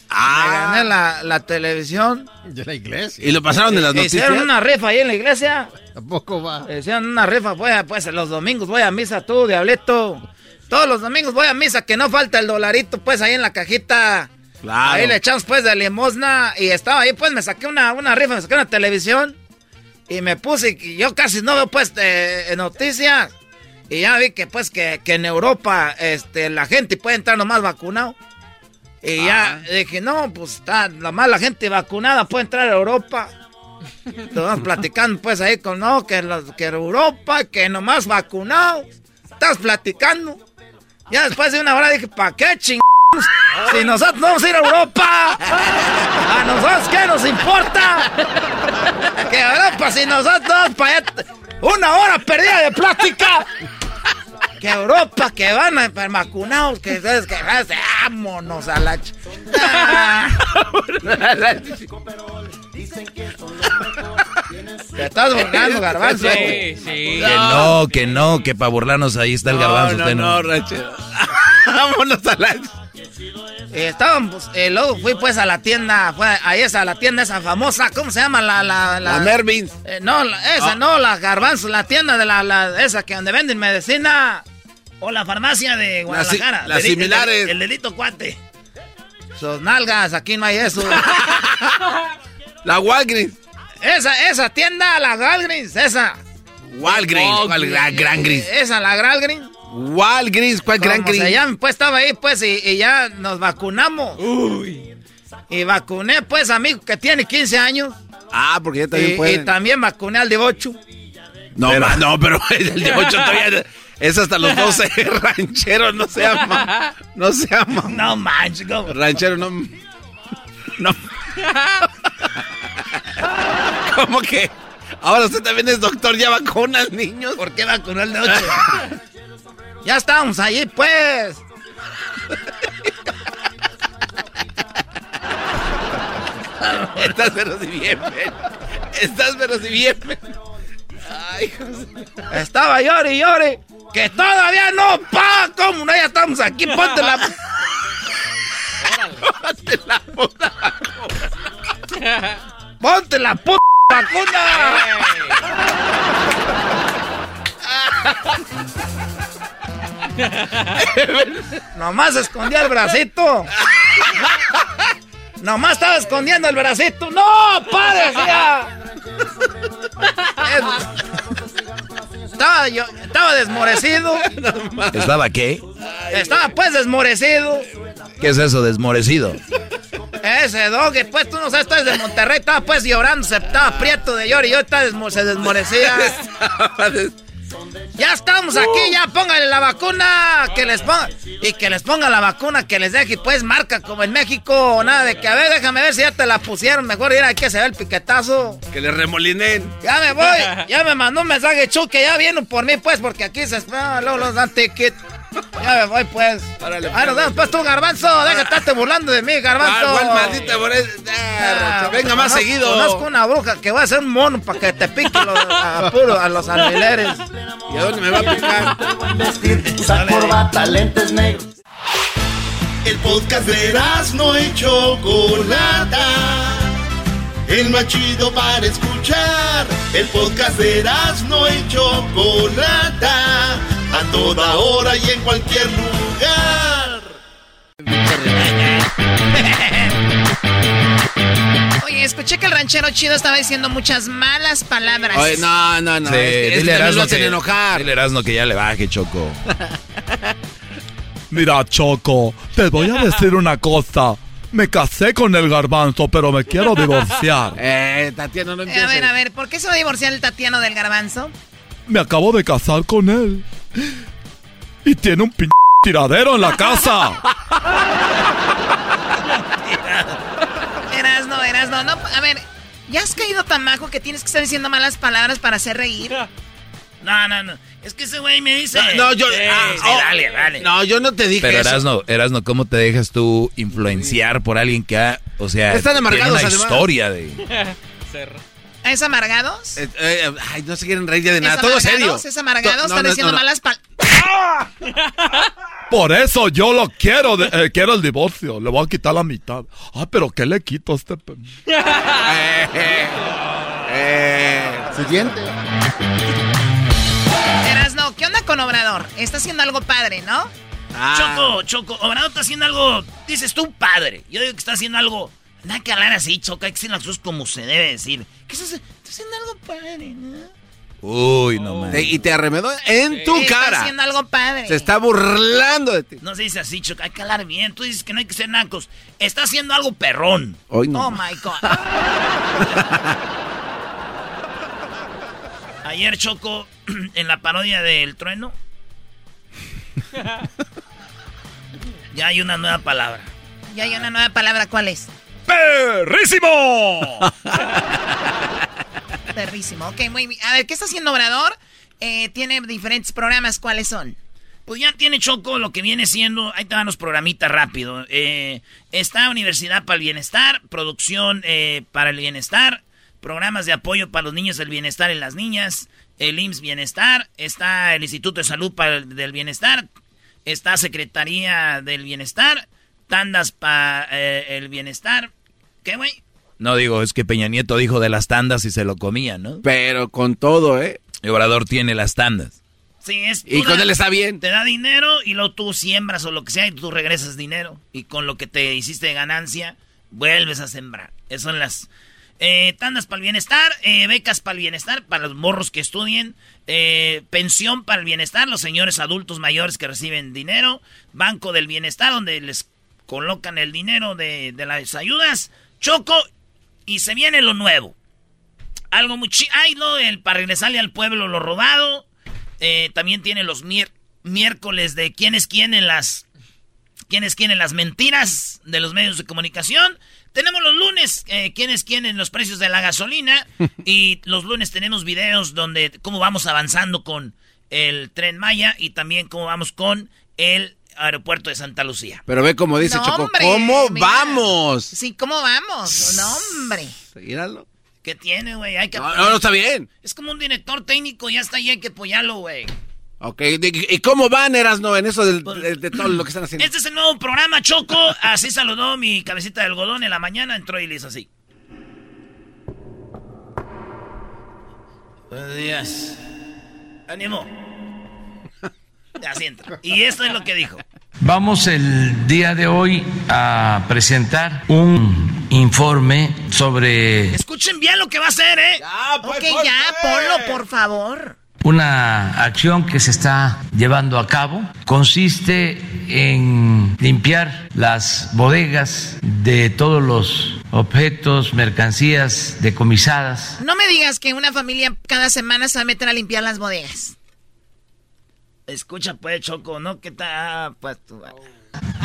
Ah. Me gané la, la televisión. De la iglesia. ¿Y lo pasaron de las noticias? Hicieron una rifa ahí en la iglesia. Tampoco va. Hicieron una rifa, pues, pues los domingos voy a misa tú, diablito. Todos los domingos voy a misa, que no falta el dolarito pues ahí en la cajita. Claro. Ahí le echamos pues de limosna y estaba ahí pues me saqué una, una rifa, me saqué una televisión. Y me puse, y yo casi no veo pues eh, noticias. Y ya vi que pues que, que, en Europa este, la gente puede entrar nomás vacunado. Y ah. ya dije, no, pues está, la mala gente vacunada puede entrar a Europa. Estamos platicando pues ahí con, no, que, los, que Europa, que nomás vacunado. Estás platicando. Ya después de una hora dije, ¿para qué ching? Si nosotros vamos a ir a Europa, a nosotros qué nos importa. Que Europa, si nosotros vamos para allá, una hora perdida de plática. que Europa, que van a vacunados, que sabes que vámonos a la... ch- Ah. Te estás burlando, garbanzo. Que no, que no, que para burlarnos ahí está el garbanzo. no, usted no, ranchero. Vámonos a la... Eh, estábamos, eh, luego fui pues a la tienda, fue a esa, la tienda esa famosa, ¿cómo se llama? La, la, La Mervyn's. Eh, no, la- esa Ah. no, la garbanzo, la tienda de la, la- esa que donde venden medicina. O la farmacia de Guadalajara. las Delito- similares. El, el delito cuate. Sus nalgas, aquí no hay eso. La Walgreens. esa, esa tienda, la Walgreens, esa. Walgreens. ¿Cuál gran, gran gris? Esa, la Walgreens. Walgreens. ¿Cuál gran gris? se llama, pues estaba ahí, pues, y, y ya nos vacunamos. Y vacuné, pues, a mi hijo que tiene 15 años. Ah, porque ya también y, pueden. y también vacuné al de 8. No, ma- no, pero el de 8 todavía es hasta los 12 rancheros, no se llama. No se llama. No manches, ¿cómo? Ranchero, no. No. ¿Cómo que? Ahora usted también es doctor, ya vacuna al niño. ¿Por qué vacunó al de 8? ya estábamos allí, pues. Estás pero si bien, men. Estás pero si bien, men. Ay, José. Estaba llore y llore. Que todavía no, pa. ¿Cómo no? Ya estamos aquí. Ponte la. Ponte la puta Ponte la puta vacuna. Nomás escondía el bracito. Nomás estaba escondiendo el bracito. ¡No, padre! Estaba yo, estaba desmorecido. ¿Estaba qué? Estaba pues desmorecido. ¿Qué es eso, desmorecido? Ese doggy, pues tú no sabes, tú eres de Monterrey, estaba pues llorando, se estaba prieto de llorar y yo estaba desmo- se desmorecía. Ya estamos aquí, ya póngale la vacuna, que les ponga, y que les ponga la vacuna, que les deje pues marca como en México, nada de que, a ver, déjame ver si ya te la pusieron, mejor ir aquí que se ve el piquetazo. Que le remolinen. Ya me voy, ya me mandó un mensaje Chu que ya vienen por mí pues, porque aquí se espera, luego los dan ticket. Ya me voy pues. Ahí nos vemos pues tú, Garbanzo, deja de estarte burlando de mí, Garbanzo. Ah, ¿cuál maldita por eso? Ah, venga más conozco- seguido. Conozco una bruja que va a ser un mono para que te pique los, a, puro- a los alfileres. ¿Y a dónde me va a picar? Usa corbata, lentes negros. El podcast de no y Chocolata. El más chido para escuchar. El podcast de no y Chocolata. A toda hora y en cualquier lugar. Oye, escuché que el ranchero chido estaba diciendo muchas malas palabras. Oye, no, no, no. Sí, es dile Erasmo que, enojar. dile Erasmo que ya le baje, Choco. Mira, Choco, te voy a decir una cosa. Me casé con el garbanzo, pero me quiero divorciar. Eh, Tatiana, no Eh, a ver, a ver, ¿por qué se va a divorciar el Tatiano del garbanzo? Me acabo de casar con él. Y tiene un p tiradero en la casa. Erasno, Erasno, no, a ver, ¿ya has caído tan majo que tienes que estar diciendo malas palabras para hacer reír? No, no, no. Es que ese güey me dice. No, yo. Ah, sí, oh, dale, dale. No, yo no te dije Pero eso. Erasno, Erasno, ¿cómo te dejas tú influenciar por alguien que ha, o sea, Están tiene amargados, una además. historia de... ¿Es amargados? Eh, eh, ay, no se quieren reír ya de ¿Es nada. Todo amargados? serio. ¿Es amargado? To- ¿Está no, no, diciendo no, no. malas palabras? Por eso yo lo quiero, de- eh, quiero el divorcio. Le voy a quitar la mitad. Ah, pero ¿qué le quito a este? Eh, Siguiente. Erasno, ¿qué onda con Obrador? Está haciendo algo padre, ¿no? Ah. Choco, Choco, Obrador está haciendo algo, dices tú, padre. Yo digo que está haciendo algo, nada que hablar así, Choco, hay que decir las cosas como se debe decir. ¿Qué estás está haciendo algo padre, no? Uy, no Te- mames. y te arremedó en tu Está cara. haciendo algo padre. Se está burlando de ti. No se dice así, Choco, hay que hablar bien. Tú dices que no hay que ser nacos. Está haciendo algo perrón. Hoy no. Oh my God. Ayer, Choco, en la parodia del trueno. ya hay una nueva palabra. Ya hay una nueva palabra, ¿cuál es? ¡Perrísimo! Perrísimo. Ok, muy bien. A ver, ¿qué está haciendo Obrador? Eh, tiene diferentes programas, ¿cuáles son? Pues ya tiene Choco lo que viene siendo, ahí te van los programitas rápido. Eh, está Universidad para el Bienestar, producción eh, para el bienestar, programas de apoyo para los niños del bienestar y las niñas, el IMSS Bienestar, está el Instituto de Salud para el del Bienestar, está Secretaría del Bienestar, tandas para eh, el bienestar. ¿Qué, güey? No digo, es que Peña Nieto dijo de las tandas y se lo comía, ¿no? Pero con todo, ¿eh? El Obrador tiene las tandas. Sí, es, y con él está bien. Te da dinero y luego tú siembras o lo que sea y tú regresas dinero. Y con lo que te hiciste de ganancia, vuelves a sembrar. Esas son las eh, tandas para el bienestar, eh, becas para el bienestar, para los morros que estudien, eh, pensión para el bienestar, los señores adultos mayores que reciben dinero, banco del bienestar donde les colocan el dinero de, de las ayudas, choco y se viene lo nuevo. Algo muy chido. Ay, no, el para regresarle al pueblo lo robado. Eh, también tiene los miércoles de quién es las. quién es quién en las mentiras de los medios de comunicación. Tenemos los lunes, eh, quién es quién en los precios de la gasolina. y los lunes tenemos videos donde cómo vamos avanzando con el tren Maya y también cómo vamos con el aeropuerto de Santa Lucía. Pero ve como dice Choco, ¿cómo vamos? Sí, ¿cómo vamos? No, hombre. Míralo. ¿Qué tiene, güey? Hay que no, no, está bien. Es como un director técnico, ya está ahí, hay que apoyarlo, güey. Ok, ¿y cómo van, Erasno, en eso pues, de, todo lo que están haciendo? Este es el nuevo programa, Choco. Así saludó mi cabecita de algodón en la mañana, entró y le hizo así. Buenos días. Ánimo. Así entra. Y esto es lo que dijo. Vamos el día de hoy a presentar un informe sobre... Escuchen bien lo que va a hacer, ¿eh? Ya, pues, ok, ya, ponlo, por favor. Una acción que se está llevando a cabo consiste en limpiar las bodegas de todos los objetos, mercancías decomisadas. No me digas que una familia cada semana se va a meter a limpiar las bodegas. Escucha pues, Choco, ¿no? ¿Qué tal? Ah, pues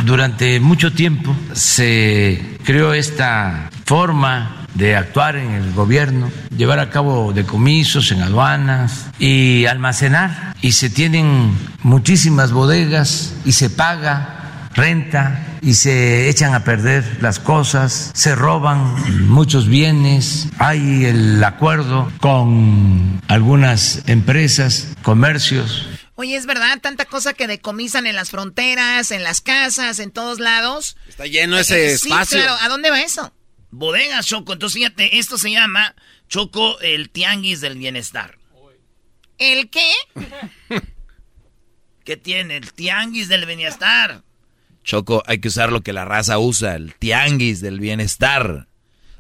Durante mucho tiempo se creó esta forma de actuar en el gobierno, llevar a cabo decomisos en aduanas y almacenar. Y se tienen muchísimas bodegas y se paga renta y se echan a perder las cosas, se roban muchos bienes, hay el acuerdo con algunas empresas, comercios Oye, es verdad, tanta cosa que decomisan en las fronteras, en las casas, en todos lados. Está lleno ese eh, espacio. Sí, claro. ¿A dónde va eso? Bodegas, Choco. Entonces, fíjate, esto se llama, Choco, el tianguis del bienestar. ¿El qué? ¿Qué tiene? El tianguis del bienestar. Choco, hay que usar lo que la raza usa, el tianguis del bienestar.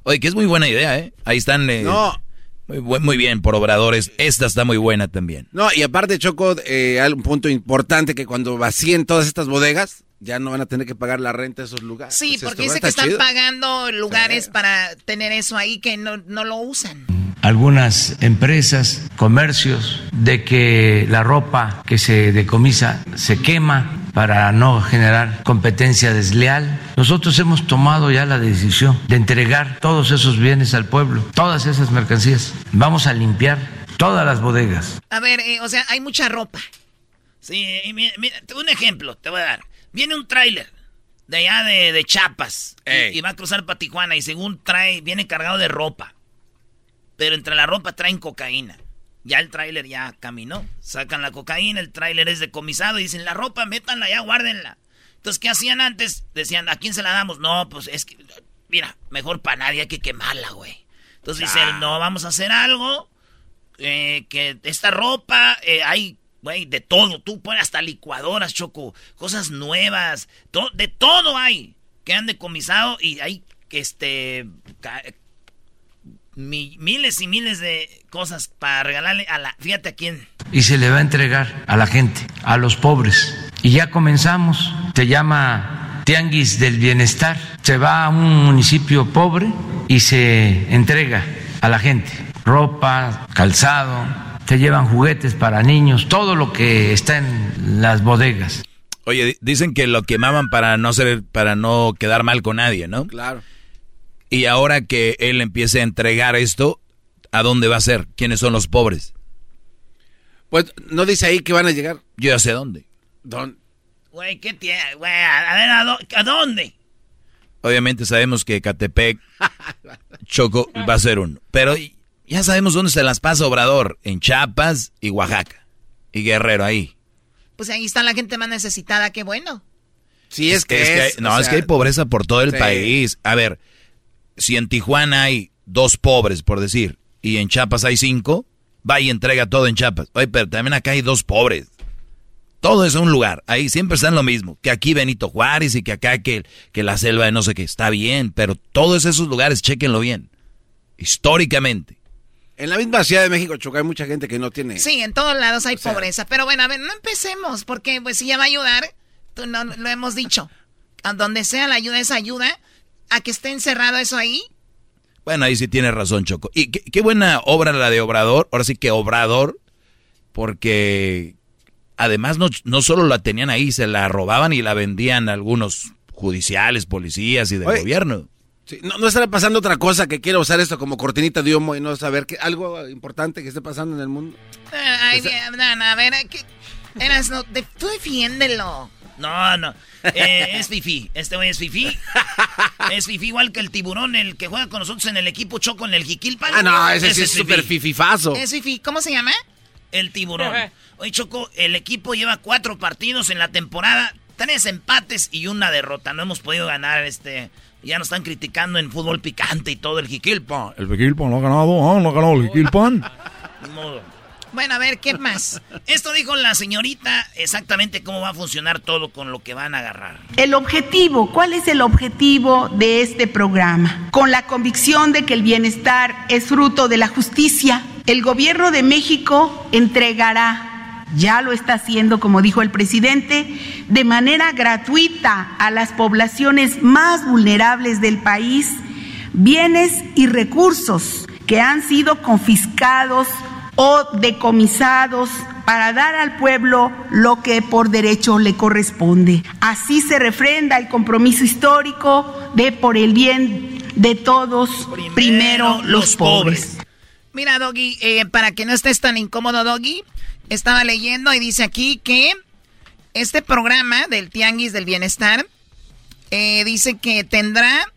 Oye, que es muy buena idea, ¿eh? Ahí están... Eh, no, muy, bien por obradores. Esta está muy buena también. No, y aparte, Choco, eh, hay un punto importante que cuando vacíen todas estas bodegas, ya no van a tener que pagar la renta de esos lugares. Sí, porque dice que están pagando lugares para tener eso ahí que no, no lo usan algunas empresas, comercios, de que la ropa que se decomisa se quema para no generar competencia desleal. Nosotros hemos tomado ya la decisión de entregar todos esos bienes al pueblo, todas esas mercancías. Vamos a limpiar todas las bodegas. A ver, eh, o sea, hay mucha ropa. Sí, mira, un ejemplo te voy a dar. Viene un tráiler de allá de, de Chiapas y, y, va a cruzar para Tijuana y según trae, viene cargado de ropa. Pero entre la ropa traen cocaína. Ya el tráiler ya caminó. Sacan la cocaína, el tráiler es decomisado y dicen, la ropa, métanla ya, guárdenla. Entonces, ¿qué hacían antes? Decían, ¿a quién se la damos? No, pues es que, mira, mejor para nadie hay que quemarla, güey. Entonces dicen, no, vamos a hacer algo, eh, que esta ropa, eh, hay, güey, de todo. Tú pones hasta licuadoras, Choco, cosas nuevas, de todo hay que han decomisado y hay, este, miles y miles de cosas para regalarle a la... Fíjate a quién. Y se le va a entregar a la gente, a los pobres. Y ya comenzamos. Se llama Tianguis del Bienestar. Se va a un municipio pobre y se entrega a la gente. Ropa, calzado, se llevan juguetes para niños, todo lo que está en las bodegas. Oye, dicen que lo quemaban para no ser, para no quedar mal con nadie, ¿no? Claro. Y ahora que él empiece a entregar esto, ¿a dónde va a ser? ¿Quiénes son los pobres? Pues no dice ahí que van a llegar. Yo ya sé dónde. Güey, ¿qué tiene? Güey, a ver, ¿a, dónde? Obviamente sabemos que Catepec, Choco, va a ser uno. Pero ya sabemos dónde se las pasa Obrador. En Chiapas y Oaxaca. Y Guerrero, ahí. Pues ahí está la gente más necesitada, qué bueno. Sí, es, que, es, No, es que hay pobreza por todo el país. A ver, si en Tijuana hay dos pobres, por decir, y en Chiapas hay cinco, va y entrega todo en Chiapas. Oye, pero también acá hay dos pobres. Todo es un lugar. Ahí siempre están lo mismo. Que aquí Benito Juárez y que acá que, que la selva de no sé qué. Está bien, pero todos esos lugares, chequenlo bien. Históricamente. En la misma Ciudad de México, Choca, hay mucha gente que no tiene... Sí, en todos lados hay pobreza. Pero bueno, a ver, no empecemos, porque pues si ya va a ayudar, tú no, lo hemos dicho. A donde sea la ayuda es ayuda. A que esté encerrado eso ahí, bueno, ahí sí tiene razón, Choco. Y qué, buena obra la de Obrador. Ahora sí que Obrador, porque además no, no, solo la tenían ahí, se la robaban y la vendían algunos judiciales, policías y del gobierno. No, no estará pasando otra cosa que quiera usar esto como cortinita de humo y no saber que algo importante que esté pasando en el mundo. Ay, a ver, ¿qué? Eras, no, tú defiéndelo. No, no. Eh, es Fifi. Este güey es Fifi. Es Fifi igual que el tiburón, el que juega con nosotros en el equipo Choco en el Jiquilpan. Ah, no, ese, sí es súper fififazo. Es Fifi. ¿Cómo se llama? El tiburón. Oye, Choco, el equipo lleva cuatro partidos en la temporada, tres empates y una derrota. No hemos podido ganar este. Ya nos están criticando en fútbol picante y todo el Jiquilpan. El Jiquilpan lo ha ganado, ¿ah? ¿No ha ganado el Jiquilpan? modo. Bueno, a ver, ¿qué más? Esto dijo la señorita exactamente cómo va a funcionar todo con lo que van a agarrar. El objetivo, ¿cuál es el objetivo de este programa? Con la convicción de que el bienestar es fruto de la justicia, el gobierno de México entregará, ya lo está haciendo, como dijo el presidente, de manera gratuita a las poblaciones más vulnerables del país bienes y recursos que han sido confiscados o decomisados para dar al pueblo lo que por derecho le corresponde. Así se refrenda el compromiso histórico de por el bien de todos, primero, los, pobres. Mira, Doggy, eh, para que no estés tan incómodo, Doggy, estaba leyendo y dice aquí que este programa del Tianguis del Bienestar eh, dice que tendrá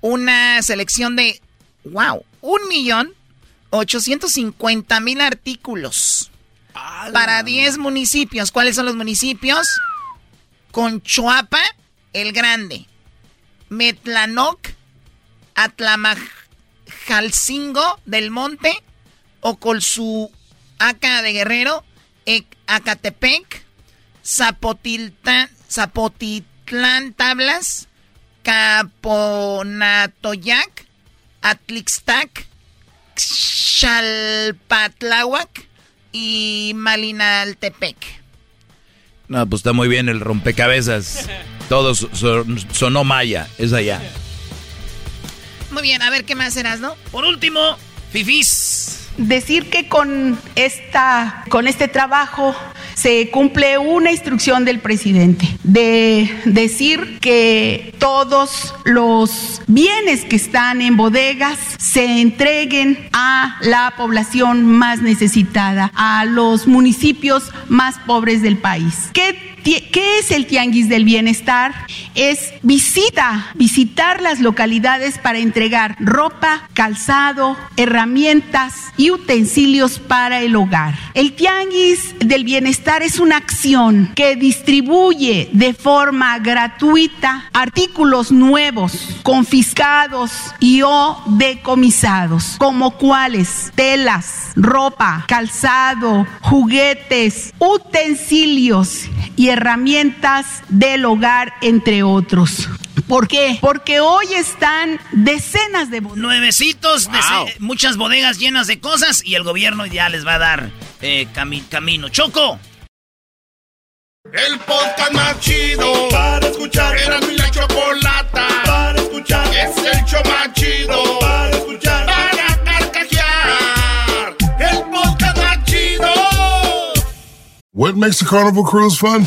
una selección de, wow, un millón 850 mil artículos para 10 municipios. ¿Cuáles son los municipios? Conchuapa, El Grande, Metlanoc, Atlamajalcingo del Monte, Ocolsuaca de Guerrero, Acatepec, Zapotitlán, Zapotitlán Tablas, Caponatoyac, Atlixtac, Xalpatláhuac y Malinaltepec. No, pues está muy bien el rompecabezas. Todo sonó maya, es allá. Muy bien, a ver qué más serás, ¿no? Por último, Fifis. Decir que con esta, con este trabajo se cumple una instrucción del presidente de decir que todos los bienes que están en bodegas se entreguen a la población más necesitada, a los municipios más pobres del país. ¿Qué ¿Qué es el Tianguis del Bienestar? Es visita, visitar las localidades para entregar ropa, calzado, herramientas y utensilios para el hogar. El Tianguis del Bienestar es una acción que distribuye de forma gratuita artículos nuevos, confiscados y o decomisados, como cuáles telas, ropa, calzado, juguetes, utensilios y herramientas del hogar, entre otros. ¿Por qué? Porque hoy están decenas de bodegas. Nuevecitos, muchas bodegas llenas de cosas y el gobierno ya les va a dar eh, camino. Choco. El podcast más chido para escuchar. Era mi la chocolata para escuchar. Es el show más chido para escuchar. Para carcajear. El podcast más chido. What makes a carnival cruise fun?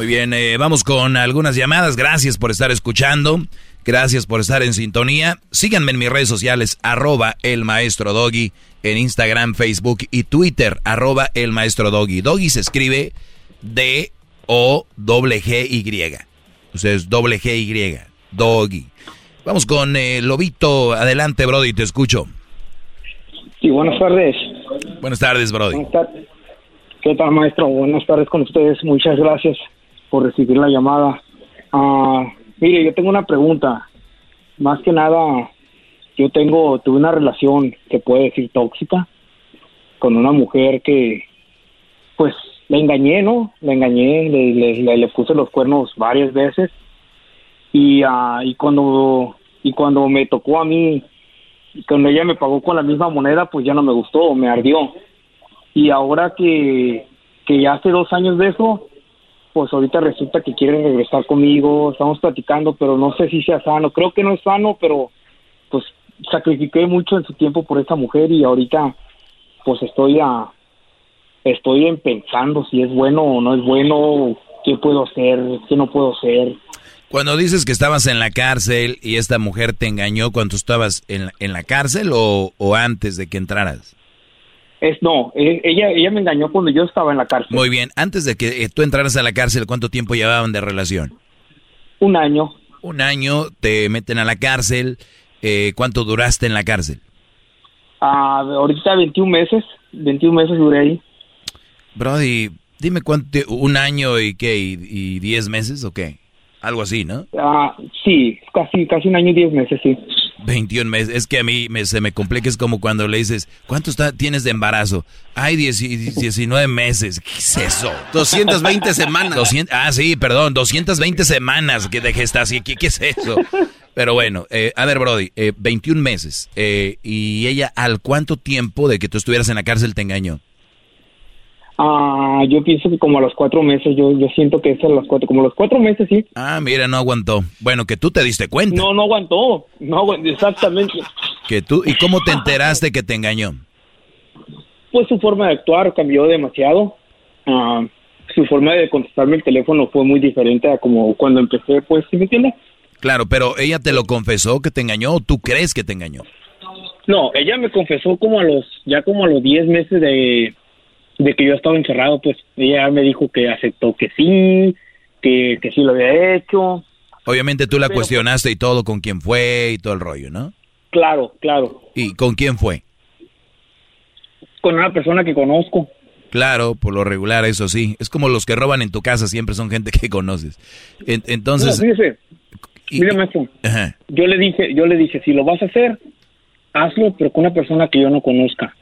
Muy bien, eh, vamos con algunas llamadas. Gracias por estar escuchando. Gracias por estar en sintonía. Síganme en mis redes sociales, arroba el maestro Doggy, en Instagram, Facebook y Twitter, arroba el maestro Doggy. Doggy se escribe D-O-G-Y. O sea, es doble G-Y. Doggy. Vamos con eh, Lobito. Adelante, Brody, te escucho. Sí, buenas tardes. Buenas tardes, Brody. Buenas tardes. ¿Qué tal, maestro? Buenas tardes con ustedes. Muchas gracias por recibir la llamada. Ah, mire, yo tengo una pregunta. Más que nada, yo tengo, tuve una relación que puede decir tóxica con una mujer que, pues, le engañé, ¿no? Le engañé, le, le, le puse los cuernos varias veces y, ah, y cuando y cuando me tocó a mí, cuando ella me pagó con la misma moneda, pues ya no me gustó, me ardió. Y ahora que, que ya hace dos años de eso, pues ahorita resulta que quiere regresar conmigo, estamos platicando, pero no sé si sea sano, creo que no es sano, pero pues sacrifiqué mucho en su tiempo por esa mujer y ahorita pues estoy a estoy en pensando si es bueno o no es bueno, qué puedo hacer, qué no puedo hacer. Cuando dices que estabas en la cárcel y esta mujer te engañó cuando estabas en, en la cárcel o, o antes de que entraras? Es no, e- ella ella me engañó cuando yo estaba en la cárcel. Muy bien, antes de que eh, tú entraras a la cárcel, ¿cuánto tiempo llevaban de relación? Un año. Un año, te meten a la cárcel. eh, ¿Cuánto duraste en la cárcel? Ah, ahorita 21 meses, 21 meses duré ahí. Brody, dime cuánto, un año y qué, y, y diez meses o qué? Algo así, ¿no? Ah, sí, casi casi un año y 10 meses, sí. 21 meses. Es que a mí me, se me complica, es como cuando le dices, ¿cuánto está, tienes de embarazo? Ay, 10 19 meses. ¿Qué es eso? 220 semanas. 200, ah, sí, perdón, 220 semanas que de gestación. ¿Qué, qué es eso? Pero bueno, eh, a ver, Brody, eh, 21 meses. eh, ¿Y ella al cuánto tiempo de que tú estuvieras en la cárcel te engañó? Ah, yo pienso que como a los cuatro meses, yo, yo siento que es a los cuatro, como a los cuatro meses, sí. Ah, mira, no aguantó. Bueno, que tú te diste cuenta. No, no aguantó, no aguantó, exactamente. Que tú, ¿Y cómo te enteraste que te engañó? Pues su forma de actuar cambió demasiado. Ah, su forma de contestarme el teléfono fue muy diferente a como cuando empecé, pues, ¿sí me entiendes? Claro, pero ella te lo confesó que te engañó o tú crees que te engañó. No, ella me confesó como a los, ya como a los 10 meses de, de que yo estaba encerrado, pues ella me dijo que aceptó que sí, que, que sí lo había hecho. Obviamente tú la Pero- cuestionaste y todo con quién fue y todo el rollo, ¿no? Claro, claro, ¿Y con quién fue? con una persona que conozco. Claro, por lo regular, eso sí. Es como los que roban en tu casa, siempre son gente que conoces. En- entonces, No, fíjese, maestro, ajá. yo le dije, yo le dije, si lo vas a hacer, hazlo, pero con una persona que yo no conozca.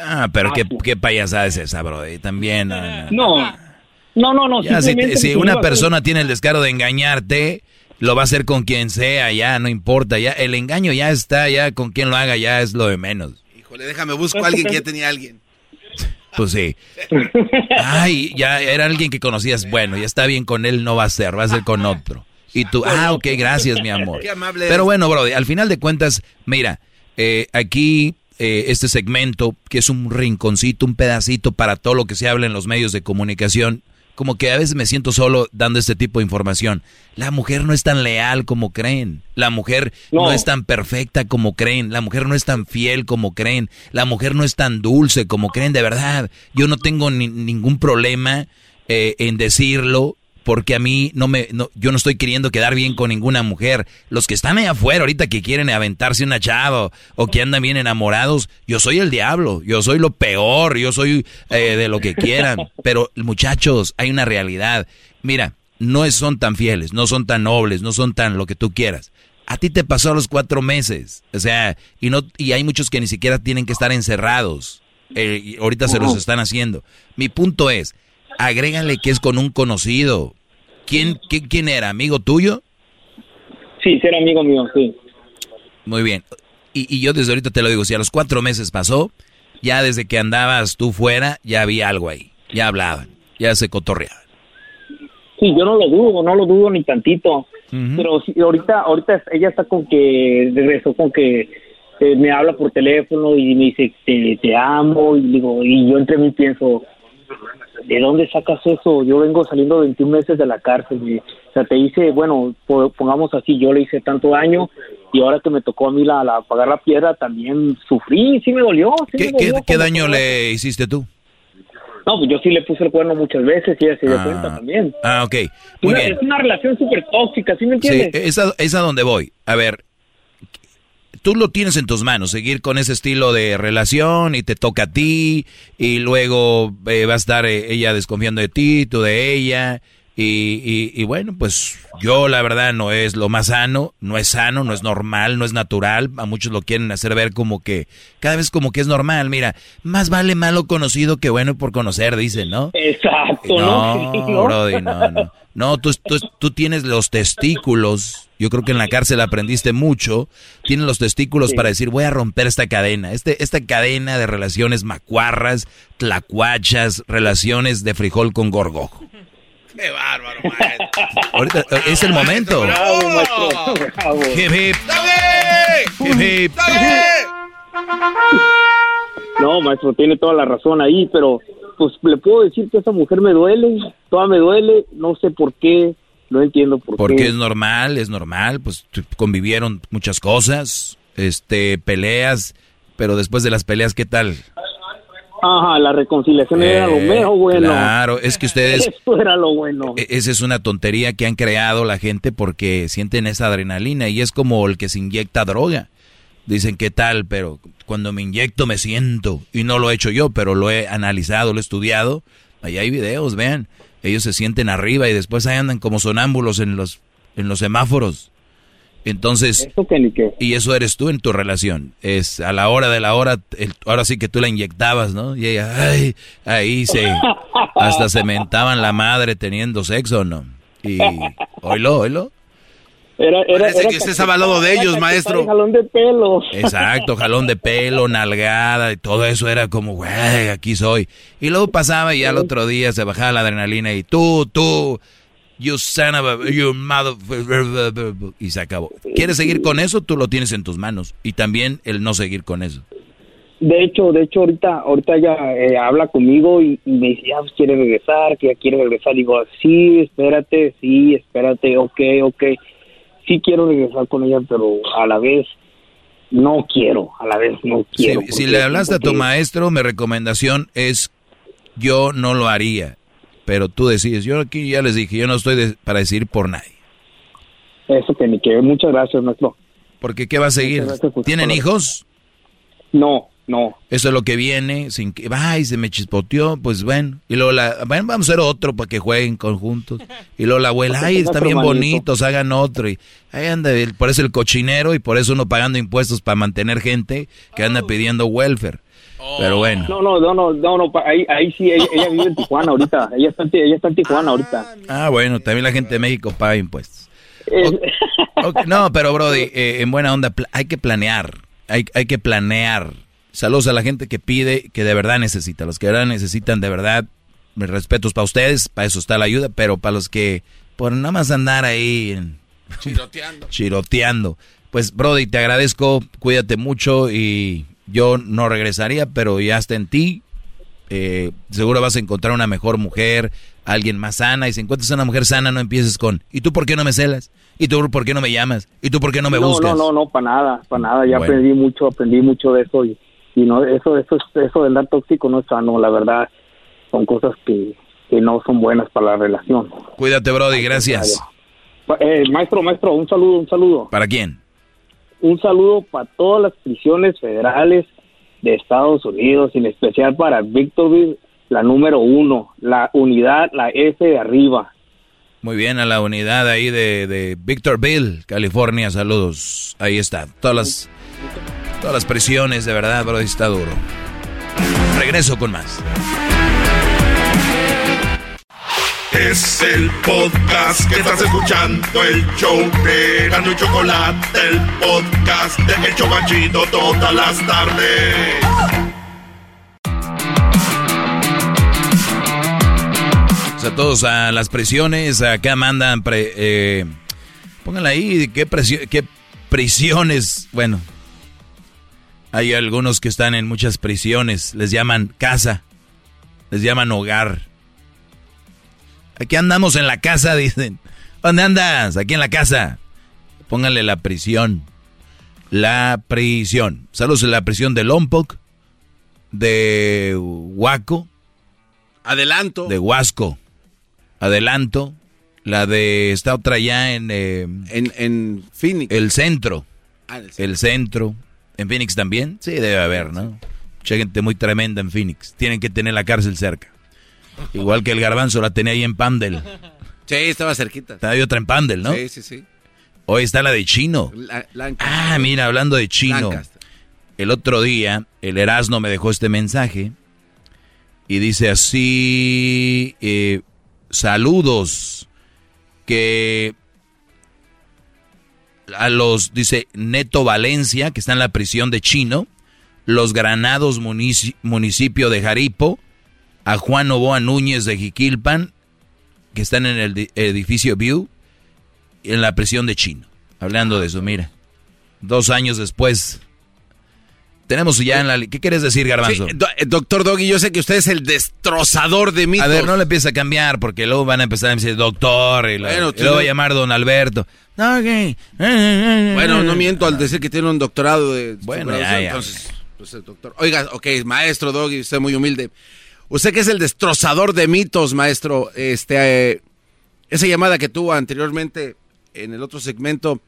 Ah, pero qué, qué payasada es esa, bro. Y También. no, no. No, no. Ya, si, una persona tiene el descaro de engañarte, lo va a hacer con quien sea, ya, no importa. Ya, el engaño ya está, ya con quien lo haga, ya es lo de menos. Híjole, déjame busco a alguien que ya tenía a alguien. Pues sí. Ay, ya era alguien que conocías. Bueno, ya está bien con él, no va a ser, va a ser con otro. Y tú, ah, ok, gracias, mi amor. Qué amable Pero bueno, Brody, al final de cuentas, mira, eh, aquí eh, este segmento, que es un rinconcito, un pedacito para todo lo que se habla en los medios de comunicación, como que a veces me siento solo dando este tipo de información. La mujer no es tan leal como creen. La mujer no, No. es tan perfecta como creen. La mujer no es tan fiel como creen. La mujer no es tan dulce como creen. De verdad, yo no tengo ni- ningún problema eh, en decirlo. Porque a mí no me, no, yo no estoy queriendo quedar bien con ninguna mujer. Los que están allá afuera ahorita que quieren aventarse una chava o que andan bien enamorados, yo soy el diablo, yo soy lo peor, yo soy eh, de lo que quieran. Pero muchachos, hay una realidad. Mira, no son tan fieles, no son tan nobles, no son tan lo que tú quieras. A ti te pasó a los cuatro meses, o sea, y no, y hay muchos que ni siquiera tienen que estar encerrados. Eh, ahorita se los están haciendo. Mi punto es, agrégale que es con un conocido, ¿Quién, quién, era? ¿Amigo tuyo? Sí, era amigo mío, sí. Muy bien. Y, y, yo desde ahorita te lo digo, si a los cuatro meses pasó, ya desde que andabas tú fuera, ya había algo ahí. Ya hablaban, ya se cotorreaban. Sí, yo no lo dudo, no lo dudo ni tantito. Pero si, ahorita, ahorita ella está con que regresó con que eh, me habla por teléfono y me dice te, te amo y digo y yo entre mí pienso ¿de dónde sacas eso? Yo vengo saliendo 21 meses de la cárcel. Y, o sea, te hice, bueno, pongamos así, yo le hice tanto daño y ahora que me tocó a mí la, la pagar la piedra, también sufrí, sí me dolió. ¿Qué, ¿qué, daño le hiciste tú? No, pues yo sí le puse el cuerno muchas veces y ella se dio ah. cuenta también. Ah, ok. Muy bien. Es una relación súper tóxica, ¿sí me entiendes? Sí, es a, es a donde voy. A ver, tú lo tienes en tus manos, seguir con ese estilo de relación y te toca a ti y luego eh, va a estar eh, ella desconfiando de ti, tú de ella. Y, y, bueno, pues yo la verdad no es lo más sano, no es sano, no es normal, no es natural. A muchos lo quieren hacer ver como que cada vez como que es normal. Mira, más vale malo conocido que bueno por conocer, dicen, ¿no? Exacto, ¿no? No, Brody, no, no. No, tú, tú, tú tienes los testículos yo creo que en la cárcel aprendiste mucho. Tienes los testículos para decir, voy a romper esta cadena. Este, esta cadena de relaciones macuarras, tlacuachas, relaciones de frijol con gorgojo. ¡Qué bárbaro, maestro! Ahorita eh, es el momento. Bravo, maestro. Bravo. Hip, hip. Hip, hip. No, maestro, tiene toda la razón ahí, pero pues le puedo decir que esa mujer me duele, toda me duele, no sé por qué, no entiendo por Porque qué. Porque es normal, es normal, pues convivieron muchas cosas, este, peleas, pero después de las peleas, ¿qué tal? Ajá, la reconciliación era lo eh, mejor bueno. Claro, es que ustedes... Eso era lo bueno. E, esa es una tontería que han creado la gente porque sienten esa adrenalina y es como el que se inyecta droga. Dicen, ¿qué tal? Pero cuando me inyecto me siento. Y no lo he hecho yo, pero lo he analizado, lo he estudiado. Ahí hay videos, vean ellos se sienten arriba y después ahí andan como sonámbulos en los, en los semáforos. Entonces, y eso eres tú en tu relación. Es a la hora de la hora, ahora sí que tú la inyectabas, ¿no? Y ella, ay, ahí se, hasta se mentaban la madre teniendo sexo, ¿no? Y, oílo, oílo. Era, era, Parece que usted estaba al lado de ellos, maestro. Jalón de pelo. Exacto, jalón de pelo, nalgada, y todo eso era como, güey, aquí soy. Y luego pasaba y al otro día se bajaba la adrenalina y tú, tú, you son of a, you mother... Y se acabó. ¿Quieres seguir con eso? Tú lo tienes en tus manos. Y también el no seguir con eso. De hecho, de hecho, ahorita, ahorita ella eh, habla conmigo y, me dice, ah, pues quiere regresar, que ya quiere regresar. Digo, sí, espérate, sí, espérate, ok, ok sí quiero regresar con ella, pero a la vez no quiero, a la vez no quiero. si le hablaste a tu maestro, mi recomendación es, yo no lo haría, pero tú decides. Yo aquí ya les dije, yo no estoy para decir por nadie. Eso que me quede. Muchas gracias, maestro. Porque ¿qué va a seguir? ¿Tienen hijos? No. No. Eso es lo que viene, sin que, ay, se me chispoteó, pues bueno. Y luego la, bueno, vamos a hacer otro para que jueguen conjuntos. Y luego la abuela, ay, están bien bonitos, hagan otro. Y ahí anda, por eso el cochinero y por eso uno pagando impuestos para mantener gente que anda pidiendo welfare. Pero bueno. No, no, no, no, no, ahí, ahí sí, ella, vive en Tijuana ahorita. Ella está, ella está en Tijuana ahorita. Ah, bueno, también la gente de México paga impuestos. no, pero Brody, eh, en buena onda, hay que planear. Hay, hay que planear Saludos a la gente que pide, que de verdad necesita. Los que de verdad necesitan, de verdad, mis respetos para ustedes, para eso está la ayuda, pero para los que por nada más andar ahí chiroteando. chiroteando. Pues Brody, te agradezco, cuídate mucho y yo no regresaría, pero ya está en ti. Eh, seguro vas a encontrar una mejor mujer, alguien más sana. Y si encuentras una mujer sana, no empieces con, ¿y tú por qué no me celas? ¿Y tú por qué no me llamas? ¿Y tú por qué no me buscas? No, no, no, para nada, para nada. Ya aprendí mucho, aprendí mucho de eso y y no eso eso eso de andar tóxico no es sano la verdad son cosas que que no son buenas para la relación. Cuídate, Brody, gracias. Eh, maestro, maestro, un saludo, un saludo. ¿Para quién? Un saludo para todas las prisiones federales de Estados Unidos, en especial para Victorville, la número uno, la unidad, la F de arriba. Muy bien, a la unidad ahí de, de Victorville, California, saludos. Ahí está, todas las, todas las prisiones, de verdad, Brody, está duro. Regreso con más. Es el podcast que estás escuchando, el show de Gano y Chocolate, el podcast de Hecho Machito todas las tardes. O sea, todos a las prisiones, acá mandan, pre, eh, pónganla ahí, ¿qué, qué prisiones, bueno, hay algunos que están en muchas prisiones, les llaman casa, les llaman hogar. Aquí andamos en la casa, dicen. ¿Dónde andas? Aquí en la casa. Pónganle la prisión. La prisión. Saludos en la prisión de Lompoc, de Huaco. Adelanto. De Huasco. Adelanto. La de esta otra allá en... Eh, en, en Phoenix. El centro. Ah, el centro. El centro. ¿En Phoenix también? Sí, debe haber, ¿no? Mucha gente muy tremenda en Phoenix. Tienen que tener la cárcel cerca. Igual que el garbanzo la tenía ahí en Pandel. Sí, estaba cerquita. Estaba otra en Pandel, ¿no? Sí, sí, sí. Hoy está la de Chino. ah, mira, hablando de Chino. El otro día, el Erasmo me dejó este mensaje y dice así, eh, saludos, que a los, dice Neto Valencia, que está en la prisión de Chino, los Granados municipio de Jaripo, a Juan Novoa Núñez de Jiquilpan, que están en el edificio View, en la prisión de Chino. Hablando de eso, mira. Dos años después. Tenemos ya en la... ¿Qué quieres decir, Garbanzo? Eh, doctor Doggy, yo sé que usted es el destrozador de mitos. A ver, no le empieza a cambiar, porque luego van a empezar a decir doctor, y, luego va a llamar don Alberto. Bueno, no miento al decir que tiene un doctorado de... Bueno, ya, Entonces, pues, doctor. Oiga, ok, maestro Doggy, usted muy humilde. Usted que es el destrozador de mitos, maestro, este, eh, esa llamada que tuvo anteriormente en el otro segmento,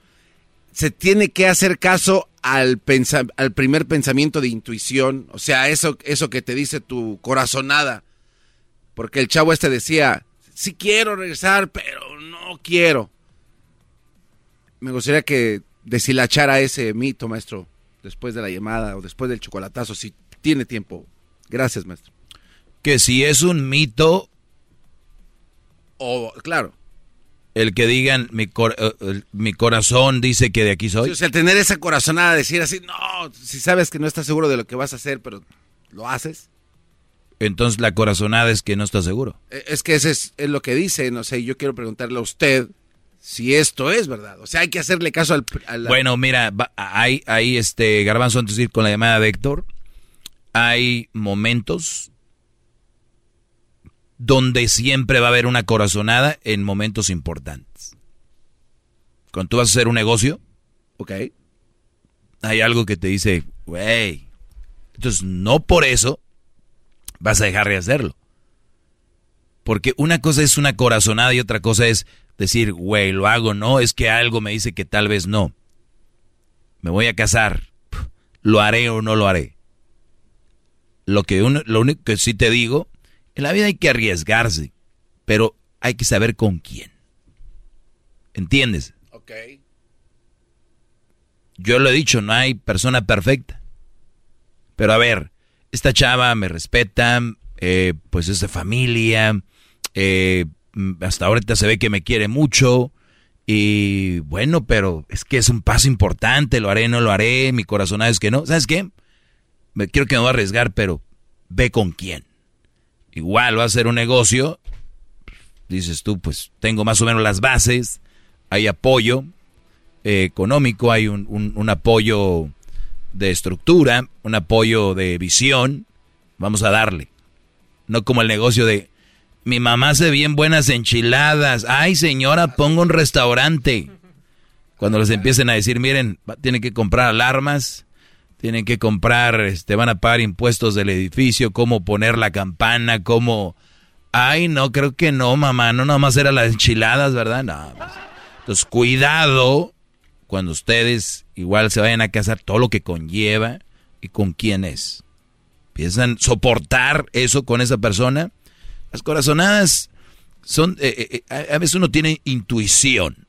se tiene que hacer caso al, al primer pensamiento de intuición, o sea, eso, eso que te dice tu corazonada, porque el chavo este decía, sí quiero regresar, pero no quiero. Me gustaría que deshilachara ese mito, maestro, después de la llamada o después del chocolatazo, si tiene tiempo. Gracias, maestro que si es un mito, o claro, el que digan mi, eh, mi corazón dice que de aquí soy. o sea, tener esa corazonada, decir así, no, si sabes que no estás seguro de lo que vas a hacer, pero lo haces. Entonces la corazonada es que no estás seguro. E, es que ese es, lo que dice, no sé, yo quiero preguntarle a usted si esto es verdad. O sea, hay que hacerle caso al... Bueno, mira, hay, hay este, Garbanzo, antes de ir con la llamada de Héctor, hay momentos donde siempre va a haber una corazonada en momentos importantes. Cuando tú vas a hacer un negocio, ok, hay algo que te dice, güey, entonces no por eso vas a dejar de hacerlo. Porque una cosa es una corazonada y otra cosa es decir, güey, lo hago, no, es que algo me dice que tal vez no. Me voy a casar, lo haré o no lo haré. Lo, que lo único que sí te digo en la vida hay que arriesgarse, pero hay que saber con quién. ¿Entiendes? Ok. Yo lo he dicho, no hay persona perfecta. Pero a ver, esta chava me respeta, eh, pues es de familia, eh, hasta ahorita se ve que me quiere mucho. Y bueno, pero es que es un paso importante, lo haré, no lo haré, mi corazón es que no. ¿Sabes qué? Me, quiero que me voy a arriesgar, pero ve con quién igual va a ser un negocio, dices tú, pues tengo más o menos las bases, hay apoyo eh, económico, hay un, apoyo de estructura, un apoyo de visión, vamos a darle. No como el negocio de, mi mamá hace bien buenas enchiladas, ay señora, pongo un restaurante. Cuando les empiecen a decir, miren, tienen que comprar alarmas, tienen que comprar, este, van a pagar impuestos del edificio, cómo poner la campana, cómo Ay, no, creo que no, mamá. No, nomás era las enchiladas, ¿verdad? No. Pues. Entonces, cuidado cuando ustedes igual se vayan a casar, todo lo que conlleva y con quién es. Piensan soportar eso con esa persona. Las corazonadas son, eh, eh, eh, a veces uno tiene intuición.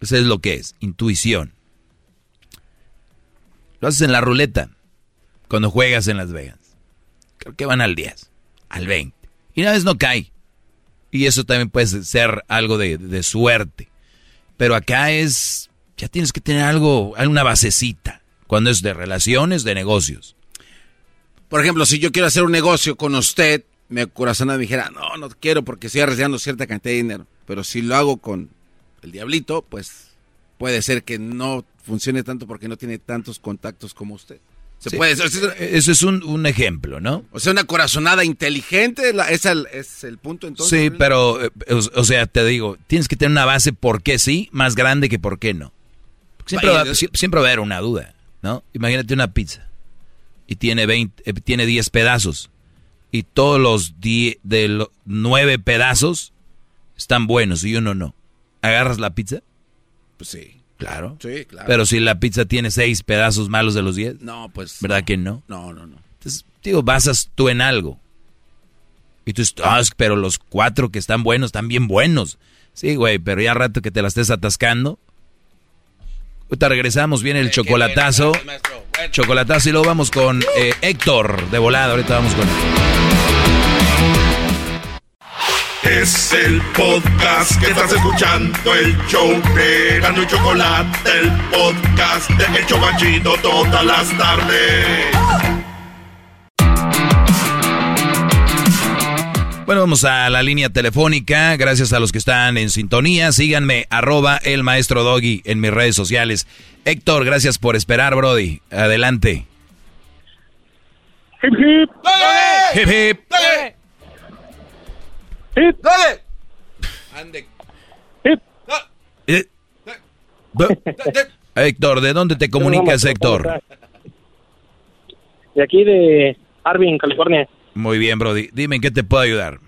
Eso es lo que es, intuición. Lo haces en la ruleta cuando juegas en Las Vegas. Creo que van al 10, al 20. Y una vez no cae. Y eso también puede ser algo de, suerte. Pero acá es, ya tienes que tener algo, una basecita. Cuando es de relaciones, de negocios. Por ejemplo, si yo quiero hacer un negocio con usted, me corazón me dijera, no, no quiero porque estoy arriesgando cierta cantidad de dinero. Pero si lo hago con el diablito, pues puede ser que no funcione tanto porque no tiene tantos contactos como usted. Se puede, eso es un, ejemplo, ¿no? O sea, una corazonada inteligente, es, el, es el punto entonces. Sí, pero, eh, o, sea, te digo, tienes que tener una base por qué sí, más grande que por qué no. Siempre, va, siempre va a haber una duda, ¿no? Imagínate una pizza y tiene, 20, eh, tiene 10 pedazos y todos los de los 9 pedazos están buenos y uno no. ¿Agarras la pizza? Pues sí. Claro. Sí, claro. Pero si la pizza tiene seis pedazos malos de los diez. No, pues. ¿Verdad que no? No, no, no. Entonces, digo, basas tú en algo. Y tú dices, ah, pero los cuatro que están buenos están bien buenos. Sí, güey, pero ya rato que te la estés atascando. Ahorita regresamos, viene el chocolatazo. chocolatazo y luego vamos con eh, Héctor de volada. Ahorita vamos con es el podcast que estás escuchando, el show de Gano y Chocolate, el podcast de El Chocachito todas las tardes. Bueno, vamos a la línea telefónica. Gracias a los que están en sintonía. Síganme, arroba el maestro Doggy en mis redes sociales. Héctor, gracias por esperar, Brody. Adelante. Hip hip. Hip hip. ¡Hip! ¡Dale! Ande. ¡Hip! Eh. Héctor, ¿de dónde te comunicas, Héctor? De aquí de Arvin, California. Muy bien, Brody. Dime en qué te puedo ayudar.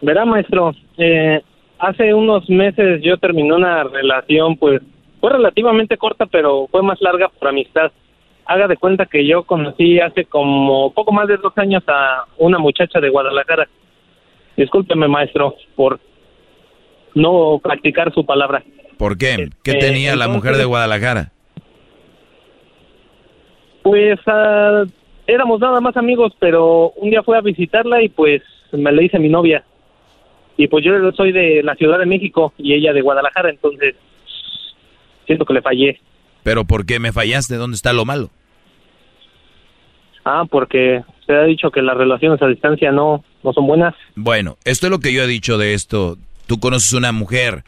Verá, maestro, eh, hace unos meses yo terminé una relación, pues fue relativamente corta, pero fue más larga por amistad. Haga de cuenta que yo conocí hace como poco más de dos años a una muchacha de Guadalajara. Discúlpeme, maestro, por no practicar su palabra. ¿Por qué? ¿Qué eh, tenía la mujer de Guadalajara? Pues ah, éramos nada más amigos, pero un día fui a visitarla y pues me le hice mi novia. Y pues yo soy de la Ciudad de México y ella de Guadalajara, entonces siento que le fallé. ¿Pero por qué me fallaste? ¿Dónde está lo malo? Ah, porque se ha dicho que las relaciones a distancia no, no son buenas. Bueno, esto es lo que yo he dicho de esto. Tú conoces una mujer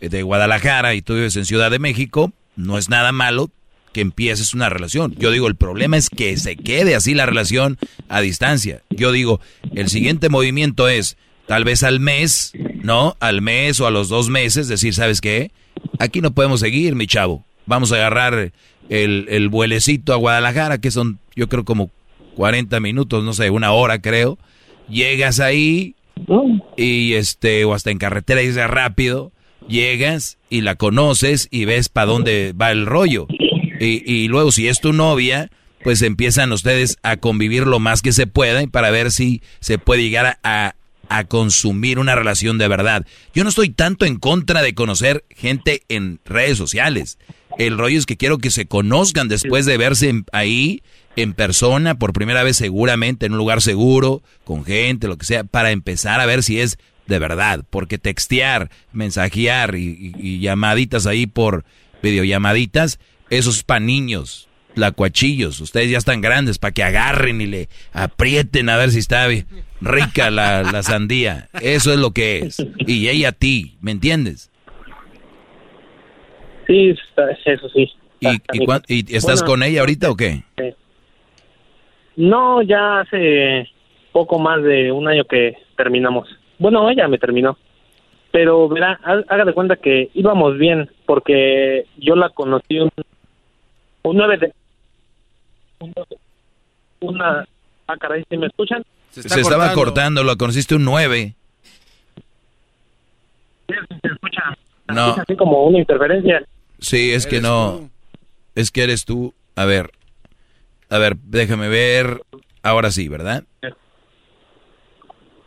de Guadalajara y tú vives en Ciudad de México, no es nada malo que empieces una relación. Yo digo, el problema es que se quede así la relación a distancia. Yo digo, el siguiente movimiento es, tal vez al mes, ¿no? Al mes o a los dos meses, decir, ¿sabes qué? Aquí no podemos seguir, mi chavo vamos a agarrar el, el vuelecito a Guadalajara, que son yo creo como 40 minutos, no sé, una hora creo. Llegas ahí y este, o hasta en carretera y rápido, llegas y la conoces y ves para dónde va el rollo. Y, y, luego si es tu novia, pues empiezan ustedes a convivir lo más que se pueda para ver si se puede llegar a, a consumir una relación de verdad. Yo no estoy tanto en contra de conocer gente en redes sociales. El rollo es que quiero que se conozcan después de verse ahí en persona por primera vez seguramente en un lugar seguro, con gente, lo que sea, para empezar a ver si es de verdad. Porque textear, mensajear y, llamaditas ahí por videollamaditas, eso es para niños. Ustedes ya están grandes para que agarren y le aprieten a ver si está rica la sandía. Eso es lo que es. Y ella a ti, ¿me entiendes? Sí, eso sí. ¿Y, estás con ella ahorita o qué? No, ya hace poco más de un año que terminamos. Bueno, ella me terminó. Pero verá, haga de cuenta que íbamos bien, porque yo la conocí un, un 9 de... una... Ah, caray, ¿sí me escuchan? Se, estaba cortando, lo conociste un 9. Se escucha. No. así como una interferencia. Sí, es que no. Es que eres tú. A ver. A ver, déjame ver. Ahora sí, ¿verdad?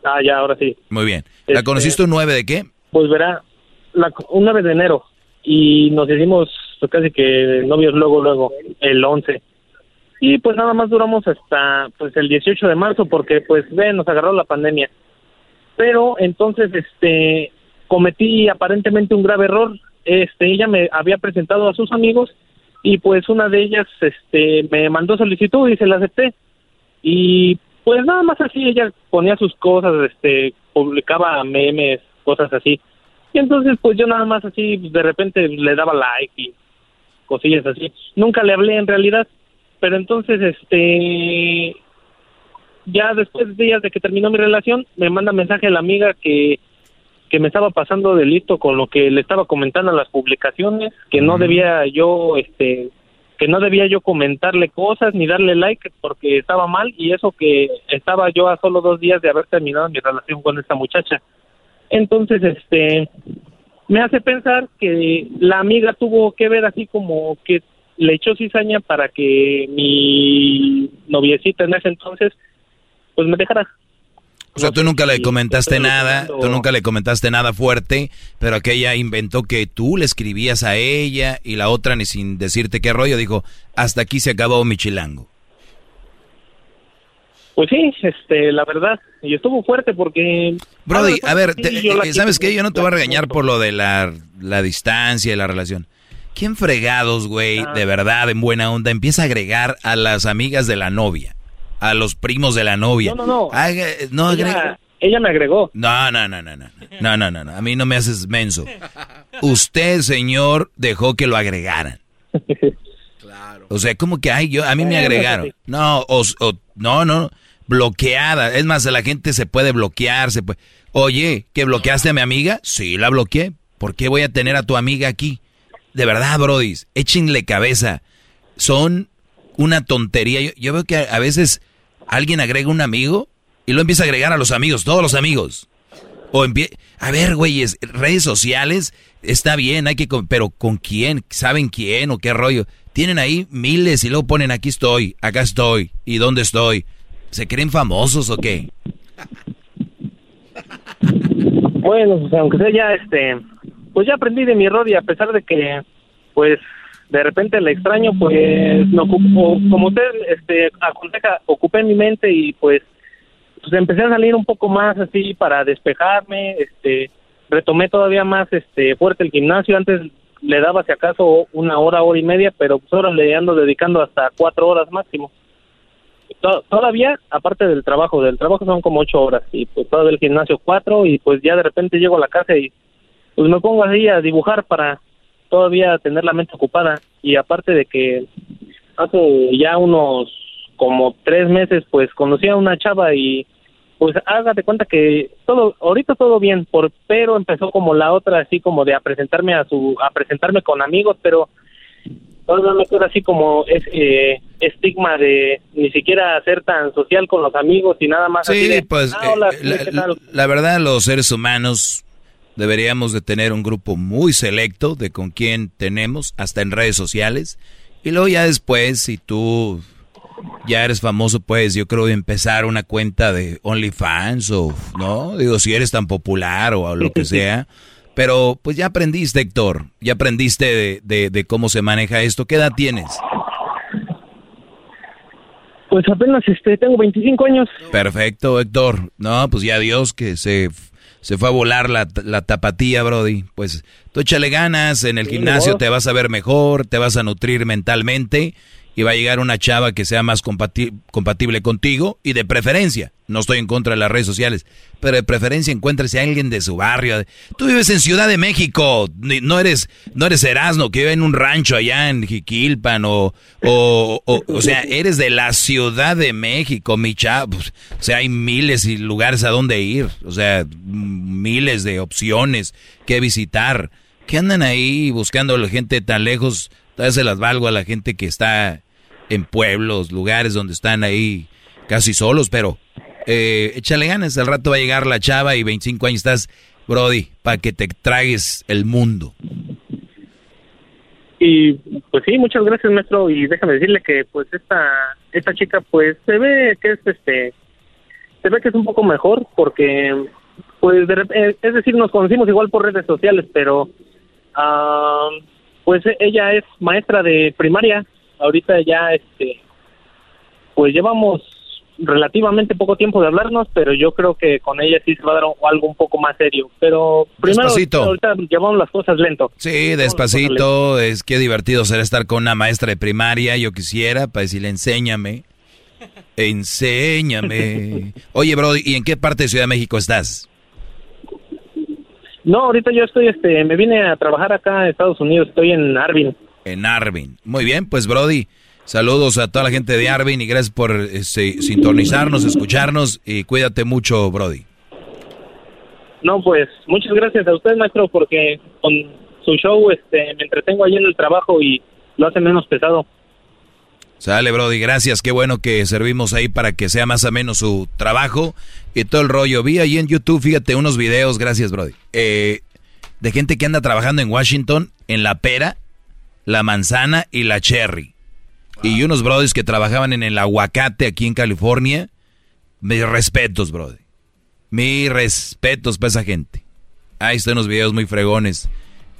Ah, ya, ahora sí. Muy bien. ¿La Este- conociste un 9 de qué? Pues verá, la, un 9 de enero y nos hicimos casi que novios luego, luego, el 11. Y pues nada más duramos hasta pues el 18 de marzo porque pues ven, nos agarró la pandemia. Pero entonces este cometí aparentemente un grave error. Este ella me había presentado a sus amigos y pues una de ellas este me mandó solicitud y se la acepté. Y pues nada más así ella ponía sus cosas, este publicaba memes, cosas así. Y entonces pues yo nada más así de repente le daba like y cosillas así. Nunca le hablé en realidad, pero entonces este ya después de días de que terminó mi relación me manda mensaje la amiga que que me estaba pasando de listo con lo que le estaba comentando en las publicaciones, que no debía yo este que no debía yo comentarle cosas ni darle like porque estaba mal y eso que estaba yo a solo dos días de haber terminado mi relación con esta muchacha. Entonces, este, me hace pensar que la amiga tuvo que ver así como que le echó cizaña para que mi noviecita en ese entonces, pues me dejara. O sea, tú nunca le comentaste nada, tú nunca le comentaste nada fuerte, pero aquella inventó que tú le escribías a ella y la otra ni sin decirte qué rollo dijo, hasta aquí se acabó mi chilango. Pues sí, este, la verdad, y estuvo fuerte porque... Brody, a ver, te- eh, ¿sabes qué? Yo no te voy a regañar por lo de la, la distancia y la relación. ¿Quién fregados, güey, Ah. de verdad, en buena onda, empieza a agregar a las amigas de la novia, a los primos de la novia? No, no, no. Haga- no ella, agrega- ella me agregó. No, no, no, no, no. No, no, no, no. A mí no me haces menso. Usted, señor, dejó que lo agregaran. O sea, como que, ay, yo, a mí me agregaron. No, o, o- no, no, bloqueada. Es más, la gente se puede bloquear, se puede. Oye, ¿que bloqueaste a mi amiga? Sí, la bloqueé. ¿Por qué voy a tener a tu amiga aquí? De verdad, brodis, échenle cabeza. Son una tontería. Yo, yo veo que a, veces alguien agrega un amigo y lo empieza a agregar a los amigos, todos los amigos. O a ver, güeyes, redes sociales está bien, hay que pero con quién, saben quién o qué rollo. Tienen ahí miles y luego ponen aquí estoy, acá estoy y dónde estoy. ¿Se creen famosos o qué? Bueno, pues, aunque sea ya, este, pues ya aprendí de mi error y a pesar de que, pues, de repente la extraño, pues, no ocupo, como usted, este, aconseja, ocupé mi mente y pues, pues empecé a salir un poco más así para despejarme, este, retomé todavía más, este, fuerte el gimnasio, antes le daba si acaso una hora, hora y media, pero pues ahora le ando dedicando hasta cuatro horas máximo. To- todavía, aparte del trabajo, del trabajo son como ocho horas y pues todavía el gimnasio cuatro y pues ya de repente llego a la casa y pues me pongo así a dibujar para todavía tener la mente ocupada y aparte de que hace ya unos como tres meses pues conocí a una chava y pues hágate cuenta que todo ahorita todo bien por pero empezó como la otra así como de a presentarme a su a presentarme con amigos pero todavía me queda así como ese estigma de ni siquiera ser tan social con los amigos y nada más así Sí, de, pues "Ah, hola, eh, la, ¿qué tal?". la verdad los seres humanos deberíamos de tener un grupo muy selecto de con quién tenemos, hasta en redes sociales. Y luego ya después, si tú ya eres famoso, pues yo creo empezar una cuenta de OnlyFans o, ¿no? Digo, si eres tan popular o lo que sea. Pero pues ya aprendiste, Héctor, ya aprendiste de, de- de cómo se maneja esto. ¿Qué edad tienes? Pues apenas este tengo 25 años. Perfecto, Héctor. No, pues ya Dios que se, se fue a volar la, la tapatía, Brody. Pues tú échale ganas, en el Sí, gimnasio te vas a ver mejor, te vas a nutrir mentalmente y va a llegar una chava que sea más compati- compatible contigo y de preferencia. No estoy en contra de las redes sociales, pero de preferencia encuéntrese a alguien de su barrio. Tú vives en Ciudad de México, no eres no eres Erasmo que vive en un rancho allá en Jiquilpan o o, o, o sea, eres de la Ciudad de México, mi chavo. O sea, hay miles y lugares a donde ir, o sea, miles de opciones que visitar. ¿Qué andan ahí buscando a la gente tan lejos? Tal se las valgo a la gente que está en pueblos, lugares donde están ahí casi solos, pero Eh, échale ganas, al rato va a llegar la chava y 25 años estás, Brody, para que te tragues el mundo. Y pues sí, muchas gracias, maestro. Y déjame decirle que pues esta esta chica pues se ve que es este se ve que es un poco mejor porque pues de, es decir, nos conocimos igual por redes sociales, pero ah, pues ella es maestra de primaria. Ahorita ya este pues llevamos relativamente poco tiempo de hablarnos, pero yo creo que con ella sí se va a dar algo un poco más serio. Pero primero, ahorita llevamos las cosas lento. Sí, despacito. Es que divertido será estar con una maestra de primaria. Yo quisiera para decirle, enséñame. Enséñame. Oye, bro, ¿y en qué parte de Ciudad de México estás? No, ahorita yo estoy, este, me vine a trabajar acá en Estados Unidos. Estoy en Arvin. En Arvin. Muy bien, pues, Brody. Saludos a toda la gente de Arvin y gracias por este, sintonizarnos, escucharnos y cuídate mucho, Brody. No, pues muchas gracias a usted, maestro, porque con su show este, me entretengo ahí en el trabajo y lo hace menos pesado. Sale, Brody, gracias. Qué bueno que servimos ahí para que sea más o menos su trabajo y todo el rollo. Vi ahí en YouTube, fíjate, unos videos, gracias, Brody, eh, de gente que anda trabajando en Washington en la pera, la manzana y la cherry. Y unos brothers que trabajaban en el aguacate aquí en California. Mis respetos, brother. Mis respetos para esa gente. Ahí están los videos muy fregones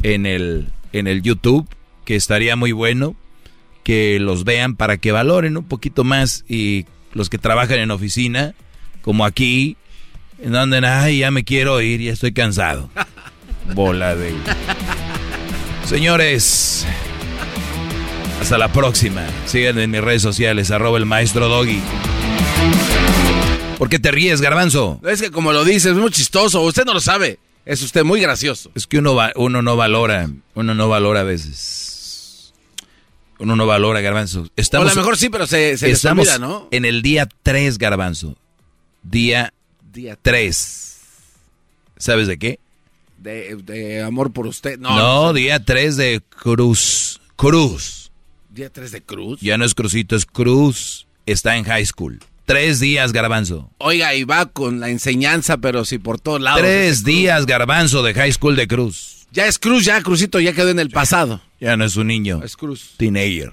en el, en el YouTube, que estaría muy bueno que los vean para que valoren un poquito más y los que trabajan en oficina, como aquí, en donde, ay, ya me quiero ir, ya estoy cansado. Bola de... Señores, hasta la próxima. Síganme en mis redes sociales, arroba el maestro Doggy. ¿Por qué te ríes, garbanzo? Es que como lo dices, es muy chistoso. Usted no lo sabe. Es usted muy gracioso. Es que uno, uno no valora, uno no valora a veces. Uno no valora, garbanzo. Estamos, a lo mejor sí, pero se, se estamos olvida, ¿no? en el día 3, garbanzo. Día, día 3. ¿Sabes de qué? De, amor por usted. No, no día 3 de Cruz. Cruz. ¿Día 3 de Cruz? Ya no es Crucito, es Cruz. Está en high school. Tres días, garbanzo. Oiga, y va con la enseñanza, pero sí por todos lados. Tres días, garbanzo, de high school de Cruz. Ya es Cruz, ya Cruzito ya quedó en el pasado. Ya no es un niño. Es Cruz. Teenager.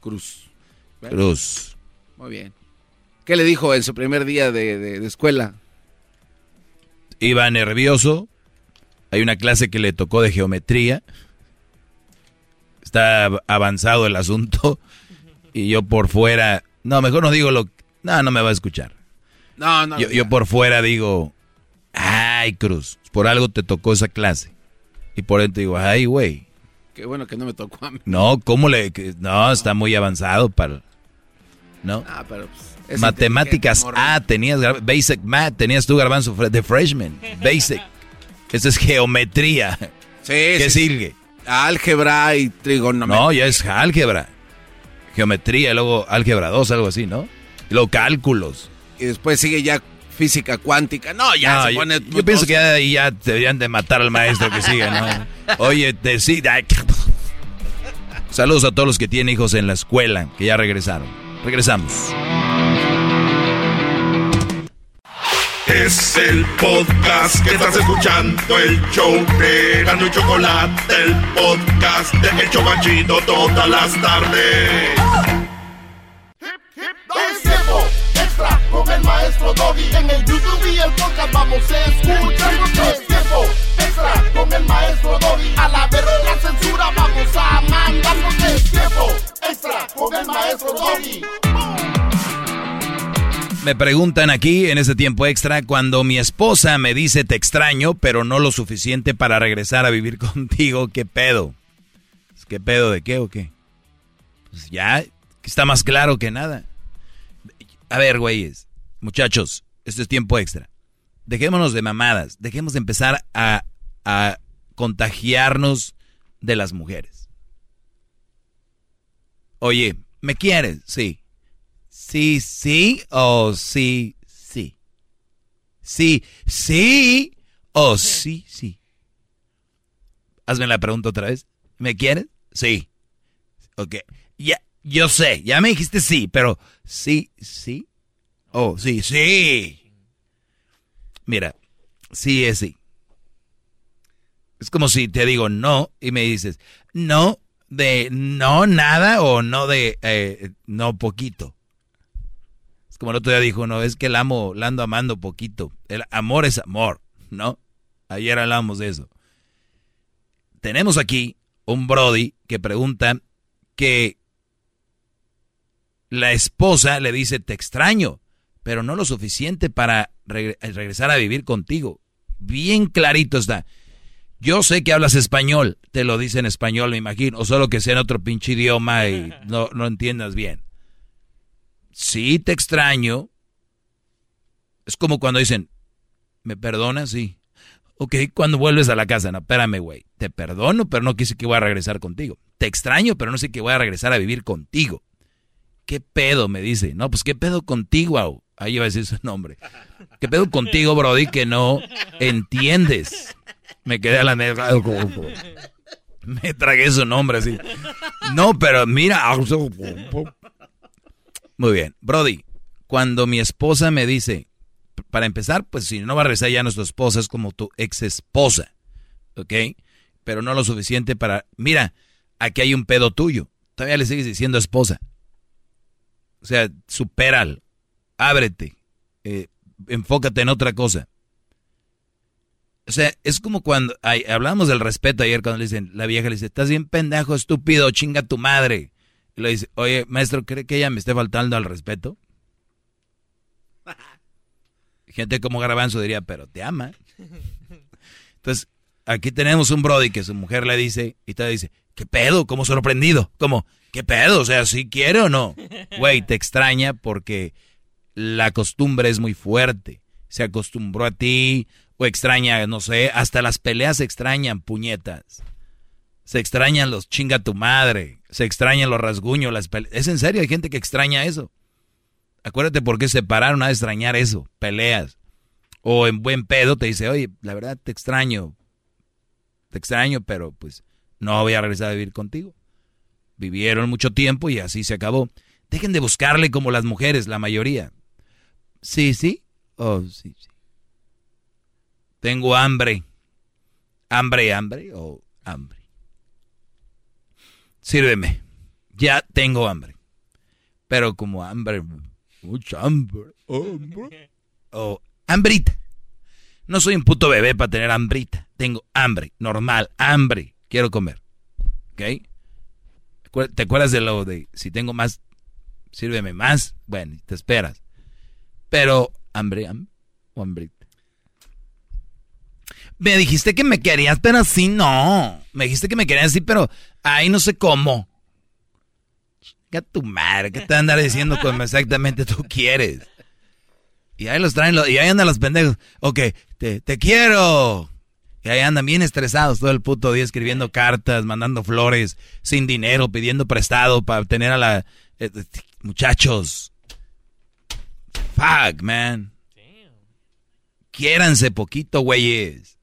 Cruz. Cruz. Muy bien. ¿Qué le dijo en su primer día de, de escuela? Iba nervioso. Hay una clase que le tocó de geometría está avanzado el asunto y yo por fuera, no, mejor no digo lo, no, no me va a escuchar. No, no. Yo, por fuera digo, ay, Cruz, por algo te tocó esa clase. Y por dentro digo, ay, güey. Qué bueno que no me tocó a mí. No, ¿cómo le...? No, está muy avanzado para... ¿No? Ah, pero... Pues, Matemáticas Ah, tenías... Basic Math, tenías tú, Garbanzo, de freshman. Basic. Esa es geometría. Sí, ¿Qué sigue? Álgebra y trigonometría. No, ya es álgebra. Geometría, luego álgebra 2, algo así, ¿no? Y luego cálculos. Y después sigue ya física cuántica. No, ya se pone. Yo, pienso que ya, ya deberían de matar al maestro que siga, ¿no? Oye, decida. Saludos a todos los que tienen hijos en la escuela, que ya regresaron. Regresamos. Es el podcast que estás escuchando, el show de Gano y Chocolate, el podcast de Hecho Machito todas las tardes. Es tiempo extra con el maestro Doggy. En el YouTube y el podcast vamos a escuchar. Es tiempo extra con el maestro Doggy. A la verga la censura vamos a mandar. Es tiempo extra con el maestro Doggy. Me preguntan aquí en este tiempo extra, cuando mi esposa me dice te extraño, pero no lo suficiente para regresar a vivir contigo, ¿qué pedo? ¿Qué pedo de qué o qué? Pues ya, está más claro que nada. A ver, güeyes, muchachos, esto es tiempo extra. Dejémonos de mamadas, dejemos de empezar a, a contagiarnos de las mujeres. Oye, ¿me quieres? Sí. Sí, sí o sí, sí. Sí, sí o sí, sí. Hazme la pregunta otra vez. ¿Me quieres? Sí. Ok. Ya, yo sé, ya me dijiste sí, pero sí, sí. Oh, sí, sí. Mira, sí es sí. Es como si te digo no y me dices, no de no nada o no de eh, no poquito. Como el otro día dijo, no, es que el amo, la ando amando poquito. El amor es amor, ¿no? Ayer hablamos de eso. Tenemos aquí un Brody que pregunta que la esposa le dice, te extraño, pero no lo suficiente para regresar a vivir contigo. Bien clarito está. Yo sé que hablas español, te lo dice en español, me imagino, o solo que sea en otro pinche idioma y no, no entiendas bien. Sí, te extraño. Es como cuando dicen, ¿me perdonas? Sí. Ok, cuando vuelves a la casa, no, espérame, güey. Te perdono, pero no quise que voy a regresar contigo. Te extraño, pero no sé que voy a regresar a vivir contigo. ¿Qué pedo? Me dice. No, pues ¿qué pedo contigo? Ahí iba a decir su nombre. ¿Qué pedo contigo, Brody, que no entiendes? Me quedé a la negra. Me tragué su nombre así. No, pero mira. Muy bien. Brody, cuando mi esposa me dice, para empezar, pues si no va a regresar ya nuestra esposa, es como tu ex esposa. ¿Ok? Pero no lo suficiente para. Mira, aquí hay un pedo tuyo. Todavía le sigues diciendo esposa. O sea, supéralo. Ábrete. Eh, enfócate en otra cosa. O sea, es como cuando hablamos del respeto ayer cuando le dicen, la vieja le dice, estás bien pendejo, estúpido, chinga tu madre. Y le dice, oye, maestro, ¿cree que ella me esté faltando al respeto? Gente como Garbanzo diría, pero te ama. Entonces, aquí tenemos un Brody que su mujer le dice, y te dice, ¿qué pedo? Como sorprendido. Como, ¿qué pedo? O sea, ¿sí quiere o no? Güey, te extraña porque la costumbre es muy fuerte. Se acostumbró a ti, o extraña, no sé, hasta las peleas se extrañan, puñetas. Se extrañan los chinga tu madre, se extrañan los rasguños, las peleas. Es en serio, hay gente que extraña eso. Acuérdate por qué se pararon a extrañar eso, peleas. O en buen pedo te dice, oye, la verdad te extraño, te extraño, pero pues no voy a regresar a vivir contigo. Vivieron mucho tiempo y así se acabó. Dejen de buscarle como las mujeres, la mayoría. Sí, sí. Oh, sí, sí. Tengo hambre. ¿Hambre, hambre o hambre? Sírveme. Ya tengo hambre. Pero como hambre, mucha hambre, hambre. O hambrita. No soy un puto bebé para tener hambrita. Tengo hambre, normal, hambre. Quiero comer. ¿Ok? ¿Te acuerdas de lo de si tengo más, sírveme más? Bueno, te esperas. Pero hambre, hambre o hambrita. Me dijiste que me querías, pero así no. Me dijiste que me querías así, pero ahí no sé cómo. Ya tu madre, ¿qué te andar diciendo como exactamente tú quieres? Y ahí los traen, y ahí andan los pendejos. Ok, te, te quiero. Y ahí andan bien estresados todo el puto día escribiendo cartas, mandando flores, sin dinero, pidiendo prestado para tener a la... Eh, muchachos. Fuck, man. Quiéranse poquito, güeyes.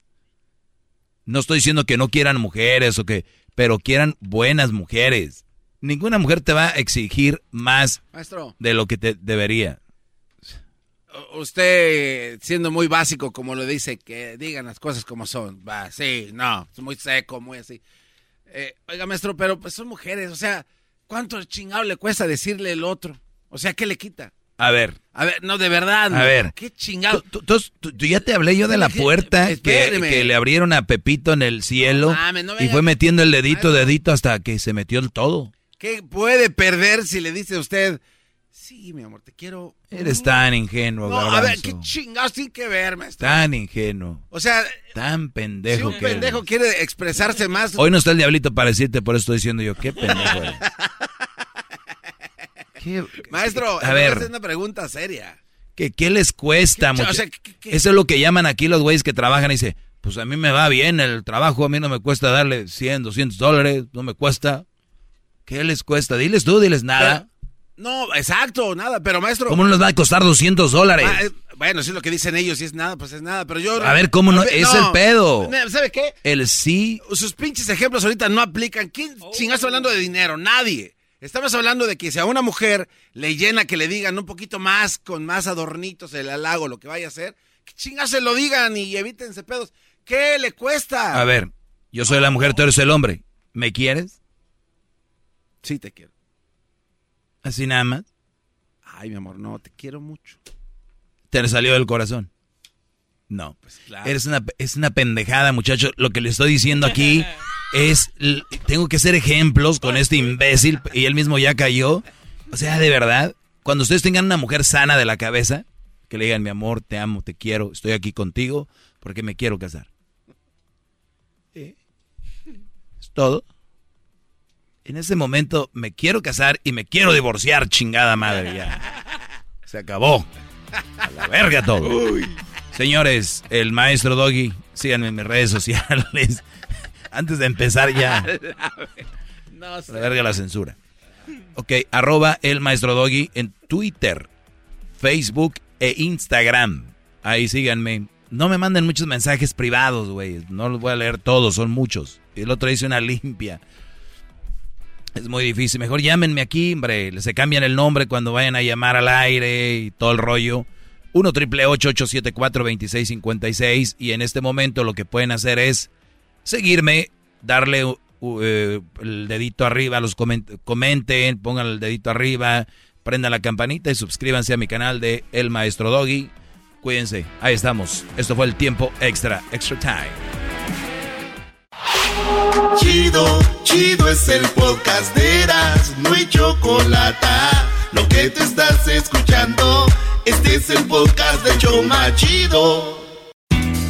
No estoy diciendo que no quieran mujeres o que, pero quieran buenas mujeres. Ninguna mujer te va a exigir más de lo que te debería. Usted, siendo muy básico, como lo dice, que digan las cosas como son. Va, sí, no, es muy seco, muy así. Eh, oiga, maestro, pero pues son mujeres, o sea, ¿cuánto chingado le cuesta decirle el otro? O sea, ¿qué le quita? A ver. A ver, no, de verdad. A ver. Qué chingado. Tú, ya te hablé yo de la puerta que, le abrieron a Pepito en el cielo y fue metiendo el dedito, dedito hasta que se metió el todo. ¿Qué puede perder si le dice a usted, sí, mi amor, te quiero? Eres tan ingenuo, No, a ver, qué chingados tiene que ver, maestro. Tan ingenuo. O sea, tan pendejo si un pendejo quiere expresarse más. Hoy no está el diablito para decirte, por eso estoy diciendo yo, qué pendejo eres. Maestro, a ver, es una pregunta seria. ¿Qué, qué les cuesta? mucho? Eso es lo que llaman aquí los güeyes que trabajan y dicen, pues a mí me va bien el trabajo, a mí no me cuesta darle 100, 200 dólares, no me cuesta. ¿Qué les cuesta? Diles tú, diles nada. no, exacto, nada, pero maestro... ¿Cómo no les va a costar 200 dólares? Ah, eh, bueno, si es lo que dicen ellos, si es nada, pues es nada, pero yo... A ver, ¿cómo no? es el pedo. ¿Sabe qué? El sí... Sus pinches ejemplos ahorita no aplican. ¿Quién oh. chingaste hablando de dinero? Nadie. Estamos hablando de que si a una mujer le llena que le digan un poquito más, con más adornitos, el halago, lo que vaya a hacer, que chingas se lo digan y evítense pedos. ¿Qué le cuesta? A ver, yo soy la mujer, tú eres el hombre. ¿Me quieres? Sí, te quiero. ¿Así nada más? Ay, mi amor, no, te quiero mucho. ¿Te salió del corazón? No. Pues claro. Eres una, es una pendejada, muchacho. Lo que le estoy diciendo aquí es, tengo que hacer ejemplos con este imbécil y él mismo ya cayó. O sea, de verdad, cuando ustedes tengan una mujer sana de la cabeza, que le digan, mi amor, te amo, te quiero, estoy aquí contigo porque me quiero casar. Es todo. En ese momento me quiero casar y me quiero divorciar, chingada madre. Ya. Se acabó. A la verga todo. Señores, el maestro Doggy, síganme en mis redes sociales. Antes de empezar ya. No la verga la censura. Ok, arroba el maestro Doggy en Twitter, Facebook e Instagram. Ahí síganme. No me manden muchos mensajes privados, güey. No los voy a leer todos, son muchos. Y el otro dice una limpia. Es muy difícil. Mejor llámenme aquí, hombre. Se cambian el nombre cuando vayan a llamar al aire y todo el rollo. 1 triple 874 2656 Y en este momento lo que pueden hacer es seguirme, darle eh, el dedito arriba, los coment- comenten, pongan el dedito arriba, prendan la campanita y suscríbanse a mi canal de El Maestro Doggy. Cuídense, ahí estamos. Esto fue el tiempo extra, extra time. Chido, chido es el podcast de Eras, no hay chocolate. Lo que te estás escuchando, este es el podcast de Choma Chido.